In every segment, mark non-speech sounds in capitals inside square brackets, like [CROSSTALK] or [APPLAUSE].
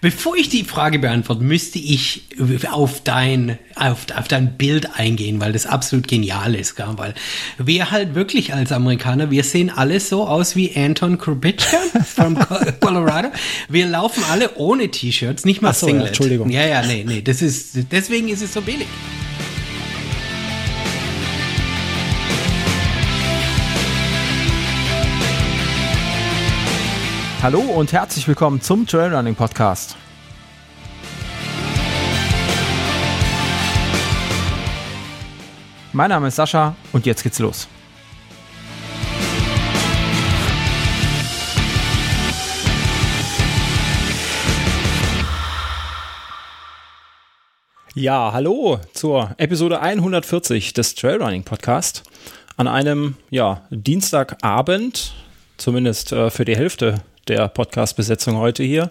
Bevor ich die Frage beantworte, müsste ich auf dein, auf, auf dein Bild eingehen, weil das absolut genial ist, gell? weil wir halt wirklich als Amerikaner, wir sehen alle so aus wie Anton Krupitschka [LAUGHS] von Colorado. Wir laufen alle ohne T-Shirts, nicht mal so, Singlet. Ja, Entschuldigung. Ja, ja, nee, nee, das ist, deswegen ist es so billig. Hallo und herzlich willkommen zum Trailrunning Podcast. Mein Name ist Sascha und jetzt geht's los. Ja, hallo zur Episode 140 des Trailrunning Podcast. An einem ja, Dienstagabend, zumindest äh, für die Hälfte der Podcast-Besetzung heute hier.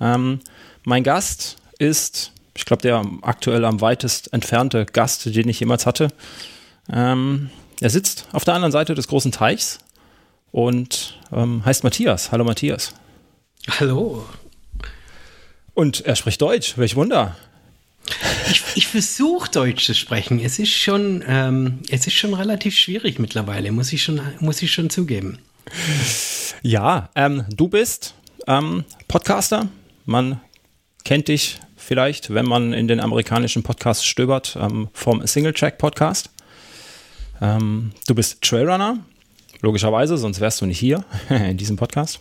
Ähm, mein Gast ist, ich glaube, der aktuell am weitest entfernte Gast, den ich jemals hatte. Ähm, er sitzt auf der anderen Seite des großen Teichs und ähm, heißt Matthias. Hallo Matthias. Hallo. Und er spricht Deutsch. Welch Wunder. Ich, ich versuche Deutsch zu sprechen. Es ist schon, ähm, es ist schon relativ schwierig mittlerweile, muss ich schon, muss ich schon zugeben. Ja, ähm, du bist ähm, Podcaster. Man kennt dich vielleicht, wenn man in den amerikanischen Podcasts stöbert, ähm, vom Single Track Podcast. Ähm, du bist Trailrunner, logischerweise, sonst wärst du nicht hier [LAUGHS] in diesem Podcast.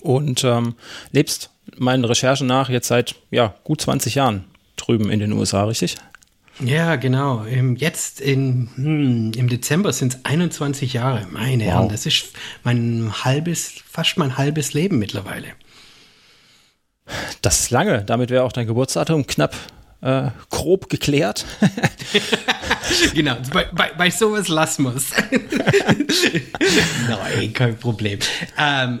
Und ähm, lebst meinen Recherchen nach jetzt seit ja, gut 20 Jahren drüben in den USA, richtig? Ja, genau. Jetzt in, hm, im Dezember sind es 21 Jahre. Meine wow. Herren, das ist mein halbes, fast mein halbes Leben mittlerweile. Das ist lange. Damit wäre auch dein Geburtsdatum knapp äh, grob geklärt. [LAUGHS] genau, bei, bei, bei sowas lassen wir es. [LAUGHS] Nein, kein Problem. Ähm,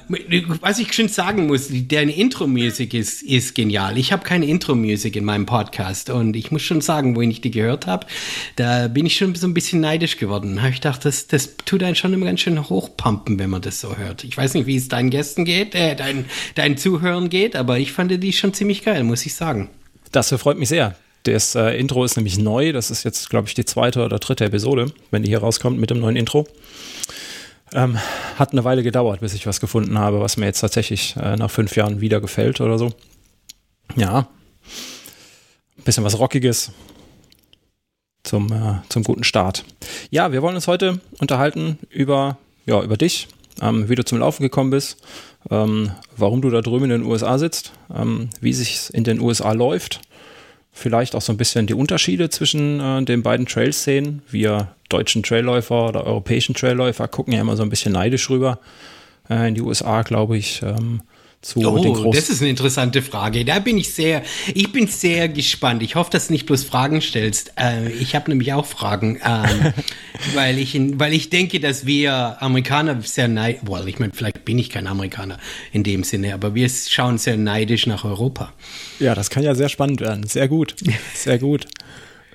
was ich schon sagen muss, deine Intro-Musik ist, ist genial. Ich habe keine Intro-Musik in meinem Podcast und ich muss schon sagen, wo ich die gehört habe, da bin ich schon so ein bisschen neidisch geworden. Habe ich gedacht, das, das tut einen schon immer ganz schön hochpumpen, wenn man das so hört. Ich weiß nicht, wie es deinen Gästen geht, äh, deinen, deinen Zuhörern geht, aber ich fand die schon ziemlich geil, muss ich sagen. Das freut mich sehr. Das äh, Intro ist nämlich neu. Das ist jetzt, glaube ich, die zweite oder dritte Episode, wenn die hier rauskommt mit dem neuen Intro. Ähm, hat eine Weile gedauert, bis ich was gefunden habe, was mir jetzt tatsächlich äh, nach fünf Jahren wieder gefällt oder so. Ja. Bisschen was Rockiges zum, äh, zum guten Start. Ja, wir wollen uns heute unterhalten über, ja, über dich, ähm, wie du zum Laufen gekommen bist, ähm, warum du da drüben in den USA sitzt, ähm, wie sich in den USA läuft vielleicht auch so ein bisschen die Unterschiede zwischen äh, den beiden Trail-Szenen. Wir deutschen Trailläufer oder europäischen Trailläufer gucken ja immer so ein bisschen neidisch rüber äh, in die USA, glaube ich. Ähm, zu oh, den großen. Das ist eine interessante Frage. Da bin ich sehr, ich bin sehr gespannt. Ich hoffe, dass du nicht bloß Fragen stellst. Äh, ich habe nämlich auch Fragen, ähm, [LAUGHS] weil ich, weil ich denke, dass wir Amerikaner sehr neidisch, well, ich meine, vielleicht bin ich kein Amerikaner in dem Sinne, aber wir schauen sehr neidisch nach Europa. Ja, das kann ja sehr spannend werden. Sehr gut, sehr gut.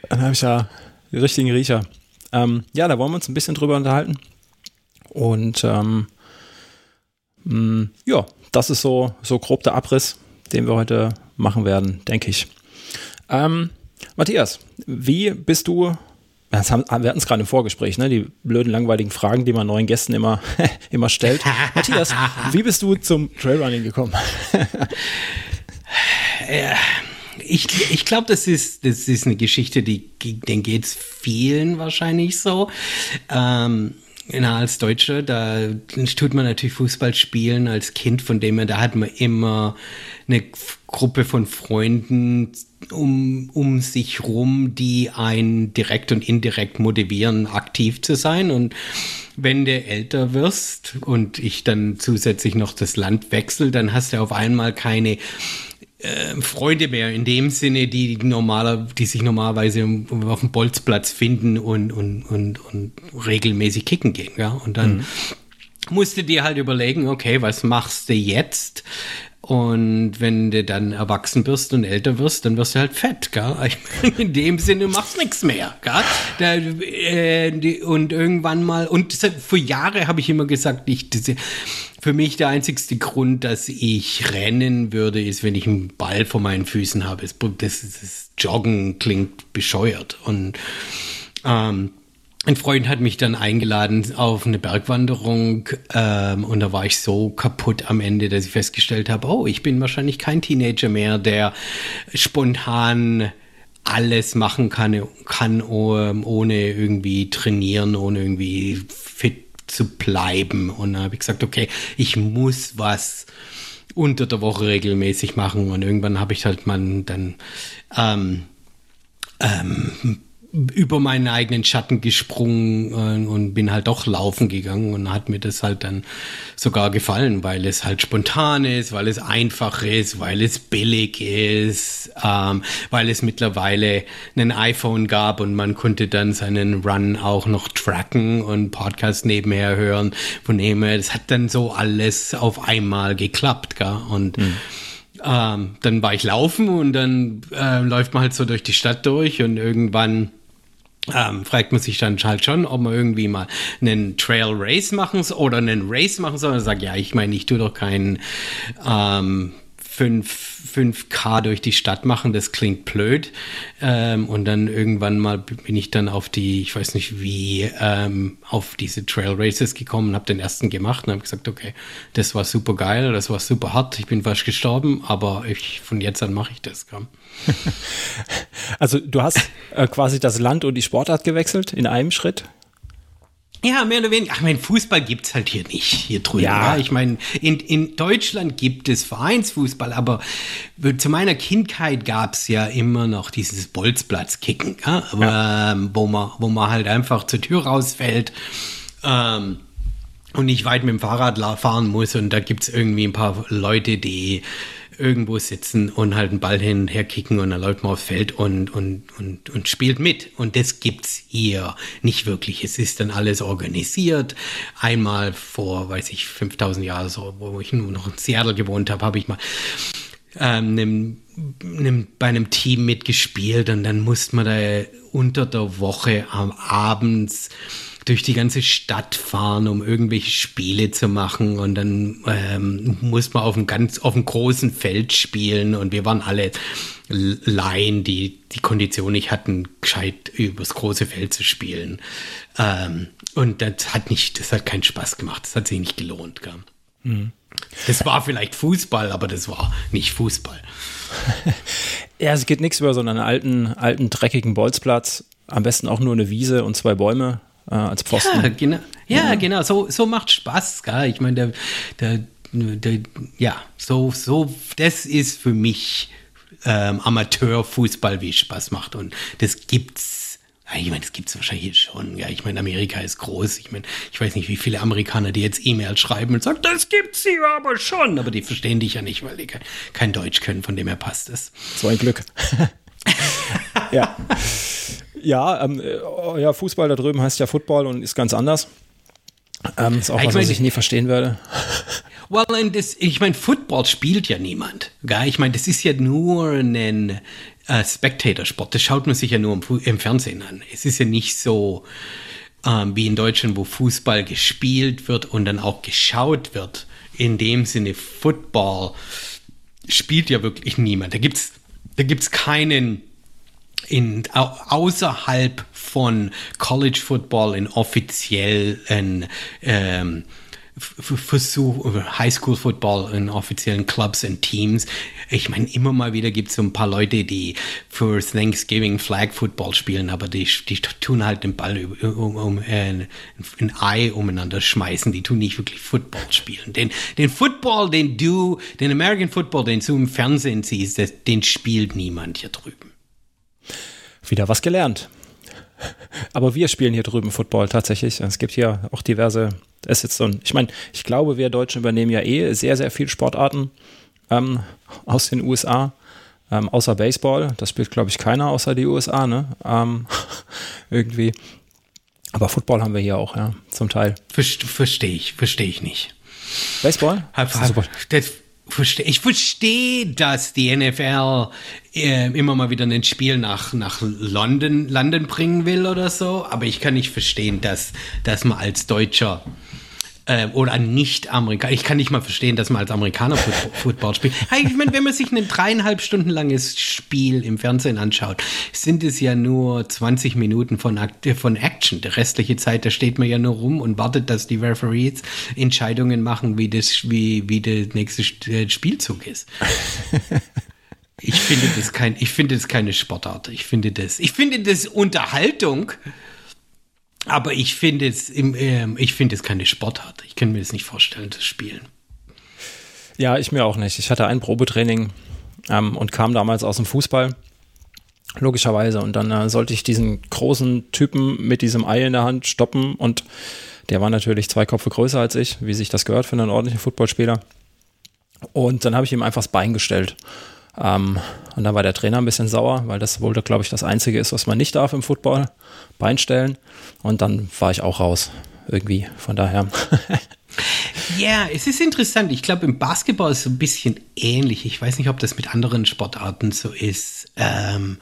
Dann habe ich ja die richtigen Riecher. Ähm, ja, da wollen wir uns ein bisschen drüber unterhalten. Und ähm, mh, mm, ja, das ist so, so grob der Abriss, den wir heute machen werden, denke ich. Ähm, Matthias, wie bist du haben, wir hatten es gerade im Vorgespräch, ne? Die blöden, langweiligen Fragen, die man neuen Gästen immer, [LAUGHS] immer stellt. Matthias, wie bist du zum Trailrunning gekommen? [LAUGHS] ich, ich glaube, das ist, das ist eine Geschichte, die, den geht es vielen wahrscheinlich so. Ähm, na, als Deutscher, da tut man natürlich Fußball spielen als Kind, von dem her, da hat man immer eine Gruppe von Freunden um, um sich rum, die einen direkt und indirekt motivieren, aktiv zu sein. Und wenn du älter wirst und ich dann zusätzlich noch das Land wechsle, dann hast du auf einmal keine äh, Freunde mehr in dem Sinne, die normaler, die sich normalerweise auf dem Bolzplatz finden und, und, und, und regelmäßig kicken gehen. Ja? Und dann mhm. musst du dir halt überlegen, okay, was machst du jetzt? Und wenn du dann erwachsen wirst und älter wirst, dann wirst du halt fett, gell? [LAUGHS] In dem Sinne machst nichts mehr, gell? Da, äh, und irgendwann mal, und für Jahre habe ich immer gesagt, ich, das, für mich der einzigste Grund, dass ich rennen würde, ist, wenn ich einen Ball vor meinen Füßen habe. Das, das, das Joggen klingt bescheuert. Und ähm, ein Freund hat mich dann eingeladen auf eine Bergwanderung ähm, und da war ich so kaputt am Ende, dass ich festgestellt habe, oh, ich bin wahrscheinlich kein Teenager mehr, der spontan alles machen kann, kann ohne irgendwie trainieren, ohne irgendwie fit zu bleiben. Und da habe ich gesagt, okay, ich muss was unter der Woche regelmäßig machen. Und irgendwann habe ich halt mal dann ähm, ähm, über meinen eigenen Schatten gesprungen äh, und bin halt doch laufen gegangen und hat mir das halt dann sogar gefallen, weil es halt spontan ist, weil es einfach ist, weil es billig ist, ähm, weil es mittlerweile ein iPhone gab und man konnte dann seinen Run auch noch tracken und Podcast nebenher hören. Von dem her, das hat dann so alles auf einmal geklappt, gell? Und mhm. Ähm, dann war ich laufen und dann äh, läuft man halt so durch die Stadt durch und irgendwann ähm, fragt man sich dann halt schon, ob man irgendwie mal einen Trail Race machen oder einen Race machen soll. Und sagt, ja, ich meine, ich tue doch keinen ähm, 5, 5K durch die Stadt machen, das klingt blöd. Ähm, und dann irgendwann mal bin ich dann auf die, ich weiß nicht wie, ähm, auf diese Trail Races gekommen, habe den ersten gemacht und habe gesagt, okay, das war super geil, das war super hart, ich bin fast gestorben, aber ich, von jetzt an mache ich das. Komm. [LAUGHS] Also du hast äh, quasi das Land und die Sportart gewechselt in einem Schritt? Ja, mehr oder weniger. Ach, mein Fußball gibt es halt hier nicht, hier drüben. Ja. Ich meine, in, in Deutschland gibt es Vereinsfußball, aber zu meiner Kindheit gab es ja immer noch dieses Bolzplatzkicken, ja? ja. Ähm, wo, man, wo man halt einfach zur Tür rausfällt. Ähm, und nicht weit mit dem Fahrrad fahren muss und da gibt es irgendwie ein paar Leute, die irgendwo sitzen und halt einen Ball hin und her kicken und dann läuft man aufs Feld und, und, und, und spielt mit. Und das gibt's hier nicht wirklich. Es ist dann alles organisiert. Einmal vor, weiß ich, 5000 Jahren so, wo ich nur noch in Seattle gewohnt habe, habe ich mal ähm, nem, nem, bei einem Team mitgespielt und dann musste man da unter der Woche am abends durch die ganze Stadt fahren, um irgendwelche Spiele zu machen. Und dann ähm, muss man auf einem ganz, auf einem großen Feld spielen. Und wir waren alle Laien, die die Kondition nicht hatten, gescheit übers große Feld zu spielen. Ähm, und das hat nicht, das hat keinen Spaß gemacht. Das hat sich nicht gelohnt. Mhm. Das war vielleicht Fußball, aber das war nicht Fußball. [LAUGHS] ja, es geht nichts über so einen alten, alten, dreckigen Bolzplatz. Am besten auch nur eine Wiese und zwei Bäume äh, als Pfosten. Ja, genau. Ja, ja, genau. So, so macht Spaß. Gell? Ich meine, der, der, der, ja, so, so, das ist für mich ähm, Amateurfußball, wie Spaß macht. Und das gibt's. Ich meine, das gibt es wahrscheinlich schon. Ja, ich meine, Amerika ist groß. Ich meine, ich weiß nicht, wie viele Amerikaner, die jetzt E-Mails schreiben und sagen, das gibt's hier aber schon. Aber die verstehen dich ja nicht, weil die kein, kein Deutsch können, von dem her passt es. So ein Glück. [LAUGHS] ja. Ja, ähm, äh, ja, Fußball da drüben heißt ja Football und ist ganz anders. Ähm, ist auch ich was, mein, was ich nie verstehen werde. [LAUGHS] Well, and this, ich meine, Football spielt ja niemand. Gell? Ich meine, das ist ja nur ein äh, Spectator-Sport. Das schaut man sich ja nur im, im Fernsehen an. Es ist ja nicht so ähm, wie in Deutschland, wo Fußball gespielt wird und dann auch geschaut wird. In dem Sinne, Football spielt ja wirklich niemand. Da gibt's, da gibt's keinen in, außerhalb von College Football in offiziellen ähm, Versuch, Highschool Football in offiziellen Clubs und Teams. Ich meine, immer mal wieder gibt es so ein paar Leute, die für Thanksgiving Flag Football spielen, aber die, die tun halt den Ball um, um äh, ein Ei umeinander schmeißen. Die tun nicht wirklich Football spielen. Den, den Football, den du, den American Football, den du im Fernsehen siehst, den spielt niemand hier drüben. Wieder was gelernt. Aber wir spielen hier drüben Football tatsächlich. Es gibt hier auch diverse. Es ist jetzt so ein, ich meine, ich glaube, wir Deutschen übernehmen ja eh sehr, sehr viele Sportarten ähm, aus den USA. Ähm, außer Baseball, das spielt, glaube ich, keiner außer die USA, ne? Ähm, [LAUGHS] irgendwie. Aber Football haben wir hier auch, ja, zum Teil. Verstehe ich, verstehe ich nicht. Baseball? Hab, hab, das, verstehe, ich verstehe, dass die NFL äh, immer mal wieder ein Spiel nach, nach London, London bringen will oder so, aber ich kann nicht verstehen, dass, dass man als Deutscher äh, oder Nicht-Amerikaner. Ich kann nicht mal verstehen, dass man als Amerikaner [LAUGHS] Football spielt. Ich meine, wenn man sich ein dreieinhalb Stunden langes Spiel im Fernsehen anschaut, sind es ja nur 20 Minuten von, von Action. Die restliche Zeit, da steht man ja nur rum und wartet, dass die Referees Entscheidungen machen, wie, das, wie, wie der nächste äh, Spielzug ist. [LAUGHS] Ich finde das kein, ich finde das keine Sportart. Ich finde das, ich finde das Unterhaltung. Aber ich finde es, äh, ich es keine Sportart. Ich kann mir das nicht vorstellen, das Spielen. Ja, ich mir auch nicht. Ich hatte ein Probetraining ähm, und kam damals aus dem Fußball. Logischerweise. Und dann äh, sollte ich diesen großen Typen mit diesem Ei in der Hand stoppen. Und der war natürlich zwei Kopfe größer als ich, wie sich das gehört für einen ordentlichen Footballspieler. Und dann habe ich ihm einfach das Bein gestellt. Ähm, und dann war der Trainer ein bisschen sauer, weil das wohl, glaube ich, das Einzige ist, was man nicht darf im Football, Bein stellen. Und dann war ich auch raus, irgendwie. Von daher. [LAUGHS] Ja, es ist interessant. Ich glaube, im Basketball ist es ein bisschen ähnlich. Ich weiß nicht, ob das mit anderen Sportarten so ist. Ähm,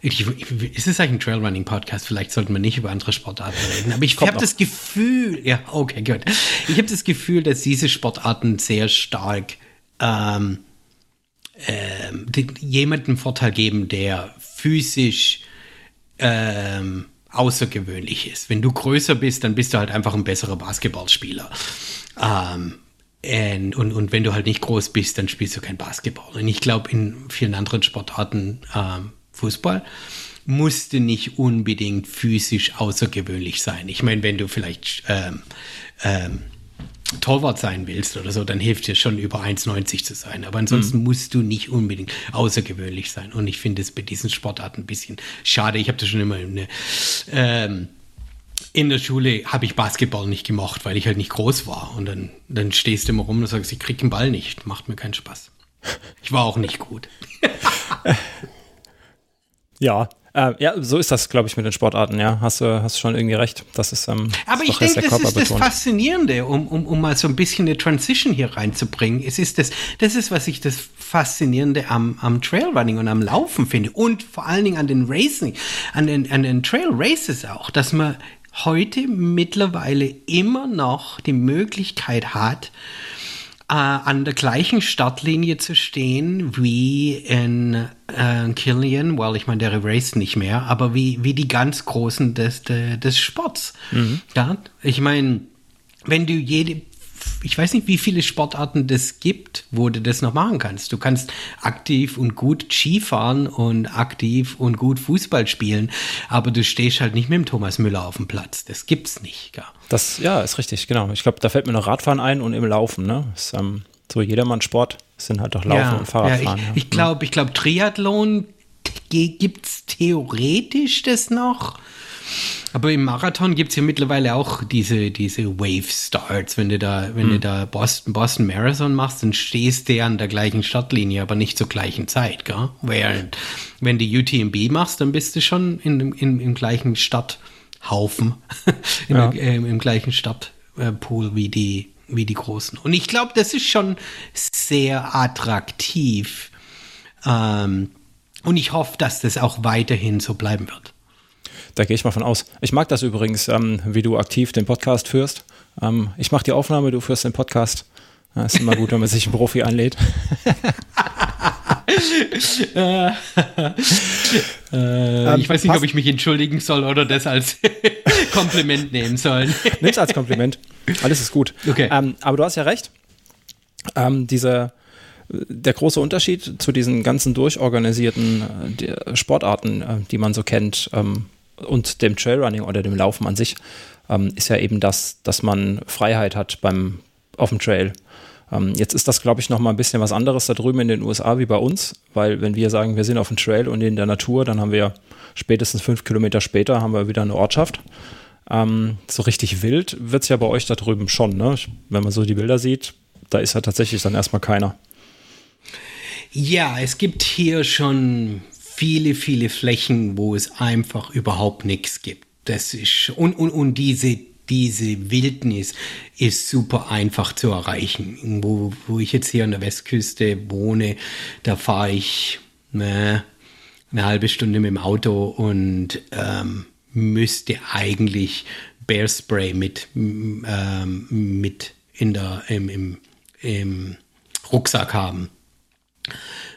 ich, ist es eigentlich ein Trailrunning-Podcast? Vielleicht sollten wir nicht über andere Sportarten reden. Aber ich habe das Gefühl, ja, okay, gut. Ich habe das Gefühl, dass diese Sportarten sehr stark ähm, ähm, jemandem Vorteil geben, der physisch ähm, außergewöhnlich ist. Wenn du größer bist, dann bist du halt einfach ein besserer Basketballspieler. Ähm, und, und, und, wenn du halt nicht groß bist, dann spielst du kein Basketball. Und ich glaube, in vielen anderen Sportarten, ähm, Fußball, musste nicht unbedingt physisch außergewöhnlich sein. Ich meine, wenn du vielleicht ähm, ähm, Torwart sein willst oder so, dann hilft dir schon über 1,90 zu sein. Aber ansonsten mhm. musst du nicht unbedingt außergewöhnlich sein. Und ich finde es bei diesen Sportarten ein bisschen schade. Ich habe das schon immer eine, ähm, in der Schule habe ich Basketball nicht gemacht, weil ich halt nicht groß war. Und dann, dann stehst du immer rum und sagst, ich krieg den Ball nicht. Macht mir keinen Spaß. Ich war auch nicht gut. [LAUGHS] ja, äh, ja, so ist das, glaube ich, mit den Sportarten, ja. Hast du hast schon irgendwie recht. Das ist, ähm, Aber ich denke, das ist das Faszinierende, um, um, um mal so ein bisschen eine Transition hier reinzubringen. Es ist das, das ist, was ich das Faszinierende am, am Trailrunning und am Laufen finde. Und vor allen Dingen an den Racing, an den, an den Trail Races auch, dass man heute mittlerweile immer noch die Möglichkeit hat, äh, an der gleichen Startlinie zu stehen wie in äh, Killian, well, ich meine, der raced nicht mehr, aber wie, wie die ganz Großen des, des, des Sports. Mhm. Ja, ich meine, wenn du jede, ich weiß nicht, wie viele Sportarten das gibt, wo du das noch machen kannst. Du kannst aktiv und gut Skifahren und aktiv und gut Fußball spielen, aber du stehst halt nicht mit dem Thomas Müller auf dem Platz. Das gibt's nicht, gar. Das, ja, ist richtig, genau. Ich glaube, da fällt mir noch Radfahren ein und im Laufen, ne? ist ähm, so jedermann Sport. Sind halt auch Laufen ja, und Fahrradfahren. Ja, ich, ich glaube, ich glaube, Triathlon gibt's theoretisch das noch. Aber im Marathon gibt es ja mittlerweile auch diese, diese Wave Starts. Wenn du da, wenn hm. du da Boston, Boston Marathon machst, dann stehst du an der gleichen Startlinie, aber nicht zur gleichen Zeit, gell? Während, wenn du UTMB machst, dann bist du schon in, in, im gleichen Stadthaufen, [LAUGHS] ja. äh, im gleichen Stadtpool wie die, wie die Großen. Und ich glaube, das ist schon sehr attraktiv. Ähm, und ich hoffe, dass das auch weiterhin so bleiben wird. Da gehe ich mal von aus. Ich mag das übrigens, ähm, wie du aktiv den Podcast führst. Ähm, ich mache die Aufnahme, du führst den Podcast. Ja, ist immer gut, wenn man sich einen Profi einlädt. [LAUGHS] äh, ähm, ich weiß nicht, ob ich mich entschuldigen soll oder das als [LAUGHS] Kompliment nehmen soll. [LAUGHS] Nichts als Kompliment. Alles ist gut. Okay. Ähm, aber du hast ja recht. Ähm, diese, der große Unterschied zu diesen ganzen durchorganisierten äh, Sportarten, äh, die man so kennt, ähm, und dem Trailrunning oder dem Laufen an sich ähm, ist ja eben das, dass man Freiheit hat beim auf dem Trail. Ähm, jetzt ist das, glaube ich, noch mal ein bisschen was anderes da drüben in den USA wie bei uns, weil wenn wir sagen, wir sind auf dem Trail und in der Natur, dann haben wir spätestens fünf Kilometer später haben wir wieder eine Ortschaft. Ähm, so richtig wild wird es ja bei euch da drüben schon. Ne? Wenn man so die Bilder sieht, da ist ja tatsächlich dann erstmal keiner. Ja, es gibt hier schon viele, viele Flächen, wo es einfach überhaupt nichts gibt. Das ist, und, und, und diese diese Wildnis ist super einfach zu erreichen. Wo, wo ich jetzt hier an der Westküste wohne, da fahre ich ne, eine halbe Stunde mit dem Auto und ähm, müsste eigentlich Bear Spray mit, ähm, mit in der, im, im, im Rucksack haben.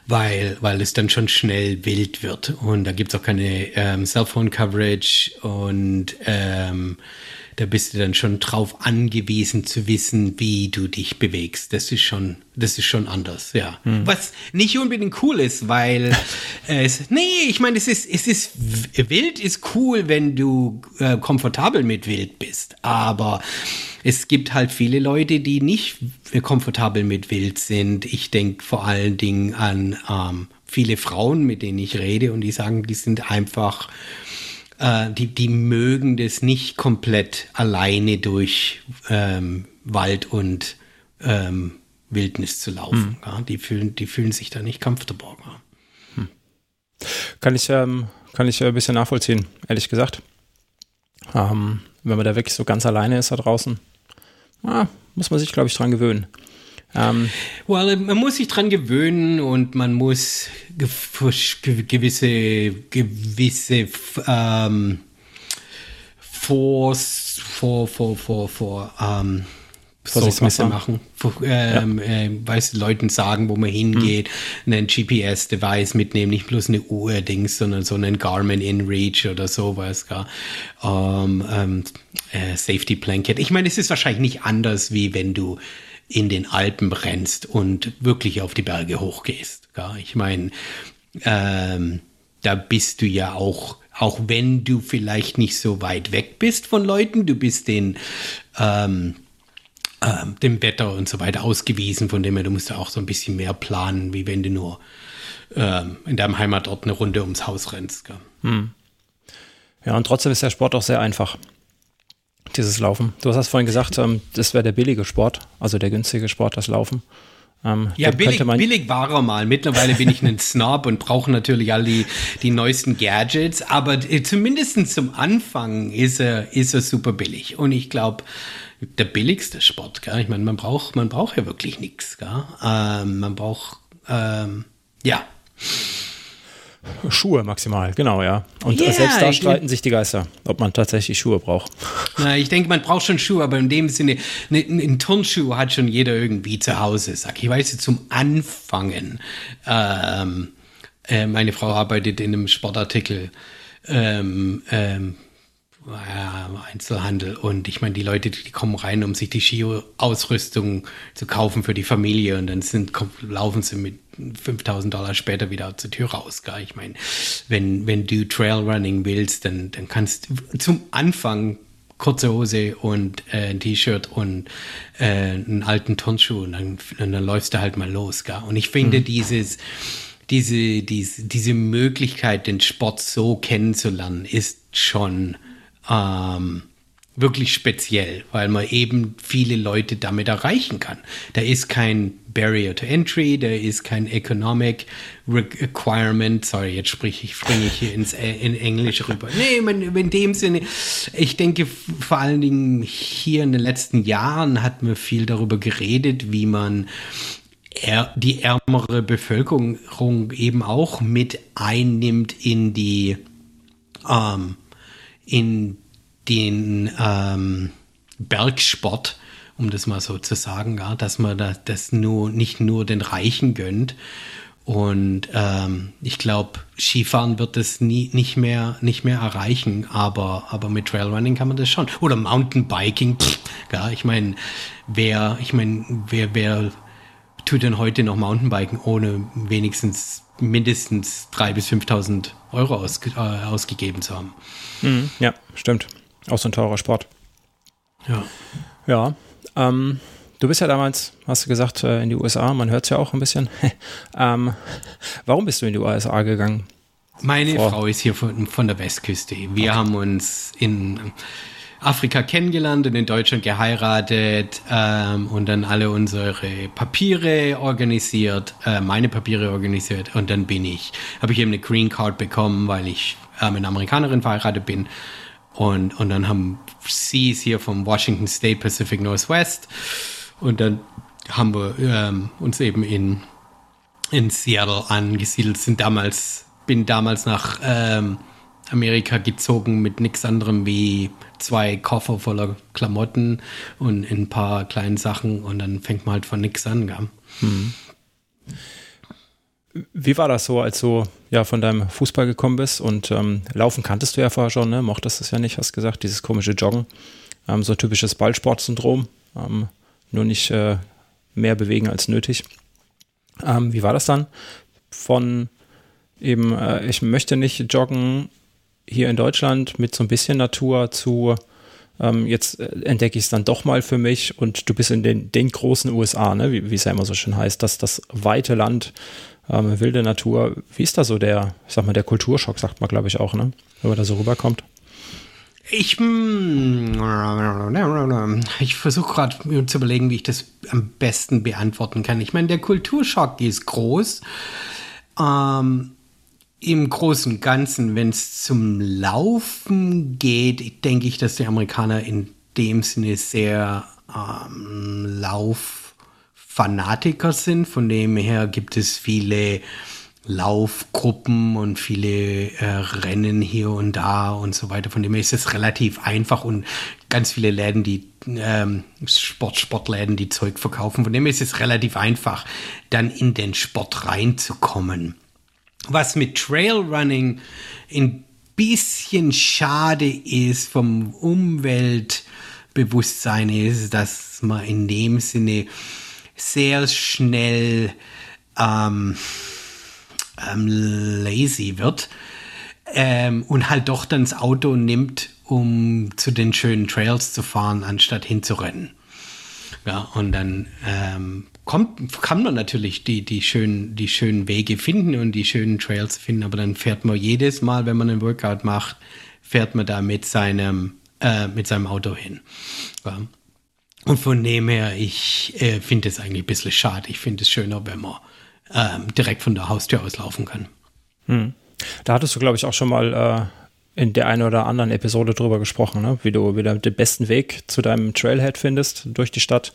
Weil, weil es dann schon schnell wild wird. Und da gibt es auch keine ähm, Cellphone-Coverage und ähm, da bist du dann schon drauf angewiesen zu wissen, wie du dich bewegst. Das ist schon, das ist schon anders, ja. Hm. Was nicht unbedingt cool ist, weil [LAUGHS] es, nee, ich meine, es ist, es ist, wild ist cool, wenn du äh, komfortabel mit wild bist, aber es gibt halt viele Leute, die nicht komfortabel mit wild sind. Ich denke vor allen Dingen an ähm, viele Frauen, mit denen ich rede und die sagen, die sind einfach äh, die, die mögen das nicht komplett alleine durch ähm, Wald und ähm, Wildnis zu laufen. Hm. Ja, die, fühlen, die fühlen sich da nicht comfortable. Ja. Hm. Kann ich, ähm, kann ich ein bisschen nachvollziehen, ehrlich gesagt. Ähm, wenn man da wirklich so ganz alleine ist da draußen, ah, muss man sich, glaube ich, dran gewöhnen. Ähm, well, man muss sich dran gewöhnen und man muss gewisse, gewisse ähm, vor, vor, vor, vor, vor, ähm, Vorsichtsmesser machen. Ähm, ja. äh, weiß Leuten sagen, wo man hingeht, mhm. einen GPS-Device mitnehmen, nicht bloß eine Uhr-Dings, sondern so einen Garmin InReach oder sowas. Gar. Ähm, ähm, äh, Safety Blanket. Ich meine, es ist wahrscheinlich nicht anders, wie wenn du in den Alpen rennst und wirklich auf die Berge hochgehst. Ja, ich meine, ähm, da bist du ja auch, auch wenn du vielleicht nicht so weit weg bist von Leuten, du bist den, ähm, ähm, dem Wetter und so weiter ausgewiesen, von dem her, du musst ja auch so ein bisschen mehr planen, wie wenn du nur ähm, in deinem Heimatort eine Runde ums Haus rennst. Hm. Ja, und trotzdem ist der Sport auch sehr einfach dieses Laufen. Du hast vorhin gesagt, ähm, das wäre der billige Sport, also der günstige Sport, das Laufen. Ähm, ja, billig, billig war er mal. Mittlerweile bin ich ein [LAUGHS] Snob und brauche natürlich all die, die neuesten Gadgets, aber äh, zumindest zum Anfang ist er, ist er super billig. Und ich glaube, der billigste Sport, gell? ich meine, man braucht, man braucht ja wirklich nichts. Ähm, man braucht, ähm, ja. Schuhe maximal, genau, ja. Und yeah, selbst da streiten sich die Geister, ob man tatsächlich Schuhe braucht. Na, ich denke, man braucht schon Schuhe, aber in dem Sinne, ne, ein Turnschuh hat schon jeder irgendwie zu Hause, sag ich. Weiß zum Anfangen. Ähm, äh, meine Frau arbeitet in einem Sportartikel. Ähm, ähm, Einzelhandel und ich meine, die Leute, die kommen rein, um sich die Ski-Ausrüstung zu kaufen für die Familie und dann sind, laufen sie mit 5000 Dollar später wieder zur Tür raus. Gell? Ich meine, wenn, wenn du Trailrunning willst, dann, dann kannst du zum Anfang kurze Hose und äh, ein T-Shirt und äh, einen alten Turnschuh und dann, und dann läufst du halt mal los. Gell? Und ich finde mhm. dieses, diese, diese, diese Möglichkeit, den Sport so kennenzulernen, ist schon ähm, wirklich speziell, weil man eben viele Leute damit erreichen kann. Da ist kein Barrier to Entry, da ist kein Economic Requirement. Sorry, jetzt sprich ich, springe ich hier ins äh, in Englisch rüber. Nee, in dem Sinne, ich denke vor allen Dingen hier in den letzten Jahren hat man viel darüber geredet, wie man die ärmere Bevölkerung eben auch mit einnimmt in die ähm, in den ähm, Bergsport, um das mal so zu sagen, ja, dass man das, das nur nicht nur den Reichen gönnt. Und ähm, ich glaube, Skifahren wird es nie, nicht, mehr, nicht mehr erreichen, aber, aber mit Trailrunning kann man das schon. Oder Mountainbiking, pff, ja, ich meine, wer, ich meine, wer, wer tut denn heute noch Mountainbiken, ohne wenigstens mindestens 3.000 bis 5.000 Euro aus, äh, ausgegeben zu haben? Mhm, ja, stimmt. Auch so ein teurer Sport. Ja. Ja. Ähm, du bist ja damals, hast du gesagt, äh, in die USA. Man hört es ja auch ein bisschen. [LAUGHS] ähm, warum bist du in die USA gegangen? Meine Vor Frau ist hier von, von der Westküste. Wir okay. haben uns in Afrika kennengelernt und in Deutschland geheiratet ähm, und dann alle unsere Papiere organisiert, äh, meine Papiere organisiert und dann bin ich, habe ich eben eine Green Card bekommen, weil ich äh, mit einer Amerikanerin verheiratet bin Und, und dann haben sie es hier vom Washington State Pacific Northwest. Und dann haben wir ähm, uns eben in, in Seattle angesiedelt, sind damals, bin damals nach ähm, Amerika gezogen mit nichts anderem wie zwei Koffer voller Klamotten und ein paar kleinen Sachen und dann fängt man halt von nichts an. Gell? Hm. Wie war das so, als du ja von deinem Fußball gekommen bist und ähm, Laufen kanntest du ja vorher schon, ne? Mochtest es ja nicht, hast gesagt, dieses komische Joggen, ähm, so typisches Ballsportsyndrom, ähm, nur nicht äh, mehr bewegen als nötig. Ähm, wie war das dann? Von eben, äh, ich möchte nicht joggen hier in Deutschland mit so ein bisschen Natur zu ähm, jetzt äh, entdecke ich es dann doch mal für mich und du bist in den, den großen USA, ne? wie, wie es ja immer so schön heißt, dass das weite Land, ähm, wilde Natur. Wie ist da so der, ich sag mal, der Kulturschock, sagt man, glaube ich, auch, ne? Wenn man da so rüberkommt. Ich, hm, ich versuche gerade zu überlegen, wie ich das am besten beantworten kann. Ich meine, der Kulturschock ist groß. Ähm, Im Großen Ganzen, wenn es zum Laufen geht, denke ich, dass die Amerikaner in dem Sinne sehr ähm, Lauffanatiker sind. Von dem her gibt es viele Laufgruppen und viele äh, Rennen hier und da und so weiter. Von dem her ist es relativ einfach und ganz viele Läden, die ähm, Sport, Sportläden, die Zeug verkaufen. Von dem her ist es relativ einfach, dann in den Sport reinzukommen. Was mit Trailrunning ein bisschen schade ist vom Umweltbewusstsein ist, dass man in dem Sinne sehr schnell ähm, ähm, lazy wird ähm, und halt doch dann das Auto nimmt, um zu den schönen Trails zu fahren, anstatt hinzurennen. Ja, und dann ähm, kommt, kann man natürlich die, die, schönen, die schönen Wege finden und die schönen Trails finden, aber dann fährt man jedes Mal, wenn man einen Workout macht, fährt man da mit seinem, äh, mit seinem Auto hin. Ja. Und von dem her, ich äh, finde es eigentlich ein bisschen schade. Ich finde es schöner, wenn man ähm, direkt von der Haustür aus laufen kann. Hm. Da hattest du, glaube ich, auch schon mal äh, in der einen oder anderen Episode drüber gesprochen, ne? wie du wieder den besten Weg zu deinem Trailhead findest durch die Stadt,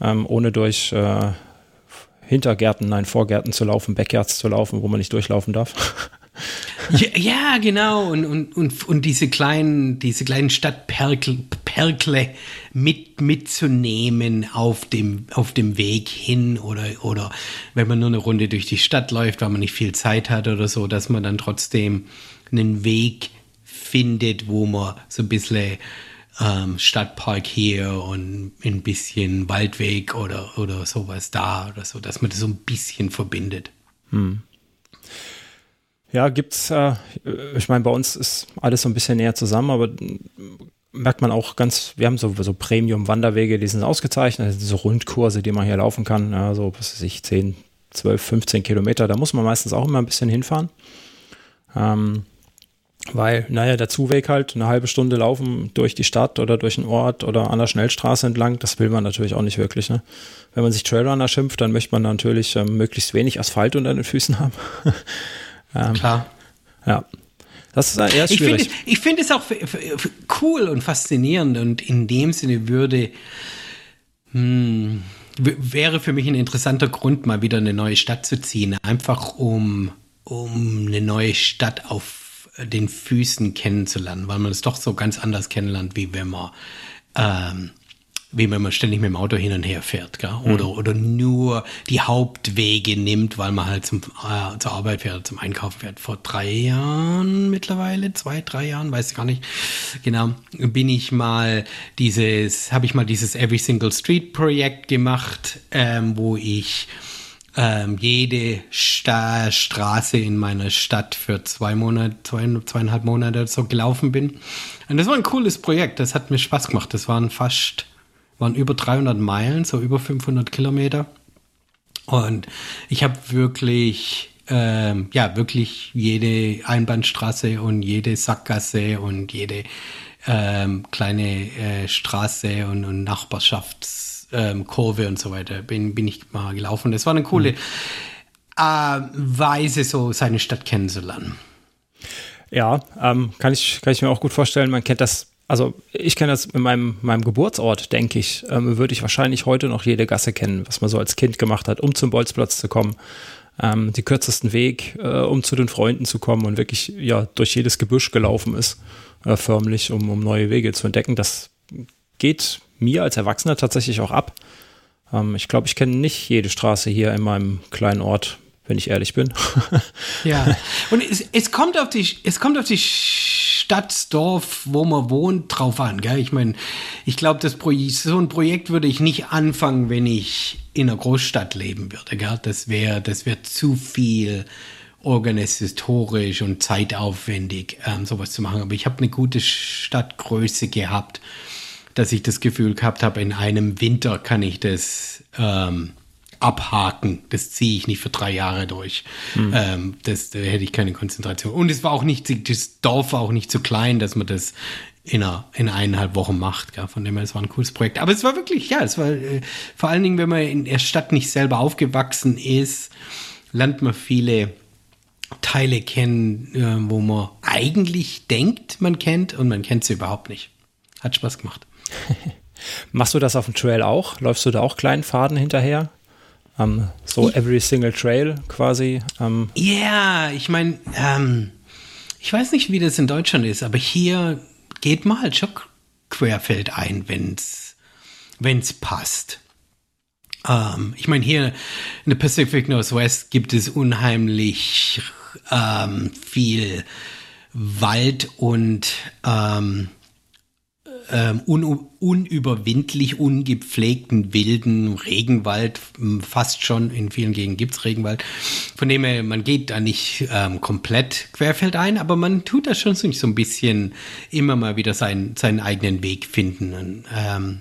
ähm, ohne durch äh, Hintergärten, nein, Vorgärten zu laufen, Backyards zu laufen, wo man nicht durchlaufen darf. Ja, ja, genau. Und, und, und, und diese kleinen, diese kleinen Stadtperkle mit, mitzunehmen auf dem, auf dem Weg hin oder, oder wenn man nur eine Runde durch die Stadt läuft, weil man nicht viel Zeit hat oder so, dass man dann trotzdem einen Weg findet, wo man so ein bisschen ähm, Stadtpark hier und ein bisschen Waldweg oder, oder sowas da oder so, dass man das so ein bisschen verbindet. Hm. Ja, gibt's, äh, ich meine, bei uns ist alles so ein bisschen näher zusammen, aber merkt man auch ganz, wir haben so, so Premium-Wanderwege, die sind ausgezeichnet, so Rundkurse, die man hier laufen kann, ja, so, was weiß ich, 10, 12, 15 Kilometer, da muss man meistens auch immer ein bisschen hinfahren. Ähm, weil, naja, der Zuweg halt, eine halbe Stunde laufen durch die Stadt oder durch einen Ort oder an der Schnellstraße entlang, das will man natürlich auch nicht wirklich. Ne? Wenn man sich Trailrunner schimpft, dann möchte man natürlich ähm, möglichst wenig Asphalt unter den Füßen haben. [LAUGHS] ähm, Klar. Ja. Das ist eher schwierig. Ich finde, ich es auch cool und faszinierend und in dem Sinne würde, hm, wäre für mich ein interessanter Grund, mal wieder eine neue Stadt zu ziehen. Einfach um, um eine neue Stadt auf den Füßen kennenzulernen, weil man es doch so ganz anders kennenlernt, wie wenn man ähm, wie wenn man ständig mit dem Auto hin und her fährt, gell? Oder, mhm. oder nur die Hauptwege nimmt, weil man halt zum, äh, zur Arbeit fährt, zum Einkaufen fährt. Vor drei Jahren mittlerweile, zwei, drei Jahren, weiß ich gar nicht. Genau, bin ich mal dieses, habe ich mal dieses Every Single Street Projekt gemacht, ähm, wo ich ähm, jede Sta Straße in meiner Stadt für zwei Monate, zwei, zweieinhalb Monate so gelaufen bin. Und das war ein cooles Projekt, das hat mir Spaß gemacht. Das waren fast waren über 300 Meilen, so über 500 Kilometer. Und ich habe wirklich, ähm, ja, wirklich jede Einbahnstraße und jede Sackgasse und jede ähm, kleine äh, Straße und, und Nachbarschaftskurve ähm, und so weiter bin, bin ich mal gelaufen. Das war eine coole mhm. äh, Weise, so seine Stadt kennenzulernen. Ja, ähm, kann, ich, kann ich mir auch gut vorstellen. Man kennt das, also ich kenne das in meinem, meinem Geburtsort, denke ich, ähm, würde ich wahrscheinlich heute noch jede Gasse kennen, was man so als Kind gemacht hat, um zum Bolzplatz zu kommen. Ähm, die kürzesten Weg, äh, um zu den Freunden zu kommen und wirklich ja durch jedes Gebüsch gelaufen ist, äh, förmlich, um, um neue Wege zu entdecken. Das geht mir als Erwachsener tatsächlich auch ab. Ähm, ich glaube, ich kenne nicht jede Straße hier in meinem kleinen Ort wenn ich ehrlich bin. [LAUGHS] ja, und es, es, kommt auf die, es kommt auf die Stadt, Dorf, wo man wohnt, drauf an. Gell? Ich meine, ich glaube, so ein Projekt würde ich nicht anfangen, wenn ich in einer Großstadt leben würde. Gell? Das wäre das wär zu viel organisatorisch und zeitaufwendig, ähm, sowas zu machen. Aber ich habe eine gute Stadtgröße gehabt, dass ich das Gefühl gehabt habe, in einem Winter kann ich das ähm, abhaken. Das ziehe ich nicht für drei Jahre durch. Mhm. Ähm, das, da hätte ich keine Konzentration. Und es war auch nicht, das Dorf war auch nicht so klein, dass man das in, einer, in eineinhalb Wochen macht. Gell? Von dem her, es war ein cooles Projekt. Aber es war wirklich, ja, es war äh, vor allen Dingen, wenn man in der Stadt nicht selber aufgewachsen ist, lernt man viele Teile kennen, äh, wo man eigentlich denkt, man kennt und man kennt sie überhaupt nicht. Hat Spaß gemacht. [LAUGHS] Machst du das auf dem Trail auch? Läufst du da auch kleinen Faden hinterher? Um, so every single trail quasi. Ähm. Ja, um. yeah, ich meine, ähm, ich weiß nicht, wie das in Deutschland ist, aber hier geht mal halt schon querfeld ein, wenn's, wenn's passt. Ähm, ich meine, hier in der Pacific Northwest gibt es unheimlich ähm, viel Wald und ähm, ähm, un unüberwindlich ungepflegten wilden Regenwald, fast schon in vielen Gegenden gibt es Regenwald. Von dem her, man geht da nicht ähm, komplett querfeldein, aber man tut da schon so ein bisschen immer mal wieder seinen, seinen eigenen Weg finden. Und, ähm,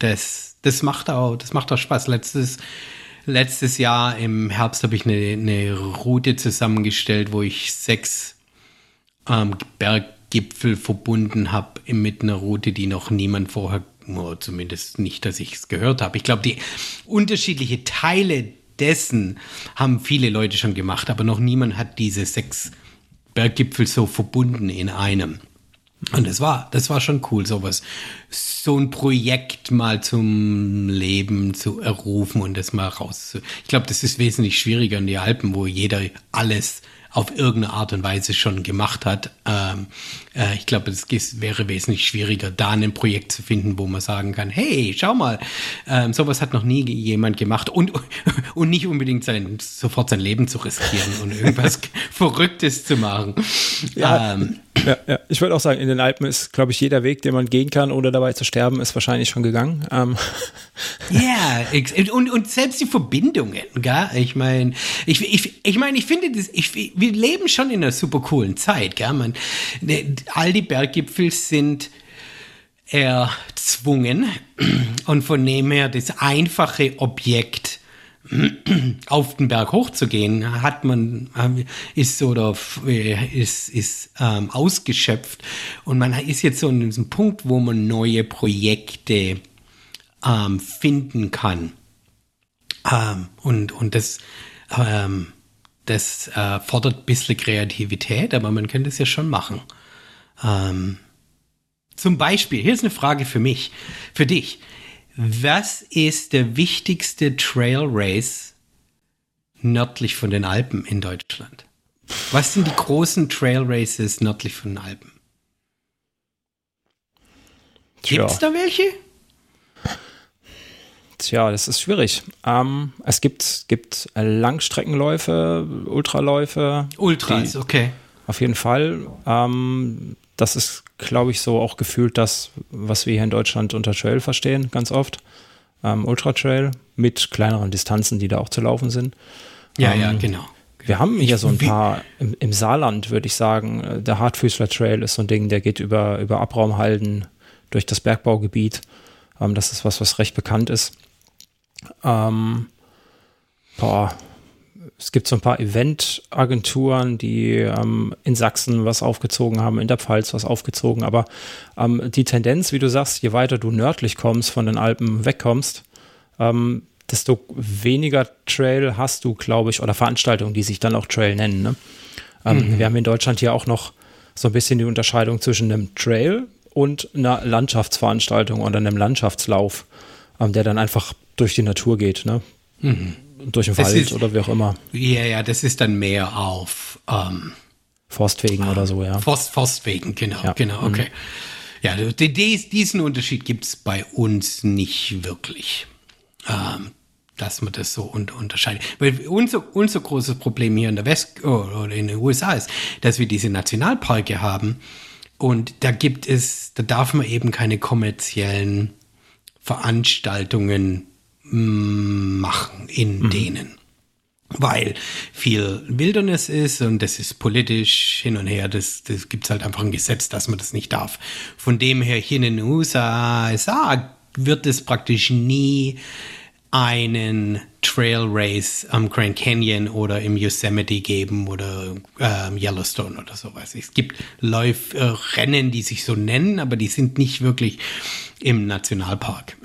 das, das macht auch, das macht auch Spaß. Letztes, letztes Jahr im Herbst habe ich eine, eine Route zusammengestellt, wo ich sechs ähm, Berg Gipfel verbunden habe mit einer Route, die noch niemand vorher, zumindest nicht, dass ich es gehört habe. Ich glaube, die unterschiedlichen Teile dessen haben viele Leute schon gemacht, aber noch niemand hat diese sechs Berggipfel so verbunden in einem. Und das war, das war schon cool, sowas, so ein Projekt mal zum Leben zu errufen und das mal raus. Ich glaube, das ist wesentlich schwieriger in die Alpen, wo jeder alles auf irgendeine Art und Weise schon gemacht hat. Ähm, äh, ich glaube, es wäre wesentlich schwieriger, da ein Projekt zu finden, wo man sagen kann, hey, schau mal, ähm, sowas hat noch nie jemand gemacht und, [LAUGHS] und nicht unbedingt sein, sofort sein Leben zu riskieren und irgendwas [LAUGHS] Verrücktes zu machen. Ja, ähm, ja, ja. ich würde auch sagen, in den Alpen ist, glaube ich, jeder Weg, den man gehen kann, ohne dabei zu sterben, ist wahrscheinlich schon gegangen. Ähm. [LAUGHS] Ja, und, und selbst die Verbindungen, gell? Ich meine, ich, ich, ich meine, ich finde das, ich, wir leben schon in einer super coolen Zeit, gell? Man, ne, all die Berggipfel sind erzwungen und von dem her das einfache Objekt [CLEARS THROAT] auf den Berg hochzugehen, hat man, ähm, ist oder ist, ist ähm, ausgeschöpft und man ist jetzt so in diesem Punkt, wo man neue Projekte ähm, finden kann. Ähm, und, und das, ähm, das äh, fordert ein bisschen Kreativität, aber man könnte es ja schon machen. Ähm, zum Beispiel, hier ist eine Frage für mich, für dich. Was ist der wichtigste Trail Race nördlich von den Alpen in Deutschland? Was sind die großen Trail Races nördlich von den Alpen? Gibt es da welche? Tja, das ist schwierig. Ähm, es gibt, gibt Langstreckenläufe, Ultraläufe. Ultras, okay. Auf jeden Fall. Ähm, das ist, glaube ich, so auch gefühlt das, was wir hier in Deutschland unter Trail verstehen, ganz oft. Ähm, Ultra Trail mit kleineren Distanzen, die da auch zu laufen sind. Ja, ähm, ja, genau. Wir haben hier so ein paar im, im Saarland, würde ich sagen. Äh, der Hartfüßler Trail ist so ein Ding, der geht über, über Abraumhalden durch das Bergbaugebiet. Ähm, das ist was, was recht bekannt ist. Ähm, boah, es gibt so ein paar Eventagenturen, die ähm, in Sachsen was aufgezogen haben, in der Pfalz was aufgezogen. Aber ähm, die Tendenz, wie du sagst, je weiter du nördlich kommst, von den Alpen wegkommst, ähm, desto weniger Trail hast du, glaube ich, oder Veranstaltungen, die sich dann auch Trail nennen. Ne? Ähm, mhm. Wir haben in Deutschland hier auch noch so ein bisschen die Unterscheidung zwischen einem Trail und einer Landschaftsveranstaltung oder einem Landschaftslauf, ähm, der dann einfach durch die Natur geht, ne? Mhm. Durch den Wald ist, oder wie auch immer. Ja, ja, das ist dann mehr auf ähm, Forstwegen oder so, ja. Forst, Forstwegen, genau, ja. genau, okay. Mhm. Ja, diesen Unterschied gibt es bei uns nicht wirklich. Ähm, dass man das so unterscheidet. Weil unser, unser großes Problem hier in der West oder in den USA ist, dass wir diese Nationalparke haben und da gibt es, da darf man eben keine kommerziellen Veranstaltungen machen in mhm. denen. Weil viel Wilderness ist und das ist politisch hin und her, das, das gibt es halt einfach ein Gesetz, dass man das nicht darf. Von dem her hier in den USA wird es praktisch nie einen Trail Race am Grand Canyon oder im Yosemite geben oder ähm, Yellowstone oder sowas. Es gibt Läuf äh, Rennen, die sich so nennen, aber die sind nicht wirklich im Nationalpark.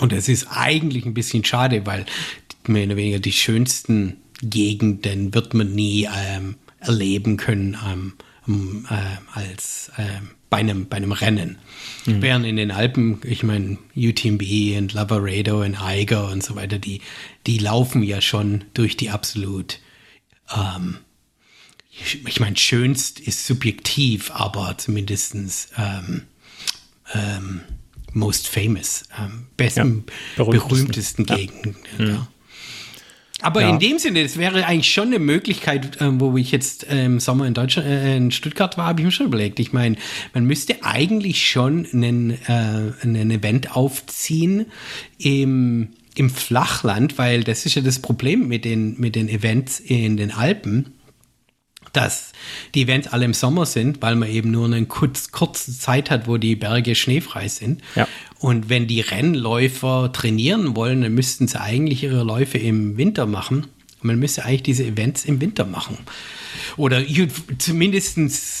Und es ist eigentlich ein bisschen schade, weil mehr oder weniger die schönsten Gegenden wird man nie ähm, erleben können ähm, äh, als ähm, bei einem, bei einem Rennen. Mhm. Während in den Alpen, ich meine, UTMB und Lavaredo und Eiger und so weiter, die, die laufen ja schon durch die absolut, ähm, ich meine, schönst ist subjektiv, aber zumindestens ähm, ähm, most famous, ähm, besten, ja, berühmtesten, berühmtesten ja. Gegenden. Mhm. Ja. Aber in dem Sinne, es wäre eigentlich schon eine Möglichkeit, äh, wo ich jetzt im Sommer in Deutschland, äh, in Stuttgart war, habe ich mir schon überlegt. Ich meine, man müsste eigentlich schon einen, äh, einen Event aufziehen im, im Flachland, weil das ist ja das Problem mit den, mit den Events in den Alpen dass die Events alle im Sommer sind, weil man eben nur eine kurz, kurze Zeit hat, wo die Berge schneefrei sind. Ja. Und wenn die Rennläufer trainieren wollen, dann müssten sie eigentlich ihre Läufe im Winter machen. Man müsste eigentlich diese Events im Winter machen. Oder zumindest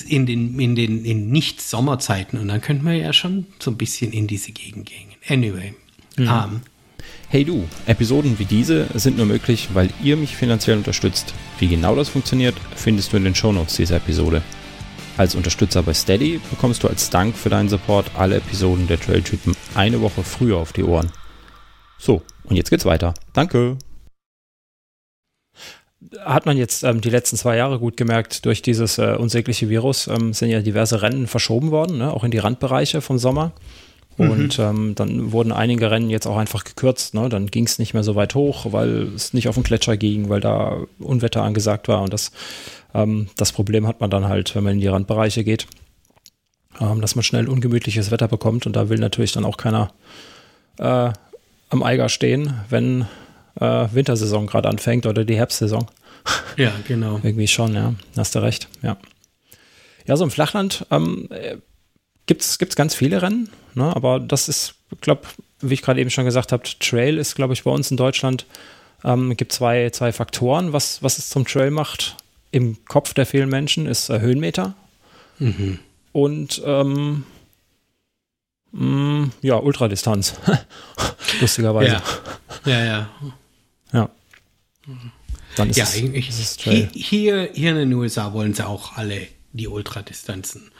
in den, in den in Nicht-Sommerzeiten. Und dann könnte man ja schon so ein bisschen in diese Gegend gehen. Anyway. Mhm. Um, Hey du, Episoden wie diese sind nur möglich, weil ihr mich finanziell unterstützt. Wie genau das funktioniert, findest du in den Shownotes dieser Episode. Als Unterstützer bei Steady bekommst du als Dank für deinen Support alle Episoden der Trailtypen eine Woche früher auf die Ohren. So, und jetzt geht's weiter. Danke! Hat man jetzt ähm, die letzten zwei Jahre gut gemerkt, durch dieses äh, unsägliche Virus ähm, sind ja diverse Rennen verschoben worden, ne? auch in die Randbereiche vom Sommer. Und mhm. ähm, dann wurden einige Rennen jetzt auch einfach gekürzt. Ne? Dann ging es nicht mehr so weit hoch, weil es nicht auf den Gletscher ging, weil da Unwetter angesagt war. Und das, ähm, das Problem hat man dann halt, wenn man in die Randbereiche geht, ähm, dass man schnell ungemütliches Wetter bekommt. Und da will natürlich dann auch keiner äh, am Eiger stehen, wenn äh, Wintersaison gerade anfängt oder die Herbstsaison. Ja, genau. Irgendwie schon, ja. Hast du recht, ja. Ja, so im Flachland ähm, gibt es ganz viele Rennen, ne? aber das ist, ich glaube, wie ich gerade eben schon gesagt habe, Trail ist, glaube ich, bei uns in Deutschland, ähm, gibt zwei, zwei Faktoren, was, was es zum Trail macht. Im Kopf der vielen Menschen ist äh, Höhenmeter mhm. und ähm, mh, mm, ja, Ultradistanz. [LAUGHS] Lustigerweise. Ja, ja. Ja. ja. Dann ist ja, es, ich, ist es hier, hier in den USA wollen sie auch alle die Ultradistanzen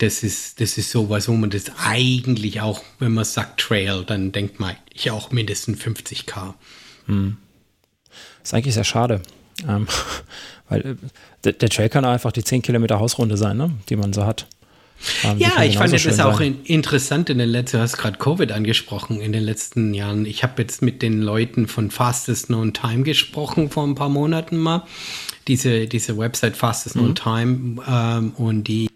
das ist, das ist sowas, wo man das eigentlich auch, wenn man sagt Trail, dann denkt man ich auch mindestens 50k. Hm. Ist eigentlich sehr schade. Ähm, [LAUGHS] weil äh, der, der, Trail kann einfach die 10 Kilometer Hausrunde sein, ne? die man so hat. Ähm, ja, ich fand das auch in, interessant in den letzten, du hast gerade Covid angesprochen, in den letzten Jahren. Ich habe jetzt mit den Leuten von Fastest Known Time gesprochen vor ein paar Monaten mal diese, diese Website Fastest mhm. on Time ähm, und die,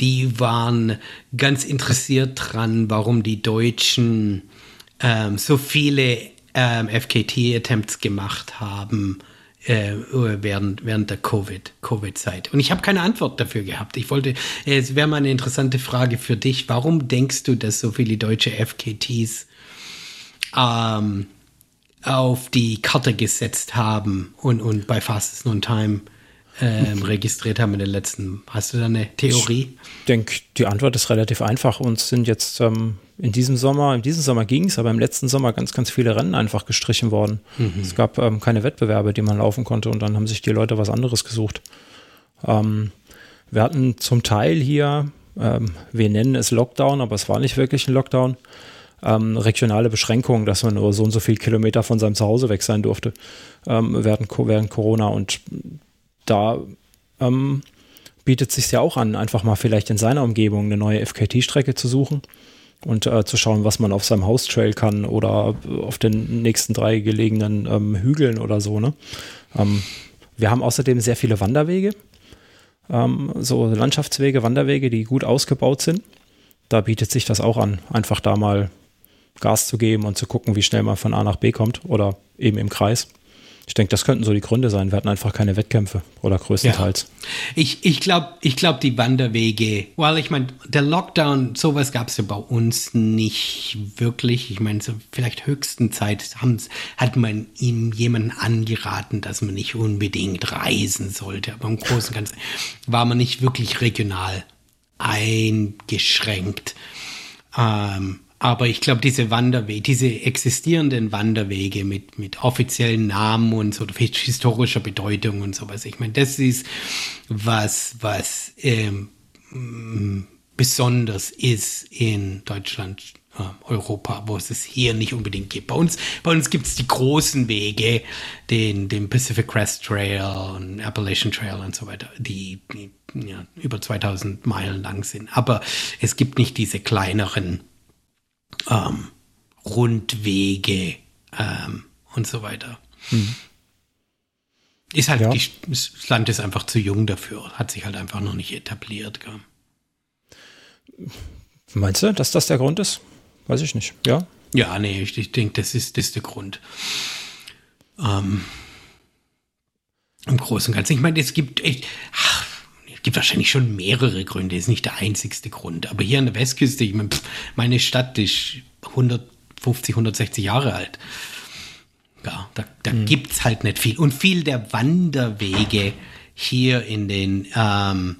die waren ganz interessiert dran, warum die Deutschen ähm, so viele ähm, FKT-Attempts gemacht haben äh, während, während der Covid, Covid-Zeit. Und ich habe keine Antwort dafür gehabt. Ich wollte, es wäre mal eine interessante Frage für dich. Warum denkst du, dass so viele deutsche FKTs ähm, auf die Karte gesetzt haben und, und bei Fastest No Time ähm, registriert haben in den letzten. Hast du da eine Theorie? Ich denke, die Antwort ist relativ einfach. Uns sind jetzt ähm, in diesem Sommer, in diesem Sommer ging es, aber im letzten Sommer ganz, ganz viele Rennen einfach gestrichen worden. Mhm. Es gab ähm, keine Wettbewerbe, die man laufen konnte und dann haben sich die Leute was anderes gesucht. Ähm, Wir hatten zum Teil hier, ähm, wir nennen es Lockdown, aber es war nicht wirklich ein Lockdown, ähm, regionale Beschränkungen, dass man nur so und so viele Kilometer von seinem Zuhause weg sein durfte ähm, während, während Corona. Und da ähm, bietet sich ja auch an, einfach mal vielleicht in seiner Umgebung eine neue FKT-Strecke zu suchen und äh, zu schauen, was man auf seinem Haustrail kann oder auf den nächsten drei gelegenen ähm, Hügeln oder so. Ne? Ähm, wir haben außerdem sehr viele Wanderwege, ähm, so Landschaftswege, Wanderwege, die gut ausgebaut sind. Da bietet sich das auch an, einfach da mal Gas zu geben und zu gucken, wie schnell man von A nach B kommt oder eben im Kreis. Ich denke, das könnten so die Gründe sein. Wir hatten einfach keine Wettkämpfe oder größtenteils. Ja. Ich, ich glaube, ich glaub, die Wanderwege, weil ich meine, der Lockdown, sowas gab es ja bei uns nicht wirklich. Ich meine, so vielleicht höchsten Zeit hat man ihm jemanden angeraten, dass man nicht unbedingt reisen sollte. Aber im Großen und Ganzen war man nicht wirklich regional eingeschränkt. Ähm, aber ich glaube, diese Wanderwege, diese existierenden Wanderwege mit, mit offiziellen Namen und so historischer Bedeutung und sowas, ich meine, das ist was, was ähm, besonders ist in Deutschland, äh, Europa, wo es es hier nicht unbedingt gibt. Bei uns, bei uns gibt es die großen Wege, den, den Pacific Crest Trail und Appalachian Trail und so weiter, die, die ja, über 2000 Meilen lang sind. Aber es gibt nicht diese kleineren ähm, Rundwege ähm, und so weiter. Mhm. Ist halt, ja. die, das Land ist einfach zu jung dafür, hat sich halt einfach noch nicht etabliert. Gell? Meinst du, dass das der Grund ist? Weiß ich nicht. Ja? Ja, nee, ich, ich denke, das ist, das ist der Grund. Ähm, Im Großen und Ganzen. Ich meine, es gibt echt, ach, gibt wahrscheinlich schon mehrere Gründe, ist nicht der einzigste Grund. Aber hier an der Westküste, ich meine, meine Stadt ist 150, 160 Jahre alt. Ja, da, da mhm. gibt es halt nicht viel. Und viel der Wanderwege hier in den, ähm,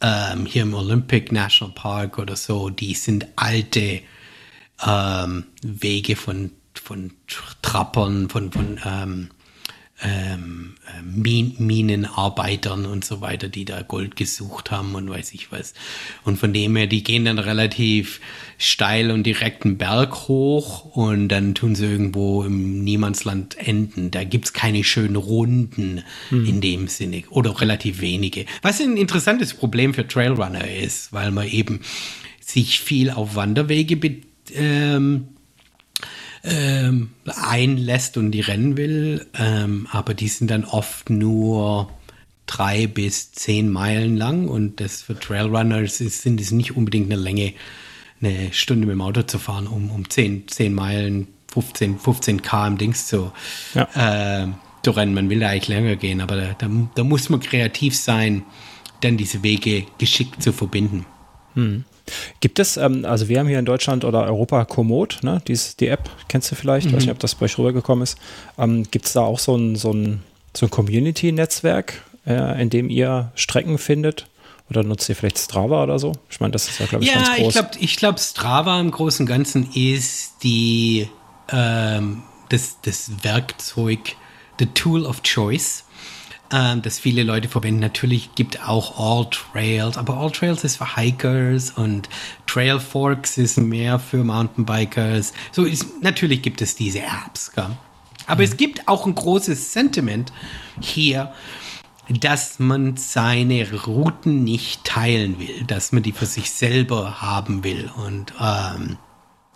ähm, hier im Olympic National Park oder so, die sind alte ähm, Wege von, von Trappern, von, von ähm, ähm, äh, Min Minenarbeitern und so weiter, die da Gold gesucht haben und weiß ich was. Und von dem her, die gehen dann relativ steil und direkt einen Berg hoch und dann tun sie irgendwo im Niemandsland enden. Da gibt's keine schönen Runden hm. in dem Sinne oder relativ wenige. Was ein interessantes Problem für Trailrunner ist, weil man eben sich viel auf Wanderwege ähm, ähm, einlässt und die rennen will. Ähm, aber die sind dann oft nur drei bis zehn Meilen lang und das für Trailrunners ist, sind es nicht unbedingt eine Länge, eine Stunde mit dem Auto zu fahren, um, um zehn, zehn Meilen, 15, 15 km Dings zu, ja. äh, zu rennen. Man will da eigentlich länger gehen, aber da, da, da muss man kreativ sein, dann diese Wege geschickt zu verbinden. Hm. Gibt es, ähm, also wir haben hier in Deutschland oder Europa Komoot, ne? Dies, die App, kennst du vielleicht? Mhm. Weiß nicht, ob das bei euch rübergekommen ist. Ähm, Gibt es da auch so ein, so ein, so ein Community-Netzwerk, äh, in dem ihr Strecken findet? Oder nutzt ihr vielleicht Strava oder so? Ich meine, das ist ja, glaube ich, ja, ganz groß. Ich glaube, ich glaub, Strava im Großen und Ganzen ist die, ähm, das, das Werkzeug, the tool of choice ähm, das viele Leute verwenden. Natürlich gibt auch All Trails, aber All Trails ist für Hikers und Trail Forks ist mehr für Mountainbikers. So ist, natürlich gibt es diese Apps. Gell? Aber mhm. es gibt auch ein großes Sentiment hier, dass man seine Routen nicht teilen will, dass man die für sich selber haben will und ähm,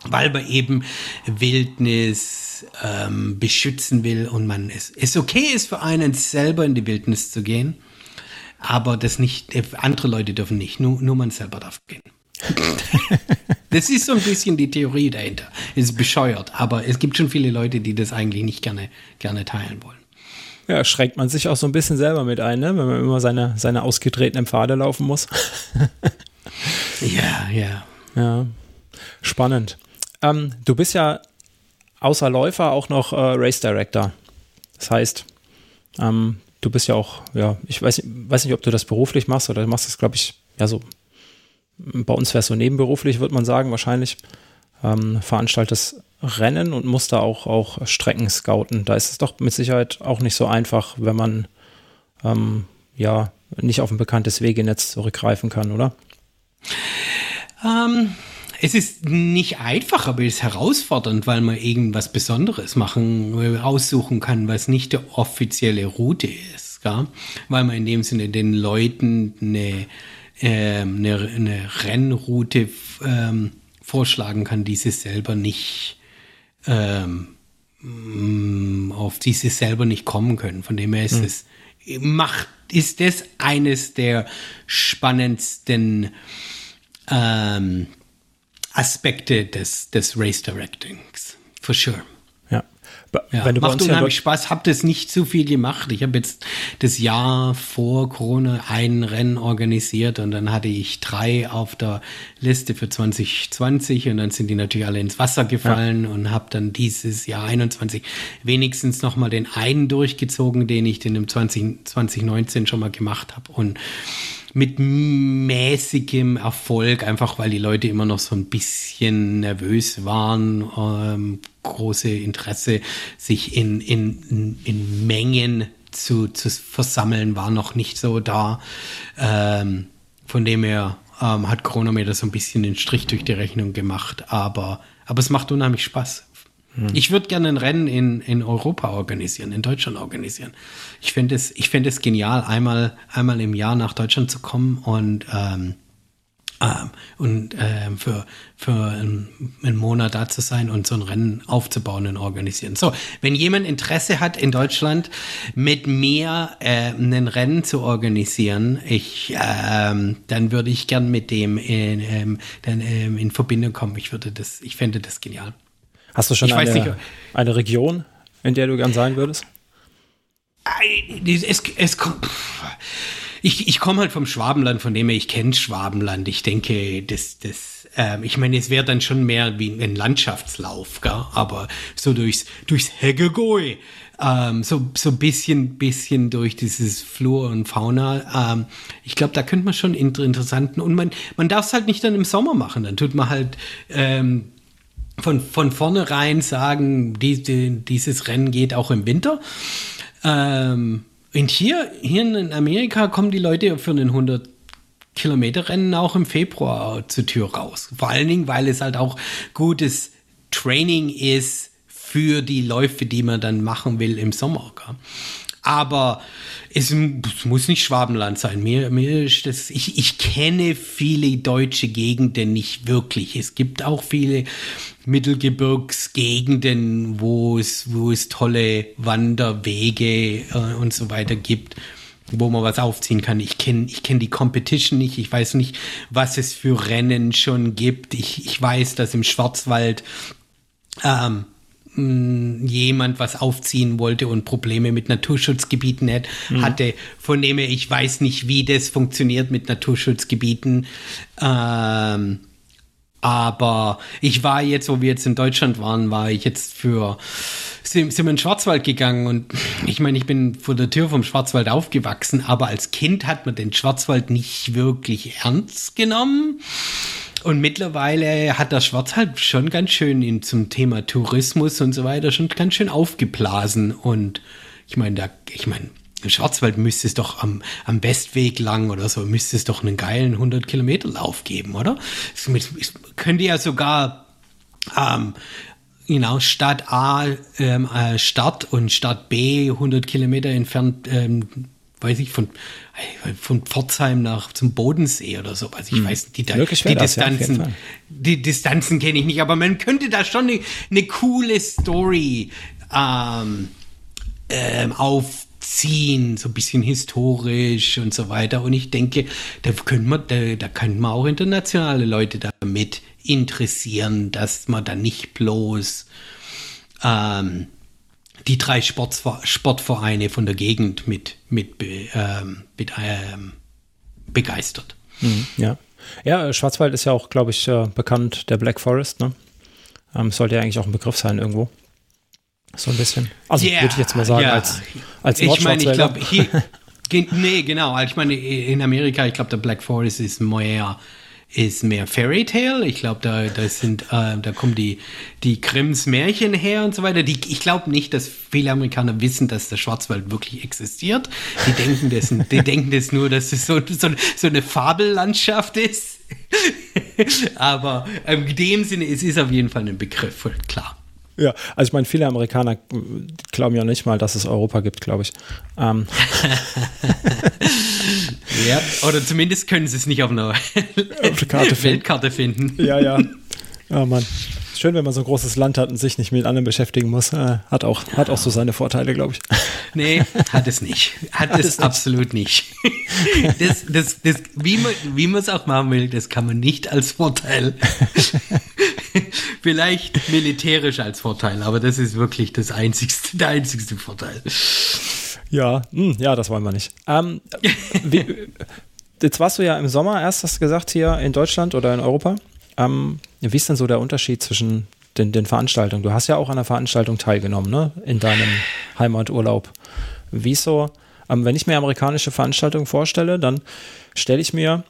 weil man eben Wildnis ähm, beschützen will und man es, es okay ist für einen selber in die Wildnis zu gehen, aber das nicht, äh, andere Leute dürfen nicht, nur, nur man selber darf gehen. [LAUGHS] das ist so ein bisschen die Theorie dahinter. Ist bescheuert, aber es gibt schon viele Leute, die das eigentlich nicht gerne, gerne teilen wollen. Ja, schränkt man sich auch so ein bisschen selber mit ein, ne? wenn man immer seine, seine ausgetretenen Pfade laufen muss. [LAUGHS] ja, ja. Ja, spannend. Ähm, du bist ja außer Läufer auch noch äh, Race Director. Das heißt, ähm, du bist ja auch, ja, ich weiß, weiß nicht, ob du das beruflich machst oder du machst das, glaube ich, ja so, bei uns wäre es so nebenberuflich, würde man sagen, wahrscheinlich. Ähm, veranstaltest Rennen und musst da auch, auch Strecken scouten. Da ist es doch mit Sicherheit auch nicht so einfach, wenn man ähm, ja nicht auf ein bekanntes Wegenetz zurückgreifen kann, oder? Ähm, es ist nicht einfach, aber es ist herausfordernd, weil man irgendwas Besonderes machen, aussuchen kann, was nicht die offizielle Route ist. Gell? Weil man in dem Sinne den Leuten eine, äh, eine, eine Rennroute ähm, vorschlagen kann, die sie selber nicht ähm, auf die sie selber nicht kommen können. Von dem her ist hm. es macht ist das eines der spannendsten ähm, Aspekte des, des Race Directings. For sure. Ja. ja Wenn du macht unheimlich Spaß. Hab das nicht zu viel gemacht. Ich habe jetzt das Jahr vor Corona ein Rennen organisiert und dann hatte ich drei auf der Liste für 2020 und dann sind die natürlich alle ins Wasser gefallen ja. und habe dann dieses Jahr 21 wenigstens noch mal den einen durchgezogen, den ich den im 20, 2019 schon mal gemacht habe und mit mäßigem Erfolg, einfach weil die Leute immer noch so ein bisschen nervös waren, ähm, große Interesse, sich in, in, in Mengen zu, zu versammeln, war noch nicht so da. Ähm, von dem her ähm, hat das so ein bisschen den Strich durch die Rechnung gemacht, aber, aber es macht unheimlich Spaß. Hm. Ich würde gerne ein Rennen in, in Europa organisieren, in Deutschland organisieren. Ich finde es, ich finde es genial, einmal, einmal im Jahr nach Deutschland zu kommen und, ähm, ähm, und ähm, für, für einen, einen, Monat da zu sein und so ein Rennen aufzubauen und organisieren. So, wenn jemand Interesse hat in Deutschland mit mir äh, ein Rennen zu organisieren, ich, ähm, dann würde ich gern mit dem in, ähm, dann, ähm, in Verbindung kommen. Ich würde das, ich fände das genial. Hast du schon eine, nicht, eine Region, in der du gern sein würdest? Es, es, ich, ich komme halt vom Schwabenland, von dem her ich kenne Schwabenland. Ich denke, das, das, äh, ich meine, es wäre dann schon mehr wie ein Landschaftslauf, gell? aber so durchs, durchs Hegegoi, ähm, so, so ein bisschen, bisschen durch dieses Flur und Fauna. Ähm, ich glaube, da könnte man schon inter interessanten, und man, man darf es halt nicht dann im Sommer machen, dann tut man halt, ähm, von, von vornherein sagen, die, die, dieses Rennen geht auch im Winter. Ähm, und hier, hier in Amerika kommen die Leute für einen 100 Kilometer Rennen auch im Februar zur Tür raus. Vor allen Dingen, weil es halt auch gutes Training ist für die Läufe, die man dann machen will im Sommer. Gell? Aber es, muss nicht Schwabenland sein. Mir, mir das, ich, ich kenne viele deutsche Gegenden nicht wirklich. Es gibt auch viele Mittelgebirgsgegenden, wo es, wo es tolle Wanderwege äh, und so weiter gibt, wo man was aufziehen kann. Ich kenne ich kenn die Competition nicht. Ich weiß nicht, was es für Rennen schon gibt. Ich, ich weiß, dass im Schwarzwald ähm, jemand was aufziehen wollte und Probleme mit Naturschutzgebieten hat, mhm. hatte. Von dem ich weiß nicht, wie das funktioniert mit Naturschutzgebieten. Ähm, aber ich war jetzt, wo wir jetzt in Deutschland waren, war ich jetzt für, sind, sind wir in den Schwarzwald gegangen und [SNIFFS] ich meine, ich bin vor der Tür vom Schwarzwald aufgewachsen, aber als Kind hat man den Schwarzwald nicht wirklich ernst genommen. Und mittlerweile hat der Schwarzwald schon ganz schön in, zum Thema Tourismus und so weiter schon ganz schön aufgeblasen. Und ich meine, da, ich meine, im Schwarzwald müsste es doch am, am Westweg lang oder so, müsste es doch einen geilen 100 Kilometer Lauf geben, oder? Es, es könnte ja sogar, ähm, genau, Stadt A ähm, äh, Start und Stadt B 100 Kilometer entfernt ähm, weiß ich, von, von Pforzheim nach zum Bodensee oder so. Also ich hm. weiß, die, die Distanzen, ja, die Distanzen kenne ich nicht, aber man könnte da schon eine, eine coole Story ähm, ähm, aufziehen, so ein bisschen historisch und so weiter. Und ich denke, da können wir, da, da können wir auch internationale Leute damit interessieren, dass man da nicht bloß ähm, die drei Sportvereine von der Gegend mit, mit, ähm, mit ähm, begeistert. Mhm, ja. ja, Schwarzwald ist ja auch, glaube ich, äh, bekannt, der Black Forest. Ne? Ähm, sollte ja eigentlich auch ein Begriff sein irgendwo. So ein bisschen. Also yeah, würde ich jetzt mal sagen, yeah. als, als Ich meine, ich glaube, hier, nee, genau. Ich meine, in Amerika, ich glaube, der Black Forest ist mehr ist mehr Fairy Tale. Ich glaube, da, da sind, äh, da kommen die, die Grimms Märchen her und so weiter. Die, ich glaube nicht, dass viele Amerikaner wissen, dass der Schwarzwald wirklich existiert. Die denken das, [LAUGHS] die denken das nur, dass es so, so, so eine Fabellandschaft ist. [LAUGHS] Aber ähm, in dem Sinne, es ist auf jeden Fall ein Begriff, klar. Ja, also ich meine, viele Amerikaner glauben ja nicht mal, dass es Europa gibt, glaube ich. Ähm. [LAUGHS] ja, oder zumindest können sie es nicht auf einer auf Karte Weltkarte finden. Ja, ja. [LAUGHS] Ja, Mann. Schön, wenn man so ein großes Land hat und sich nicht mit anderen beschäftigen muss. Äh, hat, auch, hat auch so seine Vorteile, glaube ich. [LAUGHS] Nee, hat es nicht. Hat, hat es, es nicht. absolut nicht. Das, das, das, wie man es auch machen will, das kann man nicht als Vorteil. [LAUGHS] Vielleicht militärisch als Vorteil, aber das ist wirklich das einzigste, der einzigste Vorteil. Ja, mh, hm, ja, das wollen wir nicht. Ähm, wie, jetzt warst du ja im Sommer erst, hast du gesagt, hier in Deutschland oder in Europa. Ähm, wie ist denn so der Unterschied zwischen den, den, Veranstaltungen? Du hast ja auch an der Veranstaltung teilgenommen, ne? In deinem Heimaturlaub. Wieso, ähm, wenn ich mir amerikanische Veranstaltungen vorstelle, dann stelle ich mir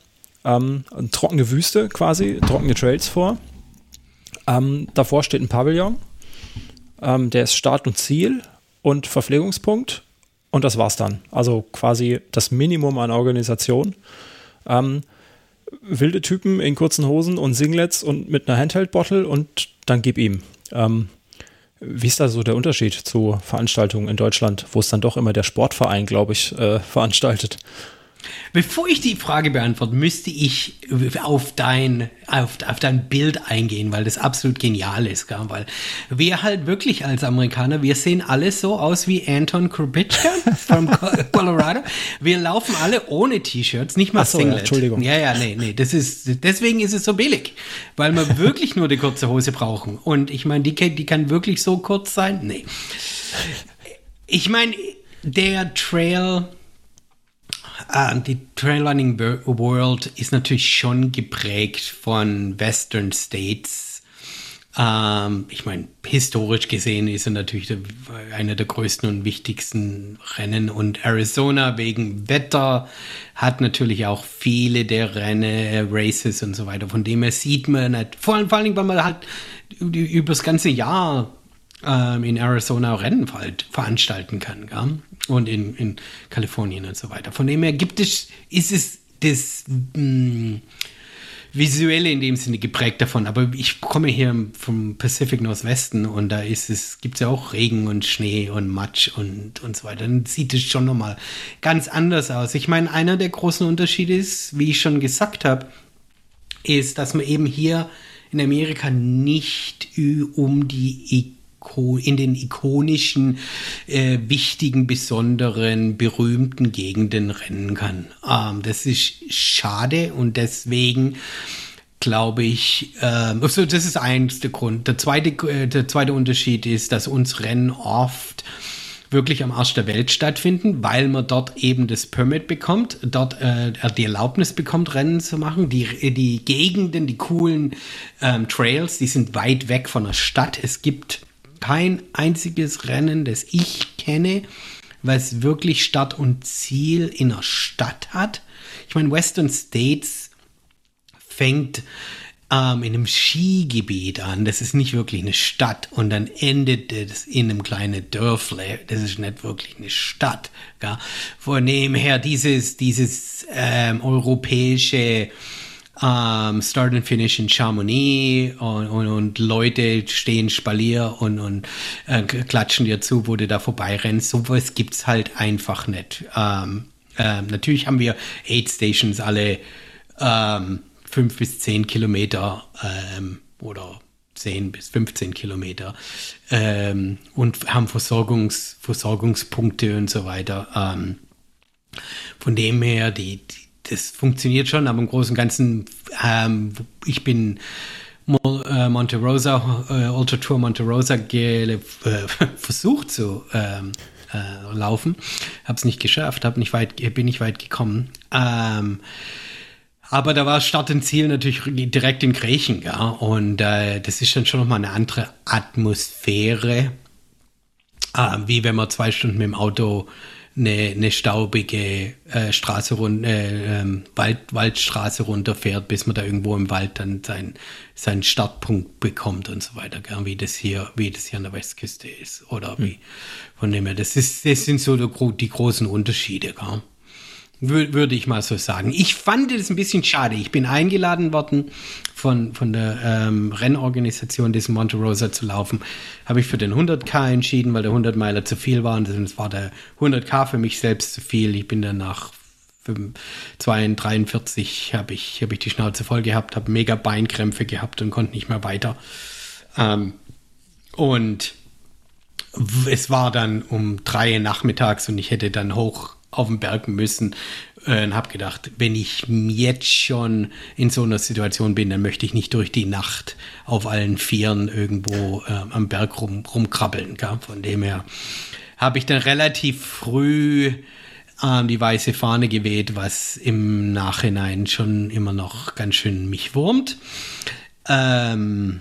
ähm, trockene Wüste quasi, trockene Trails vor. Ähm, davor steht ein Pavillon. Ähm, der ist Start und Ziel und Verpflegungspunkt. Und das war's dann. Also quasi das Minimum an Organisation. Ähm, wilde Typen in kurzen Hosen und Singlets und mit einer Handheld-Bottle und dann gib ihm. Ähm, wie ist da so der Unterschied zu Veranstaltungen in Deutschland, wo es dann doch immer der Sportverein, glaube ich, äh, veranstaltet? Bevor ich die Frage beantworte, müsste ich auf dein, auf, auf dein Bild eingehen, weil das absolut genial ist. Gell? Weil wir halt wirklich als Amerikaner, wir sehen alle so aus wie Anton Krupitschka [LAUGHS] von Colorado. Wir laufen alle ohne T-Shirts, nicht mal Ach so, Singlet. Ja, Entschuldigung. Ja, ja, nee, nee. Das ist, deswegen ist es so billig, weil wir [LAUGHS] wirklich nur die kurze Hose brauchen. Und ich meine, die, die kann wirklich so kurz sein? Nee. Ich meine, der Trail die Trailrunning World ist natürlich schon geprägt von Western States. Ähm, ich meine, historisch gesehen ist er natürlich einer der größten und wichtigsten Rennen und Arizona wegen Wetter hat natürlich auch viele der Rennen, äh, Races und so weiter. Von dem her sieht man nicht, vor allem, vor allem weil man halt über das ganze Jahr ähm, in Arizona Rennen veranstalten kann. Gell? und in, in Kalifornien und so weiter. Von dem her gibt es, ist es das mh, mm, Visuelle in dem Sinne geprägt davon. Aber ich komme hier vom Pacific Northwesten und da ist es, gibt es ja auch Regen und Schnee und Matsch und, und so weiter. Dann sieht es schon nochmal ganz anders aus. Ich meine, einer der großen Unterschiede ist, wie ich schon gesagt habe, ist, dass man eben hier in Amerika nicht um die in den ikonischen, äh, wichtigen, besonderen, berühmten Gegenden rennen kann. Ähm, das ist schade und deswegen glaube ich, äh, also das ist eins der Grund. Der zweite, äh, der zweite Unterschied ist, dass uns Rennen oft wirklich am Arsch der Welt stattfinden, weil man dort eben das Permit bekommt, dort äh, die Erlaubnis bekommt, Rennen zu machen. Die, die Gegenden, die coolen ähm, Trails, die sind weit weg von der Stadt. Es gibt kein einziges Rennen, das ich kenne, was wirklich Start und Ziel in einer Stadt hat. Ich meine, Western States fängt ähm, in einem Skigebiet an. Das ist nicht wirklich eine Stadt. Und dann endet es in einem kleinen Dörfle. Das ist nicht wirklich eine Stadt. Gell? Von dem her, dieses, dieses ähm, europäische ähm, Start and Finish in Chamonix und, und, und Leute stehen Spalier und, und äh, klatschen dir zu, wo du da vorbeirennst. Sowas gibt's halt einfach nicht. Ähm, äh, natürlich haben wir Aid Stations alle ähm, fünf bis zehn Kilometer ähm, oder 10 bis 15 Kilometer ähm, und haben Versorgungs, Versorgungspunkte und so weiter. Ähm, von dem her, die, die das funktioniert schon, aber im Großen und Ganzen, ähm, ich bin äh, Monte Rosa, äh, Ultra Tour Monte Rosa äh, [LAUGHS] versucht zu ähm, äh, laufen, habe es nicht geschafft, hab nicht weit, bin nicht weit gekommen. Ähm, aber da war Start und Ziel natürlich direkt in Griechen, ja, und äh, das ist dann schon nochmal eine andere Atmosphäre, äh, wie wenn man zwei Stunden mit dem Auto eine, eine staubige äh, Straße runter, äh, ähm, Wald, Waldstraße runterfährt, bis man da irgendwo im Wald dann sein, seinen Startpunkt bekommt und so weiter, gell? wie das hier, wie das hier an der Westküste ist. Oder wie von dem her, das ist, das sind so die, die großen Unterschiede, gell? Würde ich mal so sagen. Ich fand es ein bisschen schade. Ich bin eingeladen worden von, von der ähm, Rennorganisation, diesen Monte Rosa zu laufen. Habe ich für den 100k entschieden, weil der 100 Meiler zu viel war. Und es war der 100k für mich selbst zu viel. Ich bin dann nach 43 habe ich, hab ich die Schnauze voll gehabt, habe mega Beinkrämpfe gehabt und konnte nicht mehr weiter. Ähm, und es war dann um drei nachmittags und ich hätte dann hoch auf den Berg müssen äh, und habe gedacht, wenn ich jetzt schon in so einer Situation bin, dann möchte ich nicht durch die Nacht auf allen Vieren irgendwo äh, am Berg rum, rumkrabbeln. Gell? Von dem her habe ich dann relativ früh ähm, die weiße Fahne geweht, was im Nachhinein schon immer noch ganz schön mich wurmt. Ähm,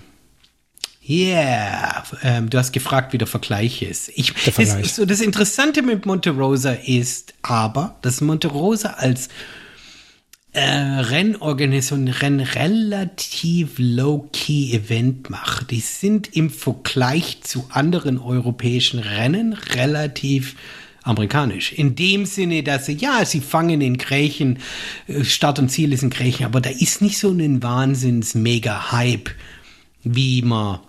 Yeah, ähm, du hast gefragt, wie der Vergleich ist. Ich, der Vergleich. Das, so, das Interessante mit Monte Rosa ist aber, dass Monte Rosa als äh, Rennorganisation Renn relativ low-key Event macht. Die sind im Vergleich zu anderen europäischen Rennen relativ amerikanisch. In dem Sinne, dass sie, ja, sie fangen in Grächen, äh, Start und Ziel ist in Grächen, aber da ist nicht so ein Wahnsinns-Mega-Hype, wie man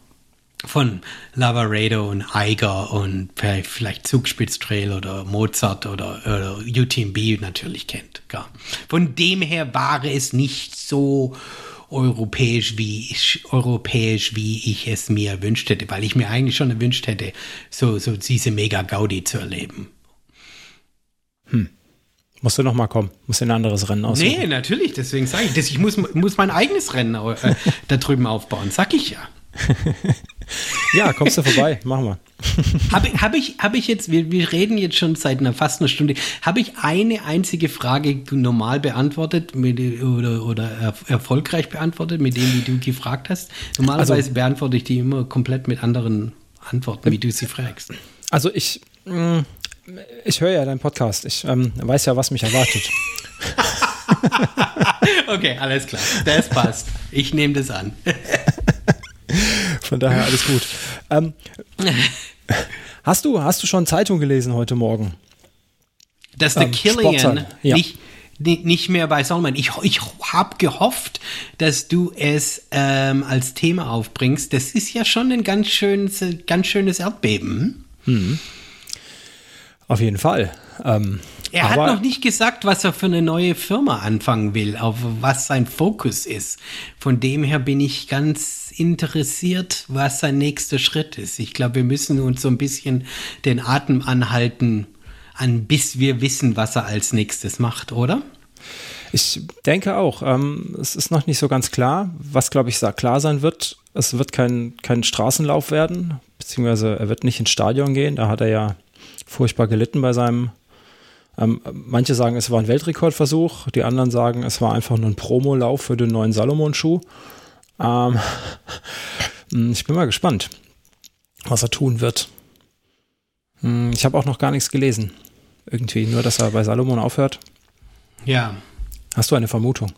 von Lavaredo und Eiger und vielleicht Zugspitztrail oder Mozart oder, oder UTMB natürlich kennt. Klar. Von dem her war es nicht so europäisch wie ich, europäisch wie ich es mir erwünscht hätte, weil ich mir eigentlich schon erwünscht hätte, so, so diese Mega Gaudi zu erleben. Hm. Musst du noch mal kommen? Musst du ein anderes Rennen aussuchen? Nee, natürlich. Deswegen sage ich das. Ich muss, muss mein eigenes Rennen äh, [LAUGHS] da drüben aufbauen. Sag ich ja. [LAUGHS] ja, kommst du vorbei, machen wir. Habe hab ich, hab ich jetzt, wir, wir reden jetzt schon seit einer fast einer Stunde, habe ich eine einzige Frage normal beantwortet mit, oder, oder er, erfolgreich beantwortet, mit dem, wie du gefragt hast? Normalerweise also, beantworte ich die immer komplett mit anderen Antworten, wie du sie fragst. Also ich, mm, ich höre ja deinen Podcast. Ich ähm, weiß ja, was mich erwartet. [LAUGHS] okay, alles klar. Das passt. Ich nehme das an. [LAUGHS] Von daher alles gut. Ähm, [LAUGHS] hast, du, hast du schon Zeitung gelesen heute Morgen? Dass der ähm, Killian ja. nicht, nicht mehr bei Solomon. Ich, ich habe gehofft, dass du es ähm, als Thema aufbringst. Das ist ja schon ein ganz schönes, ganz schönes Erdbeben. Mhm. Auf jeden Fall. Ähm, er hat noch nicht gesagt, was er für eine neue Firma anfangen will, auf was sein Fokus ist. Von dem her bin ich ganz interessiert, was sein nächster Schritt ist. Ich glaube, wir müssen uns so ein bisschen den Atem anhalten, an, bis wir wissen, was er als nächstes macht, oder? Ich denke auch. Ähm, es ist noch nicht so ganz klar. Was, glaube ich, klar sein wird, es wird kein, kein Straßenlauf werden, beziehungsweise er wird nicht ins Stadion gehen. Da hat er ja furchtbar gelitten bei seinem. Ähm, manche sagen, es war ein Weltrekordversuch, die anderen sagen, es war einfach nur ein Promolauf für den neuen Salomon-Schuh. Ähm, [LAUGHS] ich bin mal gespannt, was er tun wird. Hm, ich habe auch noch gar nichts gelesen. Irgendwie, nur dass er bei Salomon aufhört. Ja. Hast du eine Vermutung?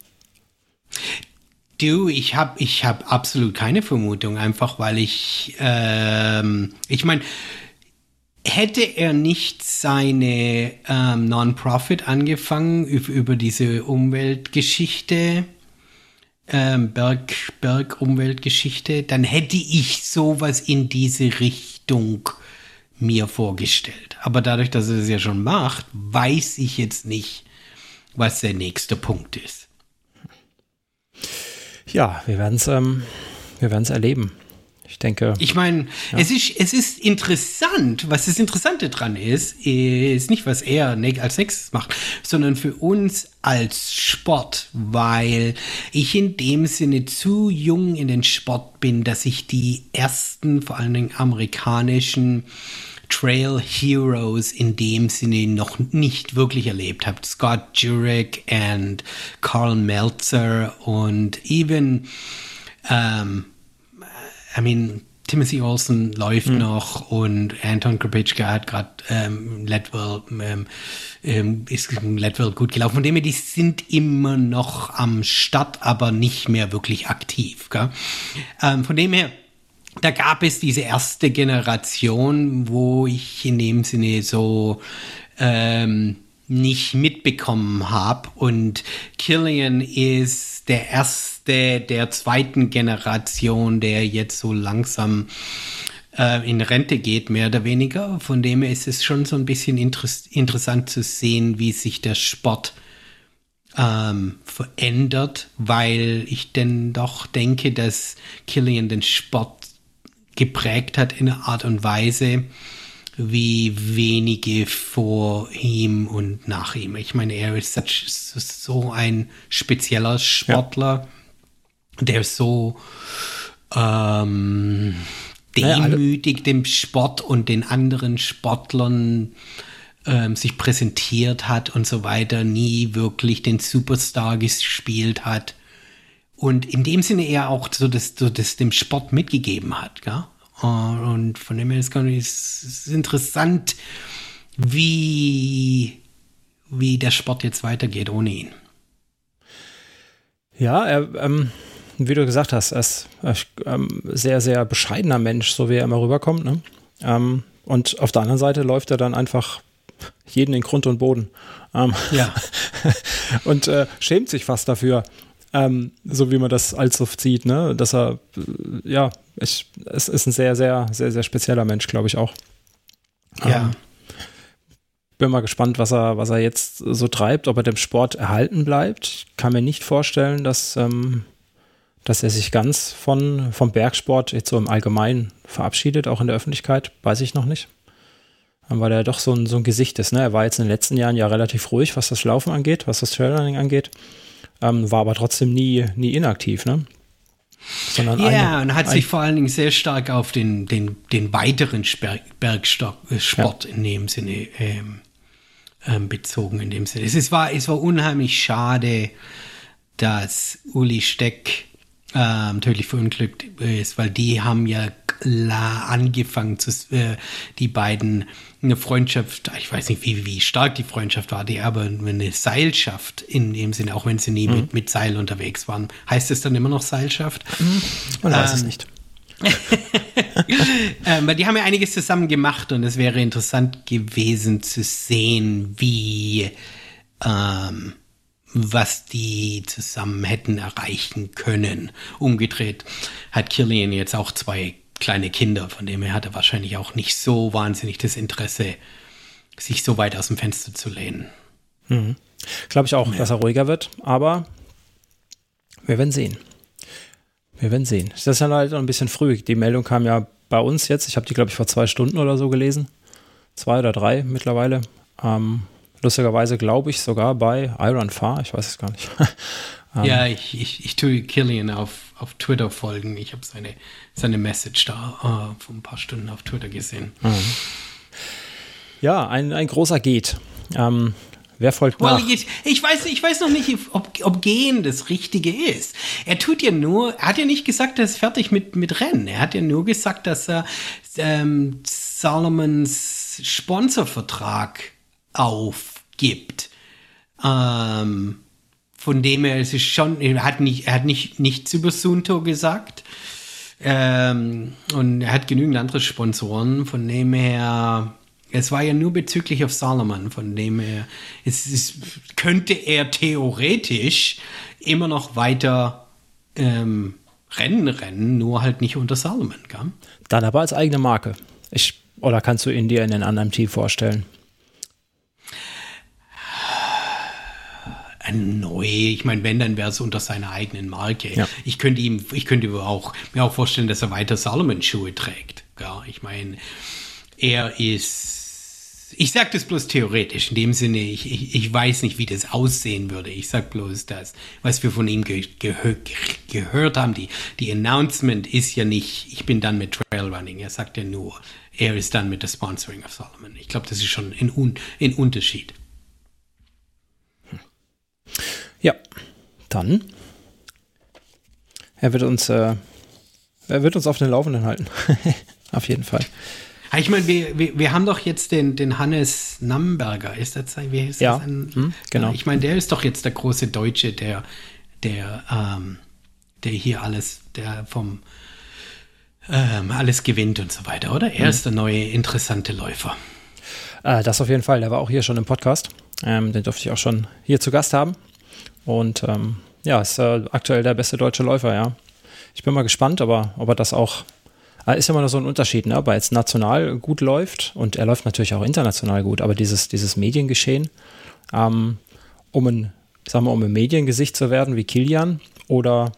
Du, ich habe ich hab absolut keine Vermutung, einfach weil ich, ähm, ich meine, hätte er nicht seine ähm, Non-Profit angefangen über, diese Umweltgeschichte, ähm, Berg, Bergumweltgeschichte, dann hätte ich sowas in diese Richtung mir vorgestellt. Aber dadurch, dass er das ja schon macht, weiß ich jetzt nicht, was der nächste Punkt ist. Ja, wir werden es ähm, erleben. Ich denke. Ich meine, ja. es, ist, es ist interessant. Was das Interessante dran ist, ist nicht, was er als nächstes macht, sondern für uns als Sport, weil ich in dem Sinne zu jung in den Sport bin, dass ich die ersten, vor allen Dingen amerikanischen Trail Heroes in dem Sinne noch nicht wirklich erlebt habe. Scott Jurek und Carl Meltzer und even ähm, I mean, Timothy Olsen läuft mhm. noch und Anton Krupitschka hat gerade ähm, Leadwell, ähm, ähm, ist Leadwell gut gelaufen. Von dem her, die sind immer noch am Start, aber nicht mehr wirklich aktiv. Ähm, von dem her, da gab es diese erste Generation, wo ich in dem Sinne so ähm, nicht mitbekommen habe. Und Killian ist der erste der zweiten Generation, der jetzt so langsam äh, in Rente geht, mehr oder weniger. Von dem her ist es schon so ein bisschen inter interessant zu sehen, wie sich der Sport ähm, verändert, weil ich denn doch denke, dass Killian den Sport geprägt hat in einer Art und Weise, wie wenige vor ihm und nach ihm. Ich meine, er ist so ein spezieller Sportler, ja. Der so ähm, demütig dem Sport und den anderen Sportlern ähm, sich präsentiert hat und so weiter, nie wirklich den Superstar gespielt hat. Und in dem Sinne er auch so das, so das dem Sport mitgegeben hat. Gell? Und von dem her ist es interessant, wie, wie der Sport jetzt weitergeht ohne ihn. Ja, er, ähm, wie du gesagt hast, er ist ein ähm, sehr, sehr bescheidener Mensch, so wie er immer rüberkommt. Ne? Ähm, und auf der anderen Seite läuft er dann einfach jeden in Grund und Boden. Ähm, ja. [LAUGHS] und äh, schämt sich fast dafür, ähm, so wie man das allzu sieht, ne? Dass er, äh, ja, ich, es ist ein sehr, sehr, sehr, sehr spezieller Mensch, glaube ich auch. Ja. Ähm, bin mal gespannt, was er, was er jetzt so treibt, ob er dem Sport erhalten bleibt. Ich kann mir nicht vorstellen, dass, ähm, dass er sich ganz von, vom Bergsport jetzt so im Allgemeinen verabschiedet, auch in der Öffentlichkeit, weiß ich noch nicht. Weil er doch so ein, so ein Gesicht ist. Ne? Er war jetzt in den letzten Jahren ja relativ ruhig, was das Laufen angeht, was das Trailrunning angeht ähm, war aber trotzdem nie, nie inaktiv, ne? Sondern ja, eine, und hat sich vor allen Dingen sehr stark auf den, den, den weiteren Bergsport äh, ja. in dem Sinne ähm, ähm, bezogen. In dem Sinne. Es, es, war, es war unheimlich schade, dass Uli Steck ähm, tödlich verunglückt ist, weil die haben ja angefangen zu, äh, die beiden eine Freundschaft, ich weiß nicht, wie, wie stark die Freundschaft war, die aber eine Seilschaft in dem Sinne, auch wenn sie nie mhm. mit, mit Seil unterwegs waren. Heißt es dann immer noch Seilschaft? Mhm. Man weiß es ähm, nicht. [LAUGHS] ähm, weil die haben ja einiges zusammen gemacht und es wäre interessant gewesen zu sehen, wie ähm, was die zusammen hätten erreichen können. Umgedreht hat Killian jetzt auch zwei kleine Kinder, von dem her hat er wahrscheinlich auch nicht so wahnsinnig das Interesse, sich so weit aus dem Fenster zu lehnen. Mhm. Glaube ich auch, ja. dass er ruhiger wird, aber wir werden sehen. Wir werden sehen. Das ist ja leider ein bisschen früh. Die Meldung kam ja bei uns jetzt. Ich habe die, glaube ich, vor zwei Stunden oder so gelesen. Zwei oder drei mittlerweile. Ähm, lustigerweise glaube ich sogar bei Iron Far. Ich weiß es gar nicht. [LAUGHS] ähm, ja, ich, ich, ich tue Killian auf, auf Twitter folgen. Ich habe seine seine Message da äh, vor ein paar Stunden auf Twitter gesehen. Mhm. Ja, ein, ein großer geht. Ähm, wer folgt well, nach? Ich, ich, weiß, ich weiß noch nicht, ob, ob gehen das Richtige ist. Er tut ja nur, er hat ja nicht gesagt, er ist fertig mit, mit Rennen. Er hat ja nur gesagt, dass er ähm, Salomons Sponsorvertrag aufgibt. Ähm, von dem er es ist schon, er hat nicht, er hat nicht nichts über Sunto gesagt. Ähm, und er hat genügend andere Sponsoren, von dem her, es war ja nur bezüglich auf Salomon, von dem her, es, es könnte er theoretisch immer noch weiter ähm, Rennen rennen, nur halt nicht unter Salomon, gell? Dann aber als eigene Marke. Ich, oder kannst du ihn dir in einem anderen Team vorstellen? Neu. Ich meine, wenn, dann wäre es unter seiner eigenen Marke. Ja. Ich könnte ihm, ich könnte auch, mir auch vorstellen, dass er weiter Salomon-Schuhe trägt. Ja, ich meine, er ist, ich sage das bloß theoretisch, in dem Sinne, ich, ich, ich weiß nicht, wie das aussehen würde. Ich sage bloß das, was wir von ihm ge gehör, gehört haben. Die, die Announcement ist ja nicht, ich bin dann mit Trailrunning. Er sagt ja nur, er ist dann mit der Sponsoring of Solomon. Ich glaube, das ist schon ein, ein Unterschied. Ja, dann. Er wird uns äh, er wird uns auf den Laufenden halten. [LAUGHS] auf jeden Fall. Ich meine, wir, wir, wir haben doch jetzt den, den Hannes Namberger, ist das, wie heißt ja, das? Ein, hm, genau. Ich meine, der ist doch jetzt der große Deutsche, der, der, ähm, der hier alles, der vom ähm, alles gewinnt und so weiter, oder? Er hm. ist der neue interessante Läufer. Äh, das auf jeden Fall. Der war auch hier schon im Podcast. Ähm, den durfte ich auch schon hier zu Gast haben. Und ähm, ja, ist äh, aktuell der beste deutsche Läufer, ja. Ich bin mal gespannt, aber ob er das auch äh, ist immer noch so ein Unterschied, ne? ob er jetzt national gut läuft und er läuft natürlich auch international gut, aber dieses, dieses Mediengeschehen, ähm, um ein, sagen wir, um ein Mediengesicht zu werden wie Kilian oder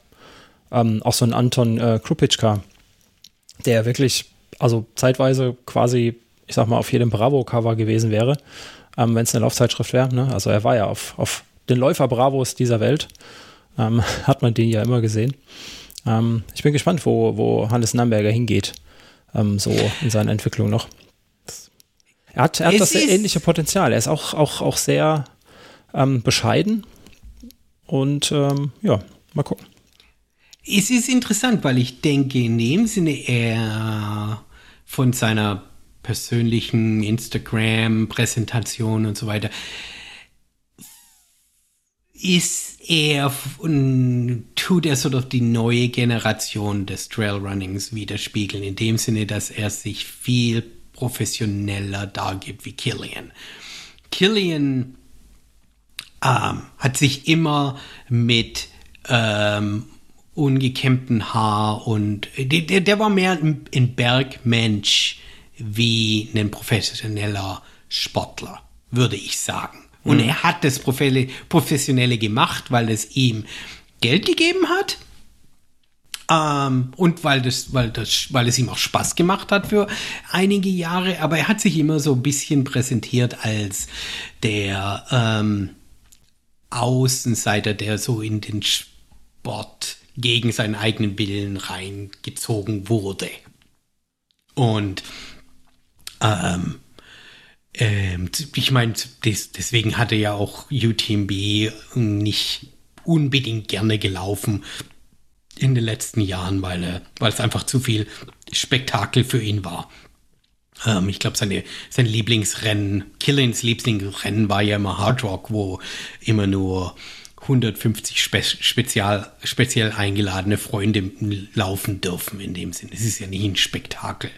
ähm, auch so ein Anton äh, Krupitschka, der wirklich, also zeitweise quasi, ich sag mal, auf jedem Bravo-Cover gewesen wäre, ähm, wenn es eine Laufzeitschrift wäre. Ne? Also er war ja auf, auf den Läufer-Bravos dieser Welt, ähm, [LAUGHS] hat man den ja immer gesehen. Ähm, ich bin gespannt, wo, wo Hannes Namberger hingeht, ähm, so in seiner Entwicklung noch. Er hat, er hat das ähnliche Potenzial. Er ist auch, auch, auch sehr ähm, bescheiden. Und ähm, ja, mal gucken. Es ist interessant, weil ich denke, in dem Sinne er von seiner persönlichen Instagram-Präsentation und so weiter ist er und tut er sort of die neue Generation des Trailrunnings widerspiegeln, in dem Sinne, dass er sich viel professioneller dargibt wie Killian. Killian ähm, hat sich immer mit ähm, ungekämmten Haar und der, der war mehr ein Bergmensch wie ein professioneller Sportler, würde ich sagen. Und mhm. er hat das Professionelle gemacht, weil es ihm Geld gegeben hat. Ähm, und weil, das, weil, das, weil es ihm auch Spaß gemacht hat für einige Jahre. Aber er hat sich immer so ein bisschen präsentiert als der ähm, Außenseiter, der so in den Sport gegen seinen eigenen Willen reingezogen wurde. Und ähm, ähm, ich meine, deswegen hatte ja auch UTMB nicht unbedingt gerne gelaufen in den letzten Jahren, weil, äh, weil es einfach zu viel Spektakel für ihn war. Ähm, ich glaube, sein Lieblingsrennen, Killins Lieblingsrennen war ja immer Hard Rock, wo immer nur 150 spe spezial, speziell eingeladene Freunde laufen dürfen in dem Sinne. Es ist ja nicht ein Spektakel.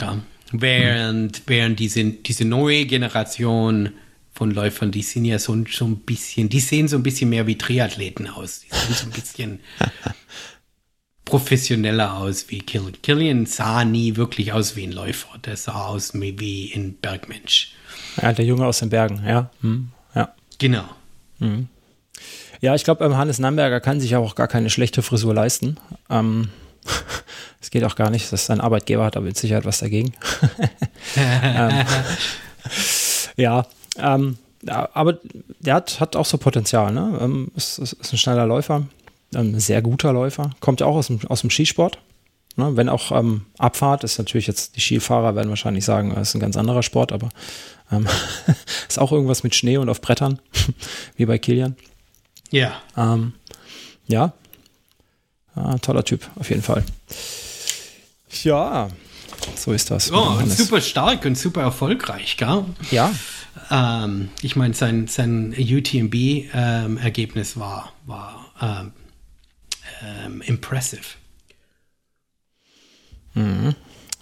Ja. Während, während diese, diese neue Generation von Läufern, die sind ja so, so ein bisschen, die sehen so ein bisschen mehr wie Triathleten aus. Die sehen so ein bisschen [LAUGHS] professioneller aus wie Killian. Killian sah nie wirklich aus wie ein Läufer. Der sah aus wie ein Bergmensch. Ja, der Junge aus den Bergen, ja. Hm, ja. Genau. Hm. Ja, ich glaube, ähm, Hannes Namberger kann sich auch gar keine schlechte Frisur leisten. Ähm, es geht auch gar nicht, dass sein Arbeitgeber hat aber mit Sicherheit was dagegen. [LAUGHS] ähm, ja, ähm, aber der hat, hat auch so Potenzial. Ne? Ähm, ist, ist, ein schneller Läufer, ein sehr guter Läufer, kommt ja auch aus dem, aus dem Skisport. Ne? Wenn auch ähm, Abfahrt ist natürlich jetzt, die Skifahrer werden wahrscheinlich sagen, es ist ein ganz anderer Sport, aber ähm, [LAUGHS] ist auch irgendwas mit Schnee und auf Brettern, [LAUGHS] wie bei Kilian. Ja. Ähm, ja, Ah, toller Typ, auf jeden Fall. Ja, so ist das. Oh, super stark und super erfolgreich, gell? Ja. Ähm, ich meine, sein, sein UTMB-Ergebnis ähm, war, war ähm, ähm, impressive. Mhm.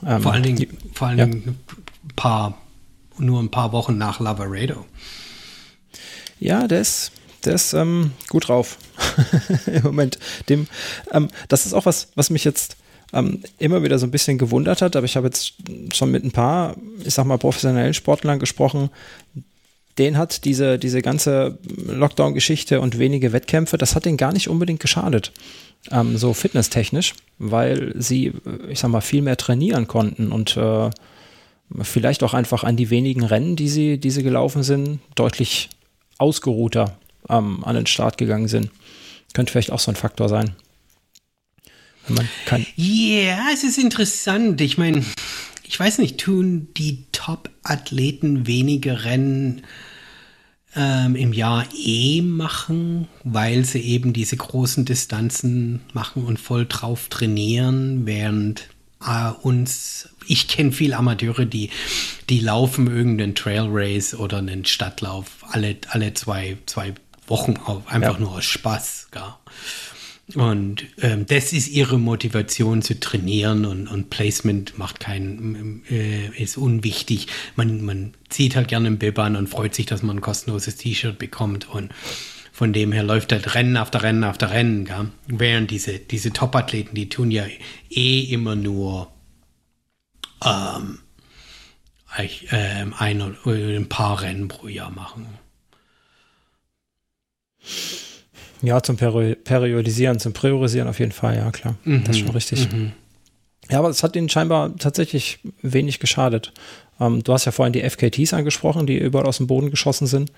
Ähm, vor allen Dingen, die, vor allen ja. Dingen ein paar, nur ein paar Wochen nach Lavaredo. Ja, der ist, der ist ähm, gut drauf [LAUGHS] im Moment. Dem, ähm, das ist auch was, was mich jetzt ähm, immer wieder so ein bisschen gewundert hat, aber ich habe jetzt schon mit ein paar, ich sag mal, professionellen Sportlern gesprochen, den hat diese, diese ganze Lockdown-Geschichte und wenige Wettkämpfe, das hat denen gar nicht unbedingt geschadet. Ähm, so fitnesstechnisch, weil sie, ich sag mal, viel mehr trainieren konnten und äh, vielleicht auch einfach an die wenigen Rennen, die sie, die sie gelaufen sind, deutlich ausgeruhter ähm, an den Start gegangen sind. Könnte vielleicht auch so ein Faktor sein. Man kann. Ja, es ist interessant. Ich meine, ich weiß nicht, tun die Top-Athleten weniger Rennen ähm, im Jahr eh machen, weil sie eben diese großen Distanzen machen und voll drauf trainieren, während äh, uns, ich kenne viele Amateure, die, die laufen irgendeinen Trail Race oder einen Stadtlauf alle, alle zwei, zwei Wochen auf, einfach ja. nur aus Spaß. Gar. Und ähm, das ist ihre Motivation zu trainieren und, und Placement macht keinen, äh, ist unwichtig. Man, man zieht halt gerne einen Bib an und freut sich, dass man ein kostenloses T-Shirt bekommt und von dem her läuft halt Rennen auf der Rennen auf der Rennen. Gell? Während diese, diese Top-Athleten, die tun ja eh immer nur ähm, ähm ein oder ein paar Rennen pro Jahr machen. Ja, zum Peri Periodisieren, zum Priorisieren auf jeden Fall, ja klar. Mhm. Das ist schon richtig. Mhm. Ja, aber es hat ihnen scheinbar tatsächlich wenig geschadet. Ähm, du hast ja vorhin die FKTs angesprochen, die überall aus dem Boden geschossen sind,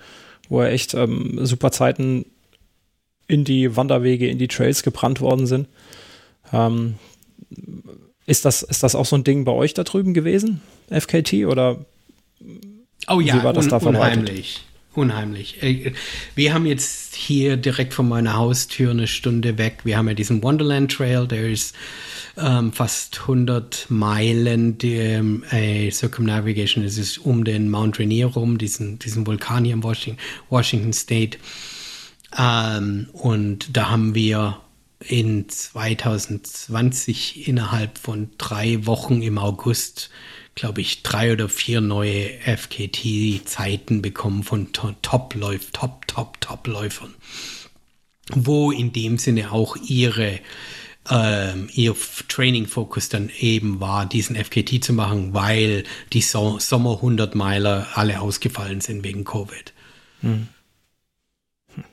wo er echt ähm, super Zeiten in die Wanderwege, in die Trails gebrannt worden sind. Ähm, ist, das, ist das auch so ein Ding bei euch da drüben gewesen, FKT, oder oh ja, wie war das un da unheimlich unheimlich. Äh, wir haben jetzt hier direkt von meiner Haustür eine Stunde weg. Wir haben ja diesen Wonderland Trail, der ist ähm, fast 100 Meilen ähm, äh, Circumnavigation. Es ist um den Mount Rainier rum, diesen, diesen Vulkan hier im Washington, Washington State. Ähm, und da haben wir in 2020 innerhalb von drei Wochen im August glaube ich, drei oder vier neue FKT-Zeiten bekommen von Top-Läuf, Top, Top, Top-Läufern. Wo in dem Sinne auch ihre ähm, ihr Training-Fokus dann eben war, diesen FKT zu machen, weil die so Sommer 100 Meiler alle ausgefallen sind wegen Covid. Hm. hm.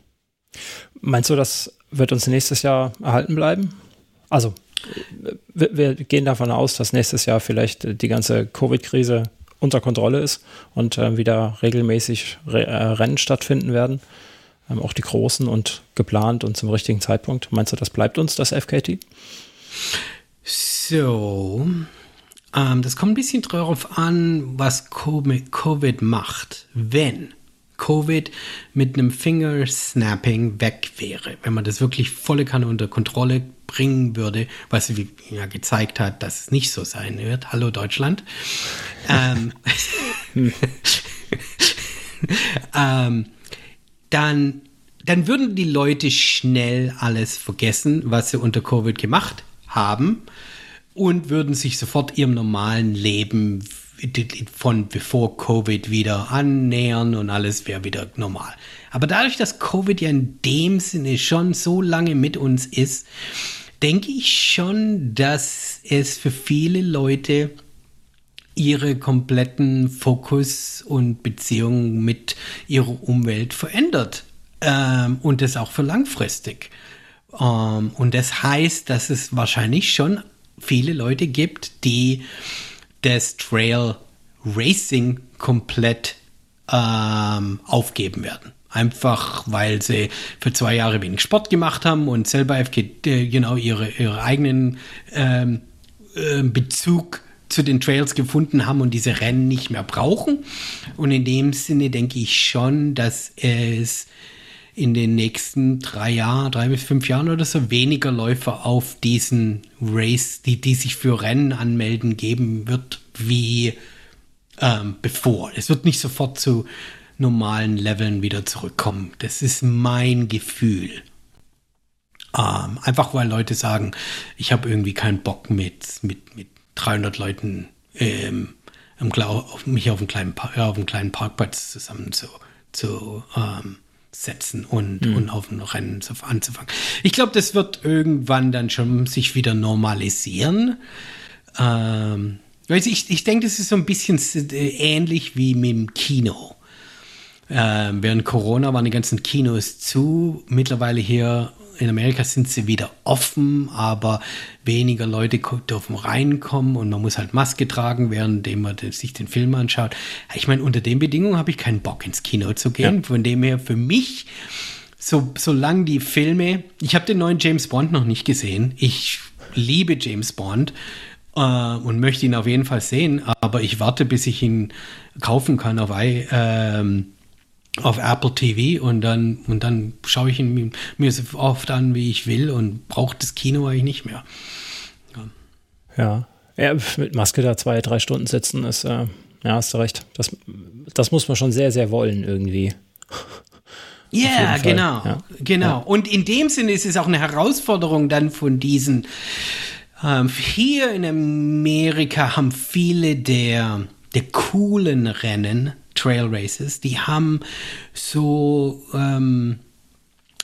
Meinst du, das wird uns nächstes Jahr erhalten bleiben? Also wir, wir gehen davon aus, dass nächstes Jahr vielleicht die ganze Covid-Krise unter Kontrolle ist und äh, wieder regelmäßig Re äh, Rennen stattfinden werden. Ähm, auch die großen und geplant und zum richtigen Zeitpunkt. Meinst du, das bleibt uns, das FKT? So, ähm, das kommt ein bisschen darauf an, was Covid macht. Wenn Covid mit einem Fingersnapping weg wäre, wenn man das wirklich volle Kanne unter Kontrolle bringen würde, was ja gezeigt hat, dass es nicht so sein wird. Hallo Deutschland. [LAUGHS] ähm, ähm, dann, dann würden die Leute schnell alles vergessen, was sie unter Covid gemacht haben und würden sich sofort ihrem normalen Leben von bevor Covid wieder annähern und alles wäre wieder normal. Aber dadurch, dass Covid ja in dem Sinne schon so lange mit uns ist, denke ich schon, dass es für viele Leute ihre kompletten Fokus und Beziehungen mit ihrer Umwelt verändert. Ähm, und das auch für langfristig. Ähm, und das heißt, dass es wahrscheinlich schon viele Leute gibt, die das Trail Racing komplett ähm, aufgeben werden. Einfach weil sie für zwei Jahre wenig Sport gemacht haben und selber FK, äh, genau ihre, ihre eigenen ähm, äh, Bezug zu den Trails gefunden haben und diese Rennen nicht mehr brauchen. Und in dem Sinne denke ich schon, dass es in den nächsten drei Jahren, drei bis fünf Jahren oder so weniger Läufer auf diesen Race, die, die sich für Rennen anmelden, geben wird, wie ähm, bevor. Es wird nicht sofort zu normalen Leveln wieder zurückkommen. Das ist mein Gefühl. Ähm, einfach weil Leute sagen, ich habe irgendwie keinen Bock mit, mit, mit 300 Leuten ähm, auf, mich auf einen kleinen, auf einen kleinen Parkplatz zusammen zu, zu ähm, setzen und, mhm. und auf ein Rennen zu, anzufangen. Ich glaube, das wird irgendwann dann schon sich wieder normalisieren. Ähm, ich, ich denke, das ist so ein bisschen ähnlich wie mit dem Kino. Äh, während Corona waren die ganzen Kinos zu. Mittlerweile hier in Amerika sind sie wieder offen, aber weniger Leute dürfen reinkommen und man muss halt Maske tragen, währenddem man sich den Film anschaut. Ich meine, unter den Bedingungen habe ich keinen Bock ins Kino zu gehen. Ja. Von dem her für mich, so, solange die Filme, ich habe den neuen James Bond noch nicht gesehen. Ich liebe James Bond äh, und möchte ihn auf jeden Fall sehen, aber ich warte, bis ich ihn kaufen kann auf, I, ähm, auf Apple TV und dann, und dann schaue ich ihn mir so oft an, wie ich will und brauche das Kino eigentlich nicht mehr. Ja. ja. mit Maske da zwei, drei Stunden sitzen ist, äh, ja, hast du recht. Das, das muss man schon sehr, sehr wollen irgendwie. [LAUGHS] Yeah, genau, ja, genau. Ja. Und in dem Sinne ist es auch eine Herausforderung dann von diesen. Ähm, hier in Amerika haben viele der, der coolen Rennen Trail Races, die haben so ähm,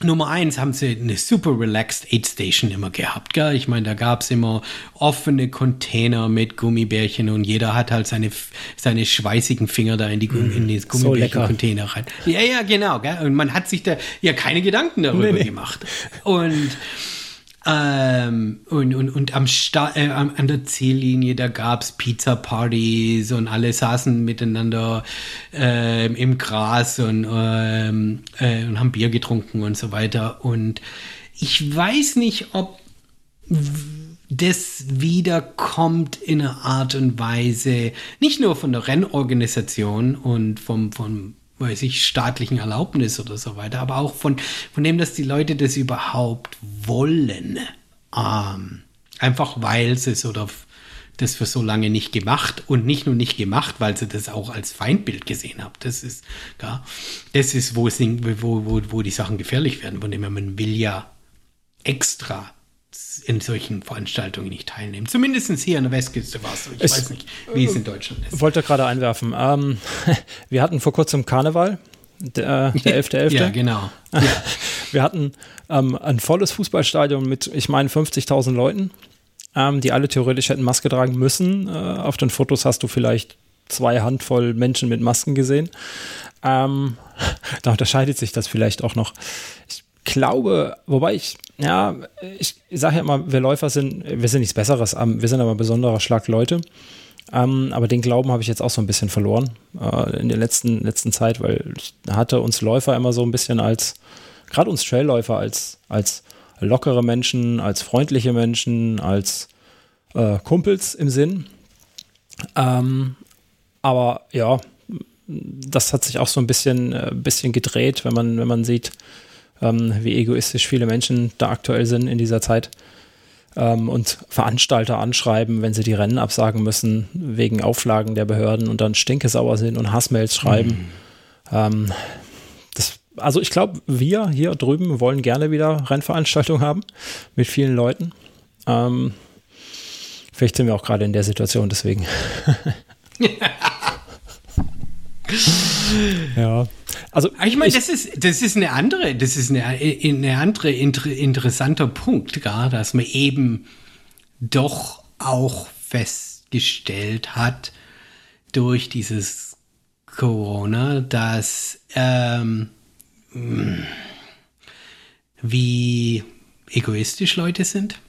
Nummer eins haben sie eine super relaxed Aid Station immer gehabt, gell? Ich meine, da gab es immer offene Container mit Gummibärchen und jeder hat halt seine, seine schweißigen Finger da in die mm, in das Gummibärchen-Container so rein. Ja, ja, genau, gell? Und man hat sich da ja keine Gedanken darüber nee, nee. gemacht. Und ähm, und, und, und am Sta äh, an der Ziellinie, da gab es Pizza-Partys und alle saßen miteinander äh, im Gras und, ähm, äh, und haben Bier getrunken und so weiter. Und ich weiß nicht, ob das wiederkommt in einer Art und Weise, nicht nur von der Rennorganisation und vom, vom weiß ich, staatlichen Erlaubnis oder so weiter, aber auch von, von dem, dass die Leute das überhaupt wollen. Ähm, einfach weil sie es oder das für so lange nicht gemacht und nicht nur nicht gemacht, weil sie das auch als Feindbild gesehen haben. Das ist, ja, das ist, wo, es, wo, wo, wo die Sachen gefährlich werden, von dem man will ja extra in solchen Veranstaltungen nicht teilnehmen. Zumindest hier an der Westküste war es so. Ich es, weiß nicht, wie es in Deutschland ist. Wollte gerade einwerfen. Ähm, [LAUGHS] wir hatten vor kurzem Karneval, der, der 11.11. .11. ja, genau. Ja. [LAUGHS] Wir hatten ähm, ein volles Fußballstadion mit, ich meine, 50.000 Leuten, ähm, die alle theoretisch hätten Maske tragen müssen. Äh, auf den Fotos hast du vielleicht zwei Handvoll Menschen mit Masken gesehen. Ähm, [LAUGHS] da unterscheidet sich das vielleicht auch noch. Ich glaube, wobei ich, ja, ich, sage ja immer, wir Läufer sind, wir sind nichts Besseres, wir sind aber besonderer Schlag Leute. Ähm, aber den Glauben habe ich jetzt auch so ein bisschen verloren äh, in der letzten, letzten Zeit, weil ich hatte uns Läufer immer so ein bisschen als, gerade uns Trailläufer als, als lockere Menschen, als freundliche Menschen, als äh, Kumpels im Sinn. Ähm, aber ja, das hat sich auch so ein bisschen, äh, bisschen gedreht, wenn man, wenn man sieht, ähm, wie egoistisch viele Menschen da aktuell sind in dieser Zeit. Ähm, und Veranstalter anschreiben, wenn sie die Rennen absagen müssen, wegen Auflagen der Behörden und dann stinkesauer sind und Hassmails schreiben. Mhm. Ähm, das, also ich glaube, wir hier drüben wollen gerne wieder Rennveranstaltungen haben mit vielen Leuten. Ähm, vielleicht sind wir auch gerade in der Situation, deswegen. [LAUGHS] ja. Also ich meine, das ist das ist eine andere, das ist eine, eine andere inter, interessanter Punkt, gar, dass man eben doch auch festgestellt hat durch dieses Corona, dass ähm, wie egoistisch Leute sind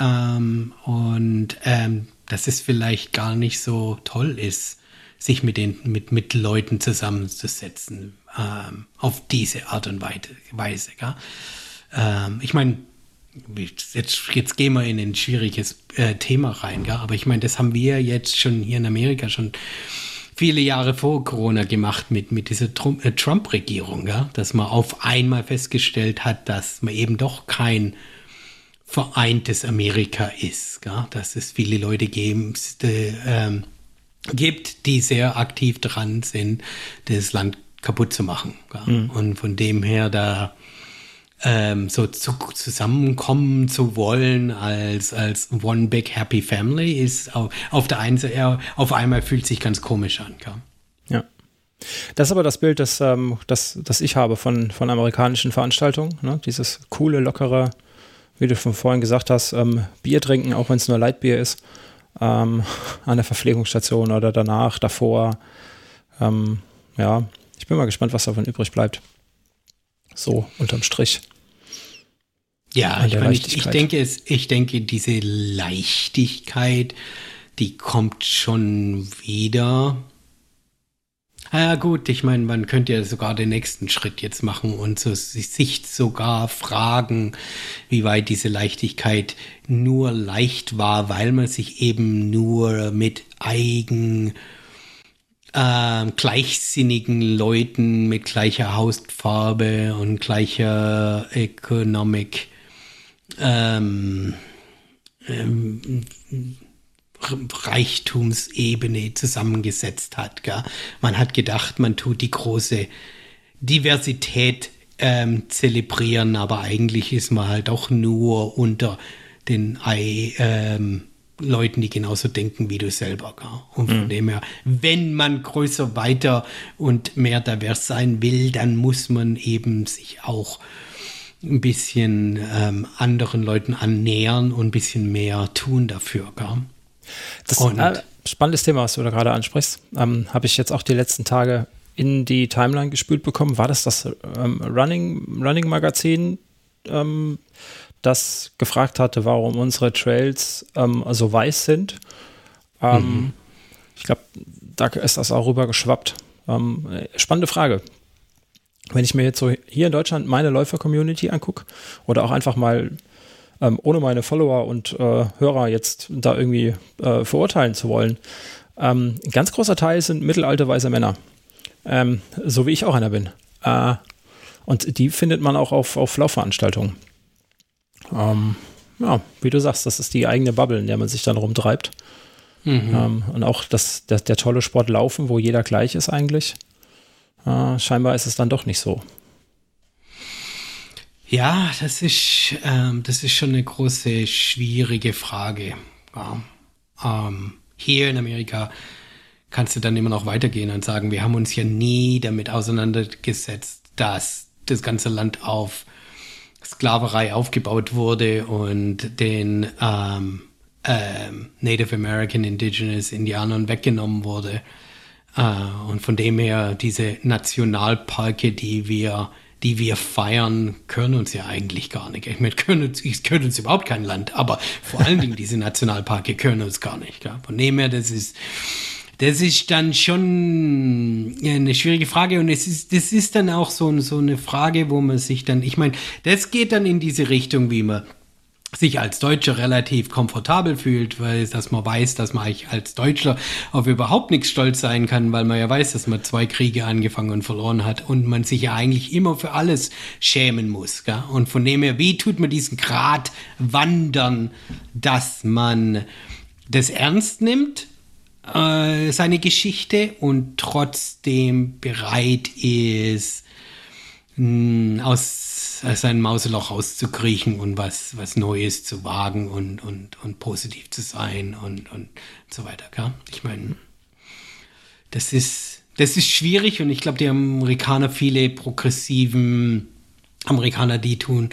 ähm, und ähm, dass es vielleicht gar nicht so toll ist, sich mit den mit, mit Leuten zusammenzusetzen ähm, auf diese Art und Weise. Ähm, ich meine, jetzt, jetzt gehen wir in ein schwieriges äh, Thema rein, gell? aber ich meine, das haben wir jetzt schon hier in Amerika schon viele Jahre vor Corona gemacht mit, mit dieser äh, Trump-Regierung, dass man auf einmal festgestellt hat, dass man eben doch kein vereintes Amerika ist, gell? dass es viele Leute geben, die, ähm, gibt, die sehr aktiv dran sind, das Land kaputt zu machen. Mhm. Und von dem her da ähm, so zu, zusammenkommen zu wollen als, als One Big Happy Family ist auf, auf der einen Seite, auf einmal fühlt sich ganz komisch an. Gell? Ja. Das ist aber das Bild, das, ähm, das, das ich habe von, von amerikanischen Veranstaltungen. Ne? Dieses coole, lockere, wie du schon vorhin gesagt hast, ähm, Bier trinken, auch wenn es nur Leitbier ist ähm, [LAUGHS] an der Verpflegungsstation oder danach, davor. Ähm, ja, ich bin mal gespannt, was davon übrig bleibt. So, unterm Strich. Ja, ich, meine, ich, ich, denke es, ich denke, diese Leichtigkeit, die kommt schon wieder. Ja gut, ich meine, man könnte ja sogar den nächsten Schritt jetzt machen und so, sich sogar fragen, wie weit diese Leichtigkeit nur leicht war, weil man sich eben nur mit eigen ähm, gleichsinnigen Leuten mit gleicher Hautfarbe und gleicher Economic ähm, ähm, Reichtumsebene zusammengesetzt hat. Gell? Man hat gedacht, man tut die große Diversität ähm, zelebrieren, aber eigentlich ist man halt auch nur unter den Ei, ähm, Leuten, die genauso denken wie du selber. Gell? Und von mhm. dem her, wenn man größer, weiter und mehr divers sein will, dann muss man eben sich auch ein bisschen ähm, anderen Leuten annähern und ein bisschen mehr tun dafür. Gell? Das ist ein äh, spannendes Thema, was du da gerade ansprichst. Ähm, Habe ich jetzt auch die letzten Tage in die Timeline gespült bekommen. War das das ähm, Running, Running Magazin, ähm, das gefragt hatte, warum unsere Trails ähm, so weiß sind? Ähm, mhm. Ich glaube, da ist das auch rüber geschwappt. Ähm, spannende Frage. Wenn ich mir jetzt so hier in Deutschland meine Läufer-Community angucke oder auch einfach mal ähm, ohne meine Follower und äh, Hörer jetzt da irgendwie äh, verurteilen zu wollen, ein ganz großer Teil sind mittelalte weiße Männer. Ähm, so wie ich auch einer bin. Äh, und die findet man auch auf, auf Laufveranstaltungen. Ähm, ja, wie du sagst, das ist die eigene Bubble, in der man sich dann rumtreibt. Mhm. Ähm, und auch das, der, der, tolle Sport Laufen, wo jeder gleich ist eigentlich. Äh, scheinbar ist es dann doch nicht so. Ja, das ist, ähm, das ist schon eine große, schwierige Frage. Ja. Ähm, hier in Amerika kannst du dann immer noch weitergehen und sagen, wir haben uns ja nie damit auseinandergesetzt, dass das ganze Land auf Sklaverei aufgebaut wurde und den ähm, ähm, Native American Indigenous Indianern weggenommen wurde. Äh, und von dem her diese Nationalparke, die wir die wir feiern, können uns ja eigentlich gar nicht. Ich meine, können uns, es können uns überhaupt kein Land, aber vor allen Dingen diese Nationalparke können uns gar nicht. Ja. Von dem her, das ist, das ist dann schon eine schwierige Frage und es ist, das ist dann auch so, so eine Frage, wo man sich dann, ich meine, das geht dann in diese Richtung, wie man sich als Deutscher relativ komfortabel fühlt, weil dass man weiß, dass man als Deutscher auf überhaupt nichts stolz sein kann, weil man ja weiß, dass man zwei Kriege angefangen und verloren hat und man sich ja eigentlich immer für alles schämen muss. Gell? Und von dem her, wie tut man diesen Grad wandern, dass man das ernst nimmt äh, seine Geschichte und trotzdem bereit ist, mh, aus, seinem Mauseloch rauszukriechen und was, was Neues zu wagen und, und, und positiv zu sein und, und so weiter. Gell? Ich meine, das ist, das ist schwierig und ich glaube, die Amerikaner, viele progressiven Amerikaner, die tun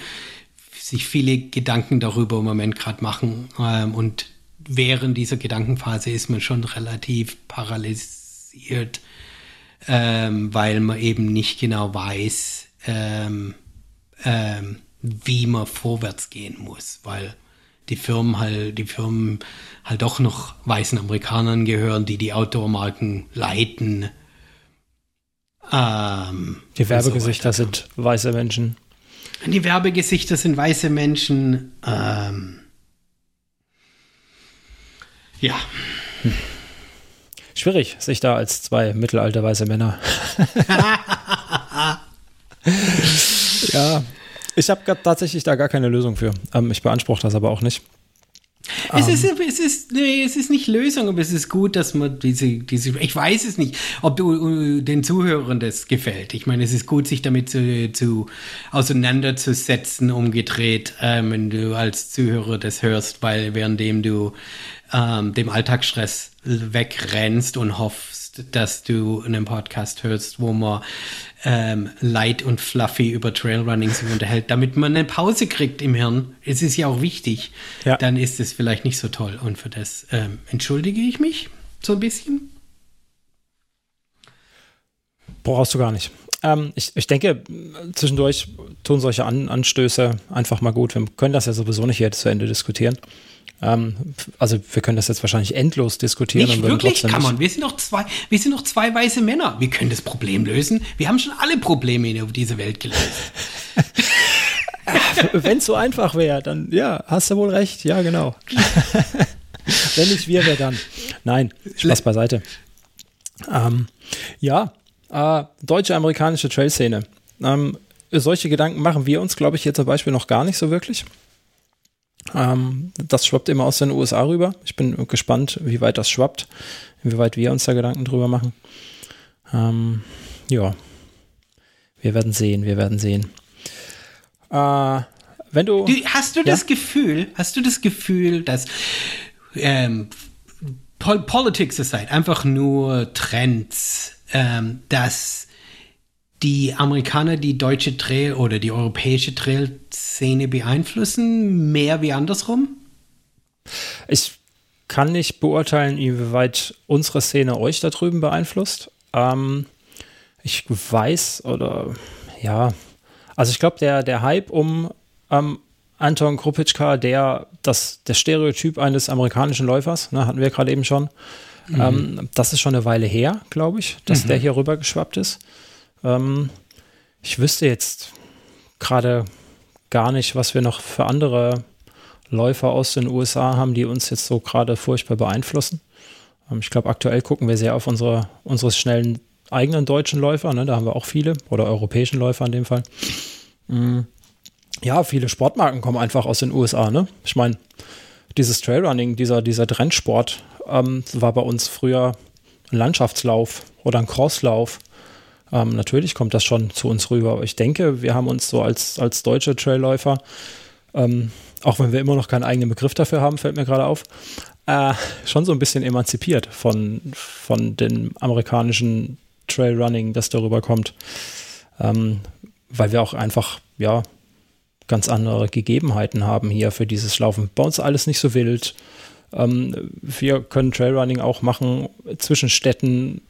sich viele Gedanken darüber im Moment gerade machen ähm, und während dieser Gedankenphase ist man schon relativ paralysiert, ähm, weil man eben nicht genau weiß, ähm, ähm, wie man vorwärts gehen muss, weil die Firmen halt, die Firmen halt doch noch weißen Amerikanern gehören, die die Outdoor-Marken leiten. Ähm, die Werbegesichter so sind weiße Menschen. Die Werbegesichter sind weiße Menschen. Ähm, ja. Hm. Schwierig, sich da als zwei mittelalte weiße Männer. [LAUGHS] [LAUGHS] ja, ich habe tatsächlich da gar keine Lösung für. Ähm, ich beanspruche das aber auch nicht. Es ist, ähm. es ist, nee, es ist nicht Lösung, aber es ist gut, dass man diese, diese, ich weiß es nicht, ob du uh, den Zuhörern das gefällt. Ich meine, es ist gut, sich damit zu, zu auseinanderzusetzen, umgedreht, ähm, wenn du als Zuhörer das hörst, weil währenddem du ähm, dem Alltagsstress wegrennst und hoffst, dass du einen Podcast hörst, wo man ähm, light und fluffy über Trailrunning sich unterhält, damit man eine Pause kriegt im Hirn. Es ist ja auch wichtig. Ja. Dann ist es vielleicht nicht so toll. Und für das ähm, entschuldige ich mich so ein bisschen. Brauchst du gar nicht. Ähm, ich, ich denke, zwischendurch tun solche An Anstöße einfach mal gut. Wir können das ja sowieso nicht jetzt zu Ende diskutieren. Ähm, also wir können das jetzt wahrscheinlich endlos diskutieren. Nicht wirklich, kann man. Wir sind noch zwei, wir sind noch zwei weiße Männer. Wir können das Problem lösen. Wir haben schon alle Probleme auf dieser Welt gelöst. [LAUGHS] Wenn es so einfach wäre, dann ja, hast du wohl recht. Ja, genau. [LAUGHS] Wenn nicht wir, wer dann? Nein, Spaß beiseite. Ähm, ja, äh, deutsche-amerikanische Trail-Szene. Ähm, solche Gedanken machen wir uns, glaube ich, hier zum Beispiel noch gar nicht so wirklich. Ähm, das schwappt immer aus den USA rüber. Ich bin gespannt, wie weit das schwappt, inwieweit wir uns da Gedanken drüber machen. Ähm, ja, wir werden sehen, wir werden sehen. Äh, wenn du, du hast du ja? das Gefühl, hast du das Gefühl, dass ähm, Pol Politics aside, einfach nur Trends, ähm, dass die Amerikaner die deutsche Trail oder die europäische Trail-Szene beeinflussen, mehr wie andersrum? Ich kann nicht beurteilen, inwieweit unsere Szene euch da drüben beeinflusst. Ähm, ich weiß oder ja, also ich glaube, der, der Hype um ähm, Anton Krupitschka, der das, der Stereotyp eines amerikanischen Läufers, ne, hatten wir gerade eben schon. Mhm. Ähm, das ist schon eine Weile her, glaube ich, dass mhm. der hier rüber geschwappt ist. Ähm, ich wüsste jetzt gerade gar nicht, was wir noch für andere Läufer aus den USA haben, die uns jetzt so gerade furchtbar beeinflussen. Ähm, ich glaube, aktuell gucken wir sehr auf unsere, unsere schnellen eigenen deutschen Läufer. Ne? Da haben wir auch viele oder europäischen Läufer in dem Fall. Mhm. Ja, viele Sportmarken kommen einfach aus den USA. Ne? Ich meine, dieses Trailrunning, dieser, dieser Trendsport ähm, war bei uns früher ein Landschaftslauf oder ein Crosslauf ähm, natürlich kommt das schon zu uns rüber. Aber ich denke, wir haben uns so als, als deutsche Trailläufer, ähm, auch wenn wir immer noch keinen eigenen Begriff dafür haben, fällt mir gerade auf, äh, schon so ein bisschen emanzipiert von, von dem amerikanischen Trailrunning, das darüber kommt. Ähm, weil wir auch einfach, ja, ganz andere Gegebenheiten haben hier für dieses Laufen. Bei uns alles nicht so wild. Ähm, wir können Trailrunning auch machen zwischen Städten.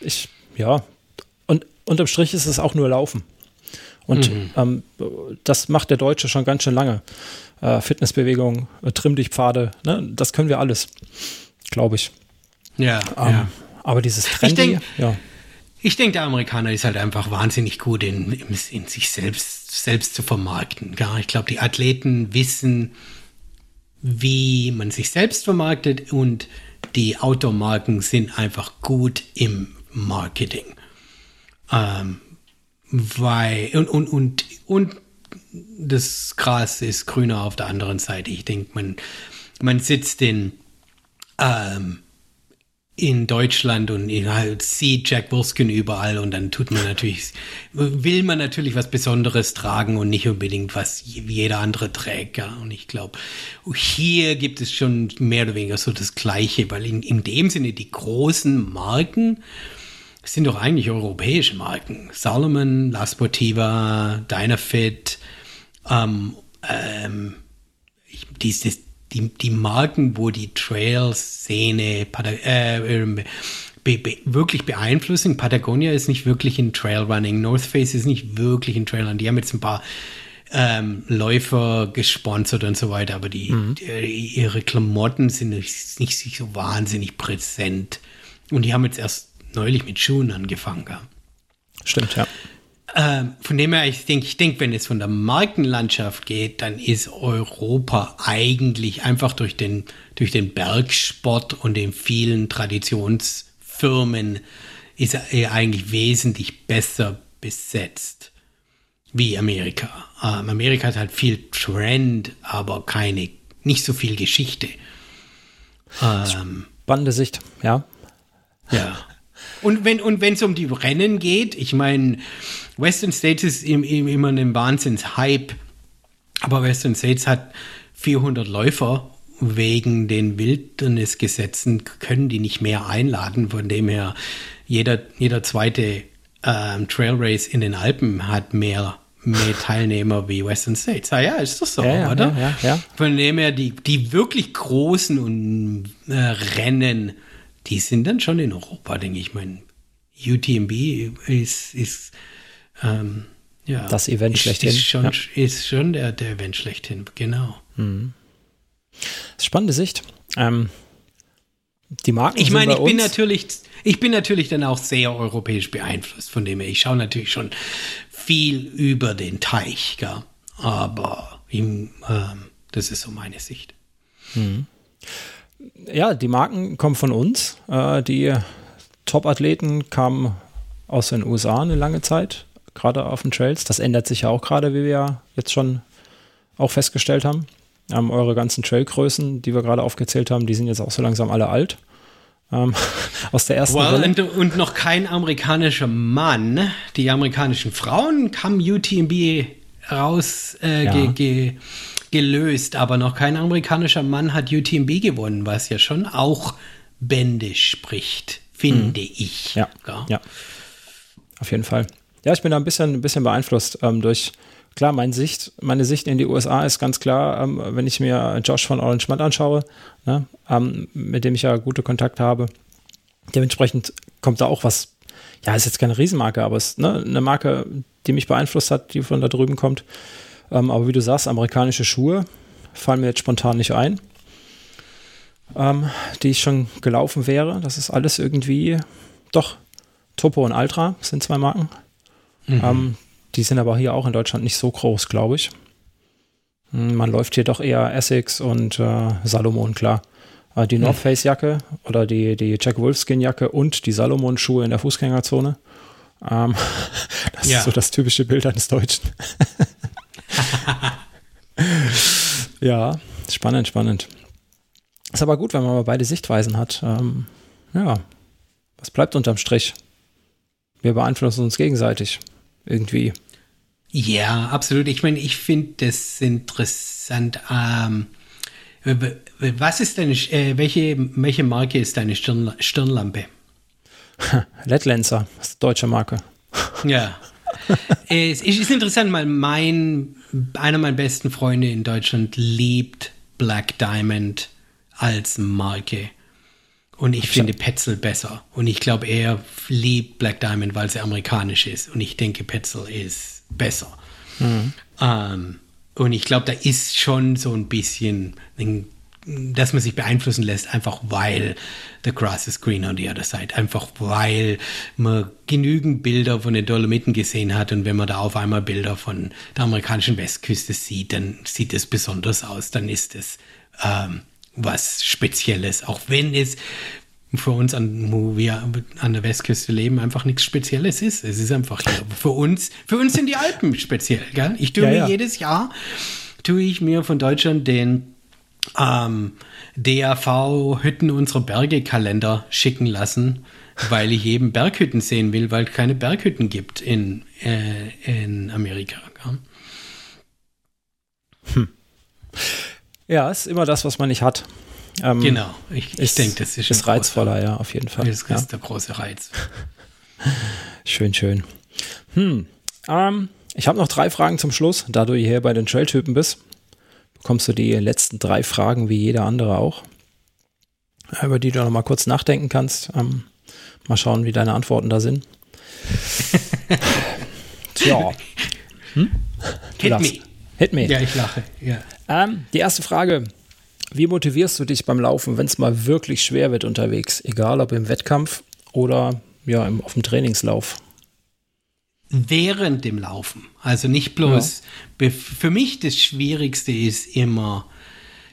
Ich, ja, unterm Strich ist es auch nur Laufen. Und mhm. ähm, das macht der Deutsche schon ganz schön lange. Äh, Fitnessbewegung, äh, Trimm-dich-Pfade, ne? das können wir alles, glaube ich. Ja, ähm, ja, Aber dieses Trendy, ich denk, ja. Ich denke, der Amerikaner ist halt einfach wahnsinnig gut in, in, in sich selbst, selbst zu vermarkten. Ja, ich glaube, die Athleten wissen, wie man sich selbst vermarktet und die Outdoor-Marken sind einfach gut im Marketing. Ähm, weil, und, und, und, und das Gras ist grüner auf der anderen Seite. Ich denke, man, man sitzt in, ähm, in Deutschland und halt sieht Jack Wolfskin überall und dann tut man natürlich, will man natürlich was Besonderes tragen und nicht unbedingt was jeder andere trägt. Ja. Und ich glaube, hier gibt es schon mehr oder weniger so das Gleiche, weil in, in dem Sinne die großen Marken, es sind doch eigentlich europäische Marken. Salomon, La Sportiva, Dynafit, ähm, ähm, die, die, die Marken, wo die Trail-Szene äh, ähm, be, be, wirklich beeinflussen. Patagonia ist nicht wirklich in Trailrunning, North Face ist nicht wirklich in Trailrunning. Die haben jetzt ein paar ähm, Läufer gesponsert und so weiter, aber die, mhm. die ihre Klamotten sind nicht, nicht so wahnsinnig präsent. Und die haben jetzt erst neulich mit Schuhen angefangen. Ja. Stimmt, ja. Ähm, von dem her, ich denke, ich denke, wenn es von der Markenlandschaft geht, dann ist Europa eigentlich einfach durch den, durch den Bergsport und den vielen Traditionsfirmen ist er eigentlich wesentlich besser besetzt wie Amerika. Ähm, Amerika hat halt viel Trend, aber keine, nicht so viel Geschichte. Ähm, Spannende Sicht, ja. Ja. Und wenn und wenn es um die Rennen geht, ich meine, Western States ist im, im, immer ein Wahnsinns-Hype, aber Western States hat 400 Läufer wegen den Wildnisgesetzen können die nicht mehr einladen, von dem her jeder, jeder zweite ähm, Trail Race in den Alpen hat mehr, mehr Teilnehmer wie Western States. Ah ja, ist das so, ja, oder? Ja, ja. Von dem her, die, die wirklich großen und, äh, Rennen die sind dann schon in Europa, denke ich. Mein UTMB ist, ist ähm, ja, das Event ist, schlechthin. Ist schon, ja. ist schon der, der Event schlechthin, genau. Mhm. Spannende Sicht. Ähm, die Marken. Ich meine, ich bin natürlich, ich bin natürlich dann auch sehr europäisch beeinflusst, von dem her. Ich schaue natürlich schon viel über den Teich, gell? aber ihm, ähm, das ist so meine Sicht. Mhm ja, die Marken kommen von uns. Äh, die Top-Athleten kamen aus den USA eine lange Zeit, gerade auf den Trails. Das ändert sich ja auch gerade, wie wir ja jetzt schon auch festgestellt haben. Ähm, eure ganzen Trailgrößen, die wir gerade aufgezählt haben, die sind jetzt auch so langsam alle alt. Ähm, [LAUGHS] aus der ersten well, und, und, noch kein amerikanischer Mann. Die amerikanischen Frauen haben UTMB raus äh, ja. ge, ge, gelöst, aber noch kein amerikanischer Mann hat UTMB gewonnen, was ja schon auch Bände spricht, finde mhm. ich. Ja, ja, auf jeden Fall. Ja, ich bin da ein bisschen, ein bisschen beeinflusst ähm, durch, klar, meine Sicht, meine Sicht in die USA ist ganz klar, ähm, wenn ich mir Josh von Orange Mud anschaue, ne, ähm, mit dem ich ja gute Kontakte habe. Dementsprechend kommt da auch was, ja, ist jetzt keine Riesenmarke, aber es ist ne, eine Marke, die mich beeinflusst hat, die von da drüben kommt. Ähm, aber wie du sagst, amerikanische Schuhe fallen mir jetzt spontan nicht ein, ähm, die ich schon gelaufen wäre. Das ist alles irgendwie, doch, Topo und Ultra sind zwei Marken. Mhm. Ähm, die sind aber hier auch in Deutschland nicht so groß, glaube ich. Hm, man läuft hier doch eher Essex und äh, Salomon, klar. Äh, die hm. North Face Jacke oder die, die Jack Wolfskin Jacke und die Salomon Schuhe in der Fußgängerzone. Ähm, [LAUGHS] das ja. ist so das typische Bild eines Deutschen. [LAUGHS] [LAUGHS] ja, spannend, spannend. Ist aber gut, wenn man mal beide Sichtweisen hat. Ähm, ja, was bleibt unterm Strich? Wir beeinflussen uns gegenseitig irgendwie. Ja, absolut. Ich meine, ich finde das interessant. Ähm, was ist deine, äh, welche, welche Marke ist deine Stirn, Stirnlampe? [LAUGHS] Letlenser, das ist eine deutsche Marke. Ja. [LAUGHS] es ist interessant, weil mein, einer meiner besten Freunde in Deutschland liebt Black Diamond als Marke. Und ich finde Petzl besser. Und ich glaube, er liebt Black Diamond, weil sie amerikanisch ist. Und ich denke, Petzl ist besser. Mhm. Ähm, und ich glaube, da ist schon so ein bisschen, dass man sich beeinflussen lässt, einfach weil the grass is green on the other side. Einfach weil man genügend Bilder von den Dolomiten gesehen hat. Und wenn man da auf einmal Bilder von der amerikanischen Westküste sieht, dann sieht es besonders aus. Dann ist es ähm, was Spezielles, auch wenn es für uns, an, wo wir an der Westküste leben, einfach nichts Spezielles ist. Es ist einfach hier. Für uns, für uns sind die Alpen speziell. Gell? Ich tue ja, mir ja. jedes Jahr, tue ich mir von Deutschland den ähm, DAV Hütten unserer Berge Kalender schicken lassen, weil ich eben Berghütten sehen will, weil es keine Berghütten gibt in, äh, in Amerika. Hm. Ja, ist immer das, was man nicht hat. Ähm, genau, ich, ich denke, das ist, ist reizvoller, ja, auf jeden Fall. Das ist ja. der große Reiz. [LAUGHS] schön, schön. Hm, ähm, ich habe noch drei Fragen zum Schluss. Da du hier bei den Trailtypen bist, bekommst du die letzten drei Fragen wie jeder andere auch, über die du noch mal kurz nachdenken kannst. Ähm, mal schauen, wie deine Antworten da sind. [LAUGHS] Tja. Hm? Hit me. Hit me. Ja, ich lache. Ja. Ähm, die erste Frage. Wie motivierst du dich beim Laufen, wenn es mal wirklich schwer wird unterwegs? Egal ob im Wettkampf oder ja, im, auf dem Trainingslauf? Während dem Laufen. Also nicht bloß. Ja. Für mich das Schwierigste ist immer,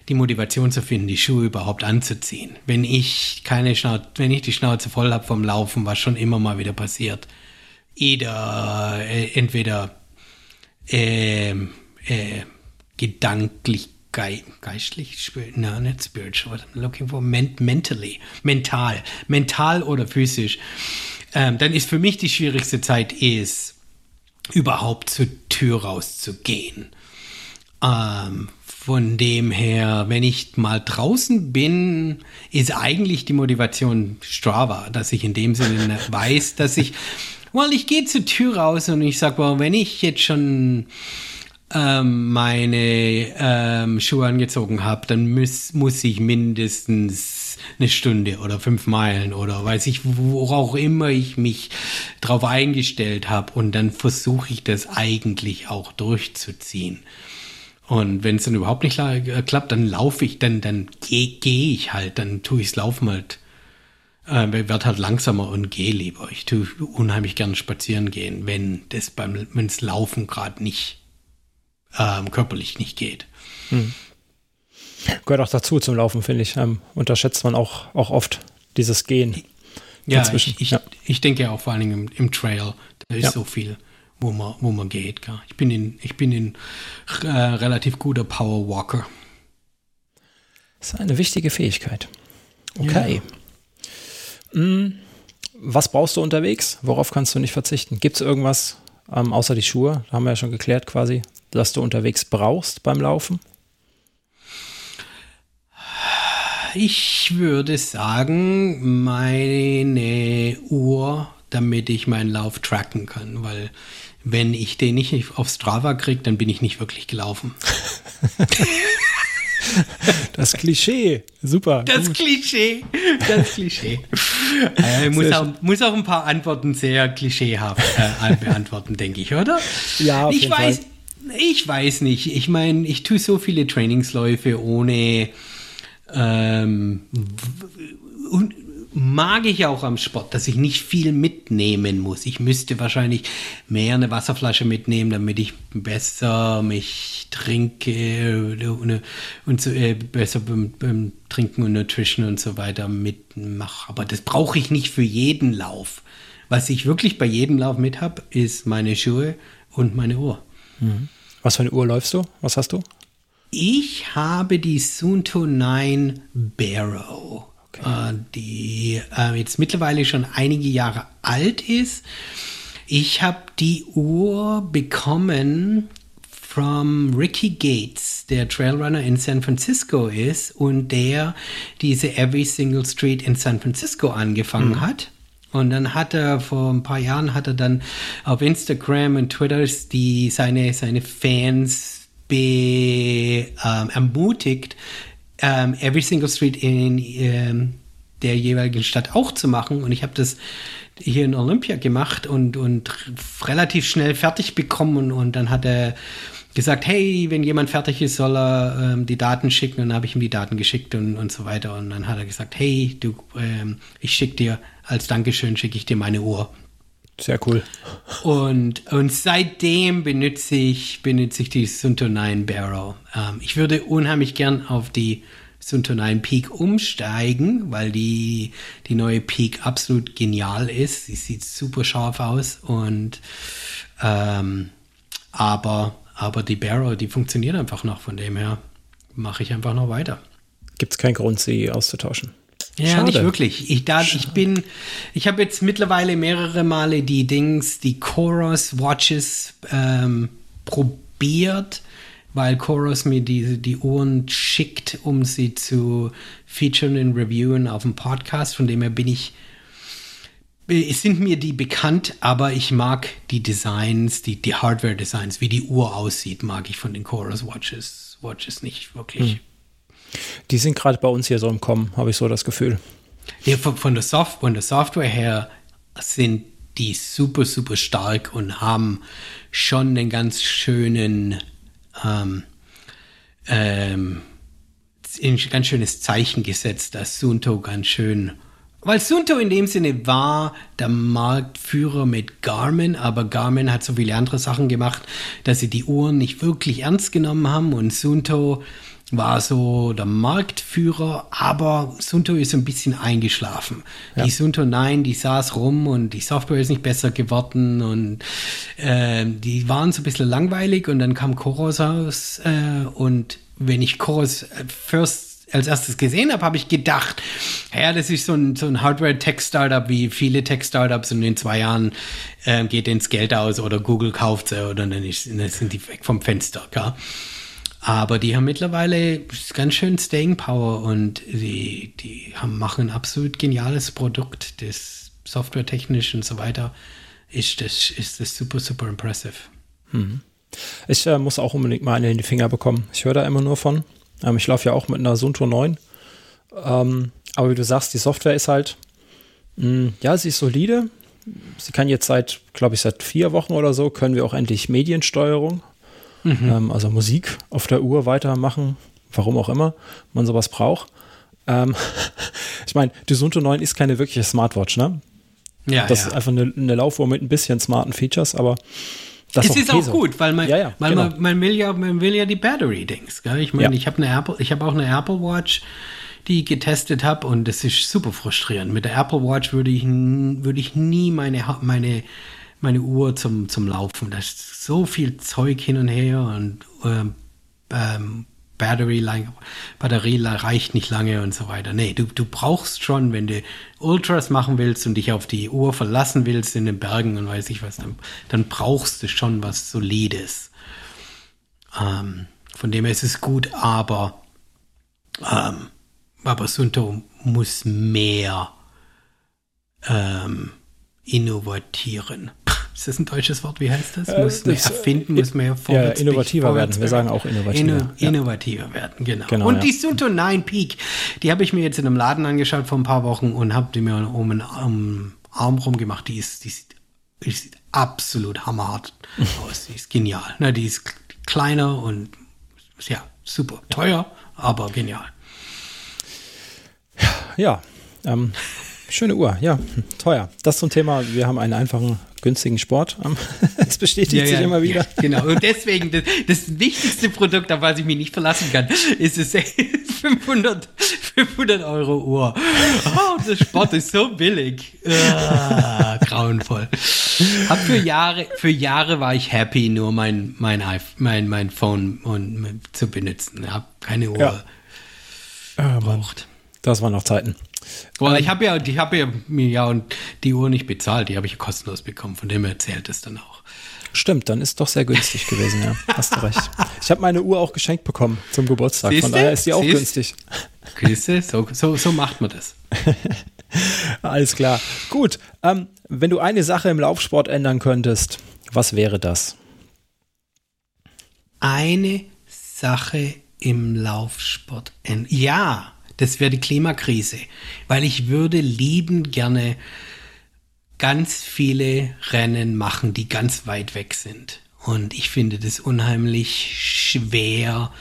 die Motivation zu finden, die Schuhe überhaupt anzuziehen. Wenn ich keine Schnauze, wenn ich die Schnauze voll habe vom Laufen, was schon immer mal wieder passiert, Eder, äh, entweder äh, äh, gedanklich, ge geistlich, no, nicht spiritual, what I'm looking for, ment mentally, mental, mental oder physisch, ähm, dann ist für mich die schwierigste Zeit ist, überhaupt zur Tür rauszugehen. Ähm, von dem her, wenn ich mal draußen bin, ist eigentlich die Motivation Strava, dass ich in dem Sinne [LAUGHS] weiß, dass ich, well, ich gehe zur Tür raus und ich sage, well, wenn ich jetzt schon ähm, meine ähm, Schuhe angezogen habe, dann muss, muss ich mindestens eine Stunde oder fünf Meilen oder weiß ich, worauf immer ich mich drauf eingestellt habe und dann versuche ich das eigentlich auch durchzuziehen. Und wenn es dann überhaupt nicht äh, klappt, dann laufe ich, dann, dann gehe geh ich halt, dann tue ichs Laufen halt, äh, werde halt langsamer und gehe lieber. Ich tue unheimlich gerne spazieren gehen, wenn das beim, wenn's Laufen gerade nicht ähm, körperlich nicht geht. Hm. Gehört auch dazu zum Laufen, finde ich. Ähm, unterschätzt man auch, auch oft dieses Gehen. Ja, ich, ich, ja. ich denke auch vor allen Dingen im, im Trail, da ist ja. so viel, wo man, wo man geht. Gell? Ich bin in, ich bin in äh, relativ guter Powerwalker. Das ist eine wichtige Fähigkeit. Okay. Ja. Hm, was brauchst du unterwegs? Worauf kannst du nicht verzichten? Gibt es irgendwas ähm, außer die Schuhe? Da haben wir ja schon geklärt quasi, dass du unterwegs brauchst beim Laufen. Ich würde sagen, meine Uhr, damit ich meinen Lauf tracken kann, weil wenn ich den nicht auf Strava kriege, dann bin ich nicht wirklich gelaufen. [LAUGHS] Das Klischee, super. Das gut. Klischee, das Klischee. [LAUGHS] äh, muss, auch, muss, auch, ein paar Antworten sehr klischeehaft äh, beantworten, denke ich, oder? Ja, auf ich jeden weiß, Fall. Ich weiß nicht. Ich meine, ich tue so viele Trainingsläufe ohne ähm, und mag ich auch am Sport, dass ich nicht viel mitnehmen muss. Ich müsste wahrscheinlich mehr eine Wasserflasche mitnehmen, damit ich besser mich trinke und, und so, äh, besser beim, beim, Trinken und Nutrition und so weiter mitmache. Aber das brauche ich nicht für jeden Lauf. Was ich wirklich bei jedem Lauf mit habe, ist meine Schuhe und meine Uhr. Mhm. Was für eine Uhr läufst du? Was hast du? Ich habe die Sunto 9 Barrow, okay. äh, die äh, jetzt mittlerweile schon einige Jahre alt ist. Ich habe die Uhr bekommen von Ricky Gates, der Trailrunner in San Francisco ist und der diese Every Single Street in San Francisco angefangen mhm. hat. Und dann hat er vor ein paar Jahren hat er dann auf Instagram und Twitter die seine seine Fans be, ähm, ermutigt, ähm, Every Single Street in ähm, der jeweiligen Stadt auch zu machen. Und ich habe das hier in Olympia gemacht und, und relativ schnell fertig bekommen. Und, und dann hat er gesagt, hey, wenn jemand fertig ist, soll er ähm, die Daten schicken. Und dann habe ich ihm die Daten geschickt und, und so weiter. Und dann hat er gesagt, hey, du, ähm, ich schicke dir als Dankeschön, schicke ich dir meine Uhr. Sehr cool. Und, und seitdem benutze ich, benutze ich die Sunto 9 Barrow. Ähm, ich würde unheimlich gern auf die Sunto 9 Peak umsteigen, weil die, die neue Peak absolut genial ist. Sie sieht super scharf aus und ähm, aber, aber die Barrow, die funktioniert einfach noch. Von dem her mache ich einfach noch weiter. Gibt es keinen Grund, sie auszutauschen? Ja, Schade. nicht wirklich. Ich, da, ich bin, ich habe jetzt mittlerweile mehrere Male die Dings, die Chorus Watches ähm, probiert, weil Chorus mir die, die Uhren schickt, um sie zu featuren und reviewen auf dem Podcast. Von dem her bin ich, es sind mir die bekannt, aber ich mag die Designs, die, die Hardware-Designs, wie die Uhr aussieht, mag ich von den Chorus Watches, Watches nicht wirklich. Hm. Die sind gerade bei uns hier so im Kommen, habe ich so das Gefühl. Ja, von, von, der Soft von der Software her sind die super, super stark und haben schon einen ganz schönen, ähm, ähm, ein ganz schönes Zeichen gesetzt, dass Sunto ganz schön weil Sunto in dem Sinne war der Marktführer mit Garmin, aber Garmin hat so viele andere Sachen gemacht, dass sie die Uhren nicht wirklich ernst genommen haben und Sunto war so der Marktführer, aber Sunto ist ein bisschen eingeschlafen. Ja. Die Sunto 9, die saß rum und die Software ist nicht besser geworden und äh, die waren so ein bisschen langweilig und dann kam Koros raus äh, und wenn ich Koros first als erstes gesehen habe, habe ich gedacht, ja, das ist so ein, so ein Hardware-Tech-Startup wie viele Tech-Startups und in zwei Jahren äh, geht ins Geld aus oder Google kauft sie oder dann, ist, dann sind die weg vom Fenster. Gell? Aber die haben mittlerweile ganz schön Staying Power und die, die haben, machen ein absolut geniales Produkt, das softwaretechnisch und so weiter ist das, ist das super, super impressive. Mhm. Ich äh, muss auch unbedingt mal eine in die Finger bekommen. Ich höre da immer nur von. Ähm, ich laufe ja auch mit einer Sunto 9. Ähm, aber wie du sagst, die Software ist halt, mh, hm, ja, sie ist solide. Sie kann jetzt seit, glaube ich, seit vier Wochen oder so, können wir auch endlich Mediensteuerung mhm. ähm, also Musik auf der Uhr weitermachen, warum auch immer man sowas braucht. Ähm, [LAUGHS] ich meine, die Sunto 9 ist keine wirkliche Smartwatch, ne? Ja, das ja. ist einfach eine, eine Laufuhr mit ein bisschen smarten Features, aber das es ist auch gut, weil man, ja, ja, weil genau. man, man, will ja, man will ja die Battery-Dings. Ich meine, ja. ich habe eine Apple, ich habe auch eine Apple Watch, die ich getestet habe und das ist super frustrierend. Mit der Apple Watch würde ich, würde ich nie meine, meine, meine Uhr zum, zum Laufen. Da ist so viel Zeug hin und her und ähm, ähm, Batterie, Batterie reicht nicht lange und so weiter. Nee, du, du brauchst schon, wenn du Ultras machen willst und dich auf die Uhr verlassen willst in den Bergen und weiß ich was, dann, dann brauchst du schon was Solides. Ähm, von dem her ist es gut, aber, ähm, aber Sunto muss mehr ähm, innovatieren. Ist das ein deutsches Wort? Wie heißt das? Äh, muss mehr erfinden, muss mehr vorwärts. Ja, innovativer vorwärts werden. Wir sagen auch innovativer. Inno, ja. Innovativer werden, genau. genau und ja. die Sunto 9 Peak, die habe ich mir jetzt in einem Laden angeschaut vor ein paar Wochen und habe die mir um den um, Arm rum gemacht. Die ist, die sieht, die sieht absolut hammerhart [LAUGHS] aus. Die ist genial. Na, die ist kleiner und ja, super teuer, aber genial. Ja, ähm, schöne Uhr, ja, teuer. Das zum Thema, wir haben einen einfachen günstigen Sport. [LAUGHS] Es bestätigt ja, sich ja, immer wieder. Ja, genau. Und deswegen, das, das, wichtigste Produkt, auf was ich mich nicht verlassen kann, ist es [LAUGHS] 500, 500 Euro Uhr. Oh, der Sport ist so billig. Ah, grauenvoll. Hab für Jahre, für Jahre war ich happy, nur mein, mein, mein, mein Phone und, zu benutzen. Hab keine Uhr ja. Ah, braucht. Das waren noch Zeiten. Well, ich habe ja, ich habe ja mir ja die Uhr nicht bezahlt, die habe ich kostenlos bekommen, von dem erzählt es dann auch. Stimmt, dann ist doch sehr günstig gewesen, ja. [LAUGHS] Hast du recht. Ich habe meine Uhr auch geschenkt bekommen zum Geburtstag, Siehste? von daher ist die auch Siehst? günstig. Siehste? So, so, so macht man das. [LAUGHS] Alles klar. Gut, ähm, wenn du eine Sache im Laufsport ändern könntest, was wäre das? Eine Sache im Laufsport ändern. Ja, das wäre die Klimakrise, weil ich würde liebend gerne ganz viele Rennen machen, die ganz weit weg sind. Und ich finde das unheimlich schwer,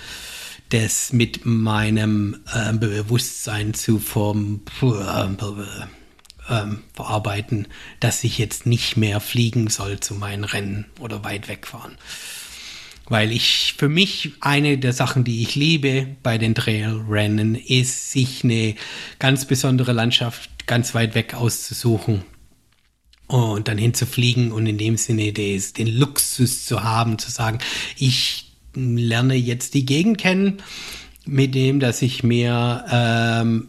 das mit meinem äh, Bewusstsein zu vom, äh, äh, verarbeiten, dass ich jetzt nicht mehr fliegen soll zu meinen Rennen oder weit wegfahren weil ich für mich eine der Sachen, die ich liebe bei den Trailrennen, ist, sich eine ganz besondere Landschaft ganz weit weg auszusuchen und dann hinzufliegen und in dem Sinne des, den Luxus zu haben, zu sagen, ich lerne jetzt die Gegend kennen, mit dem, dass ich mir ähm,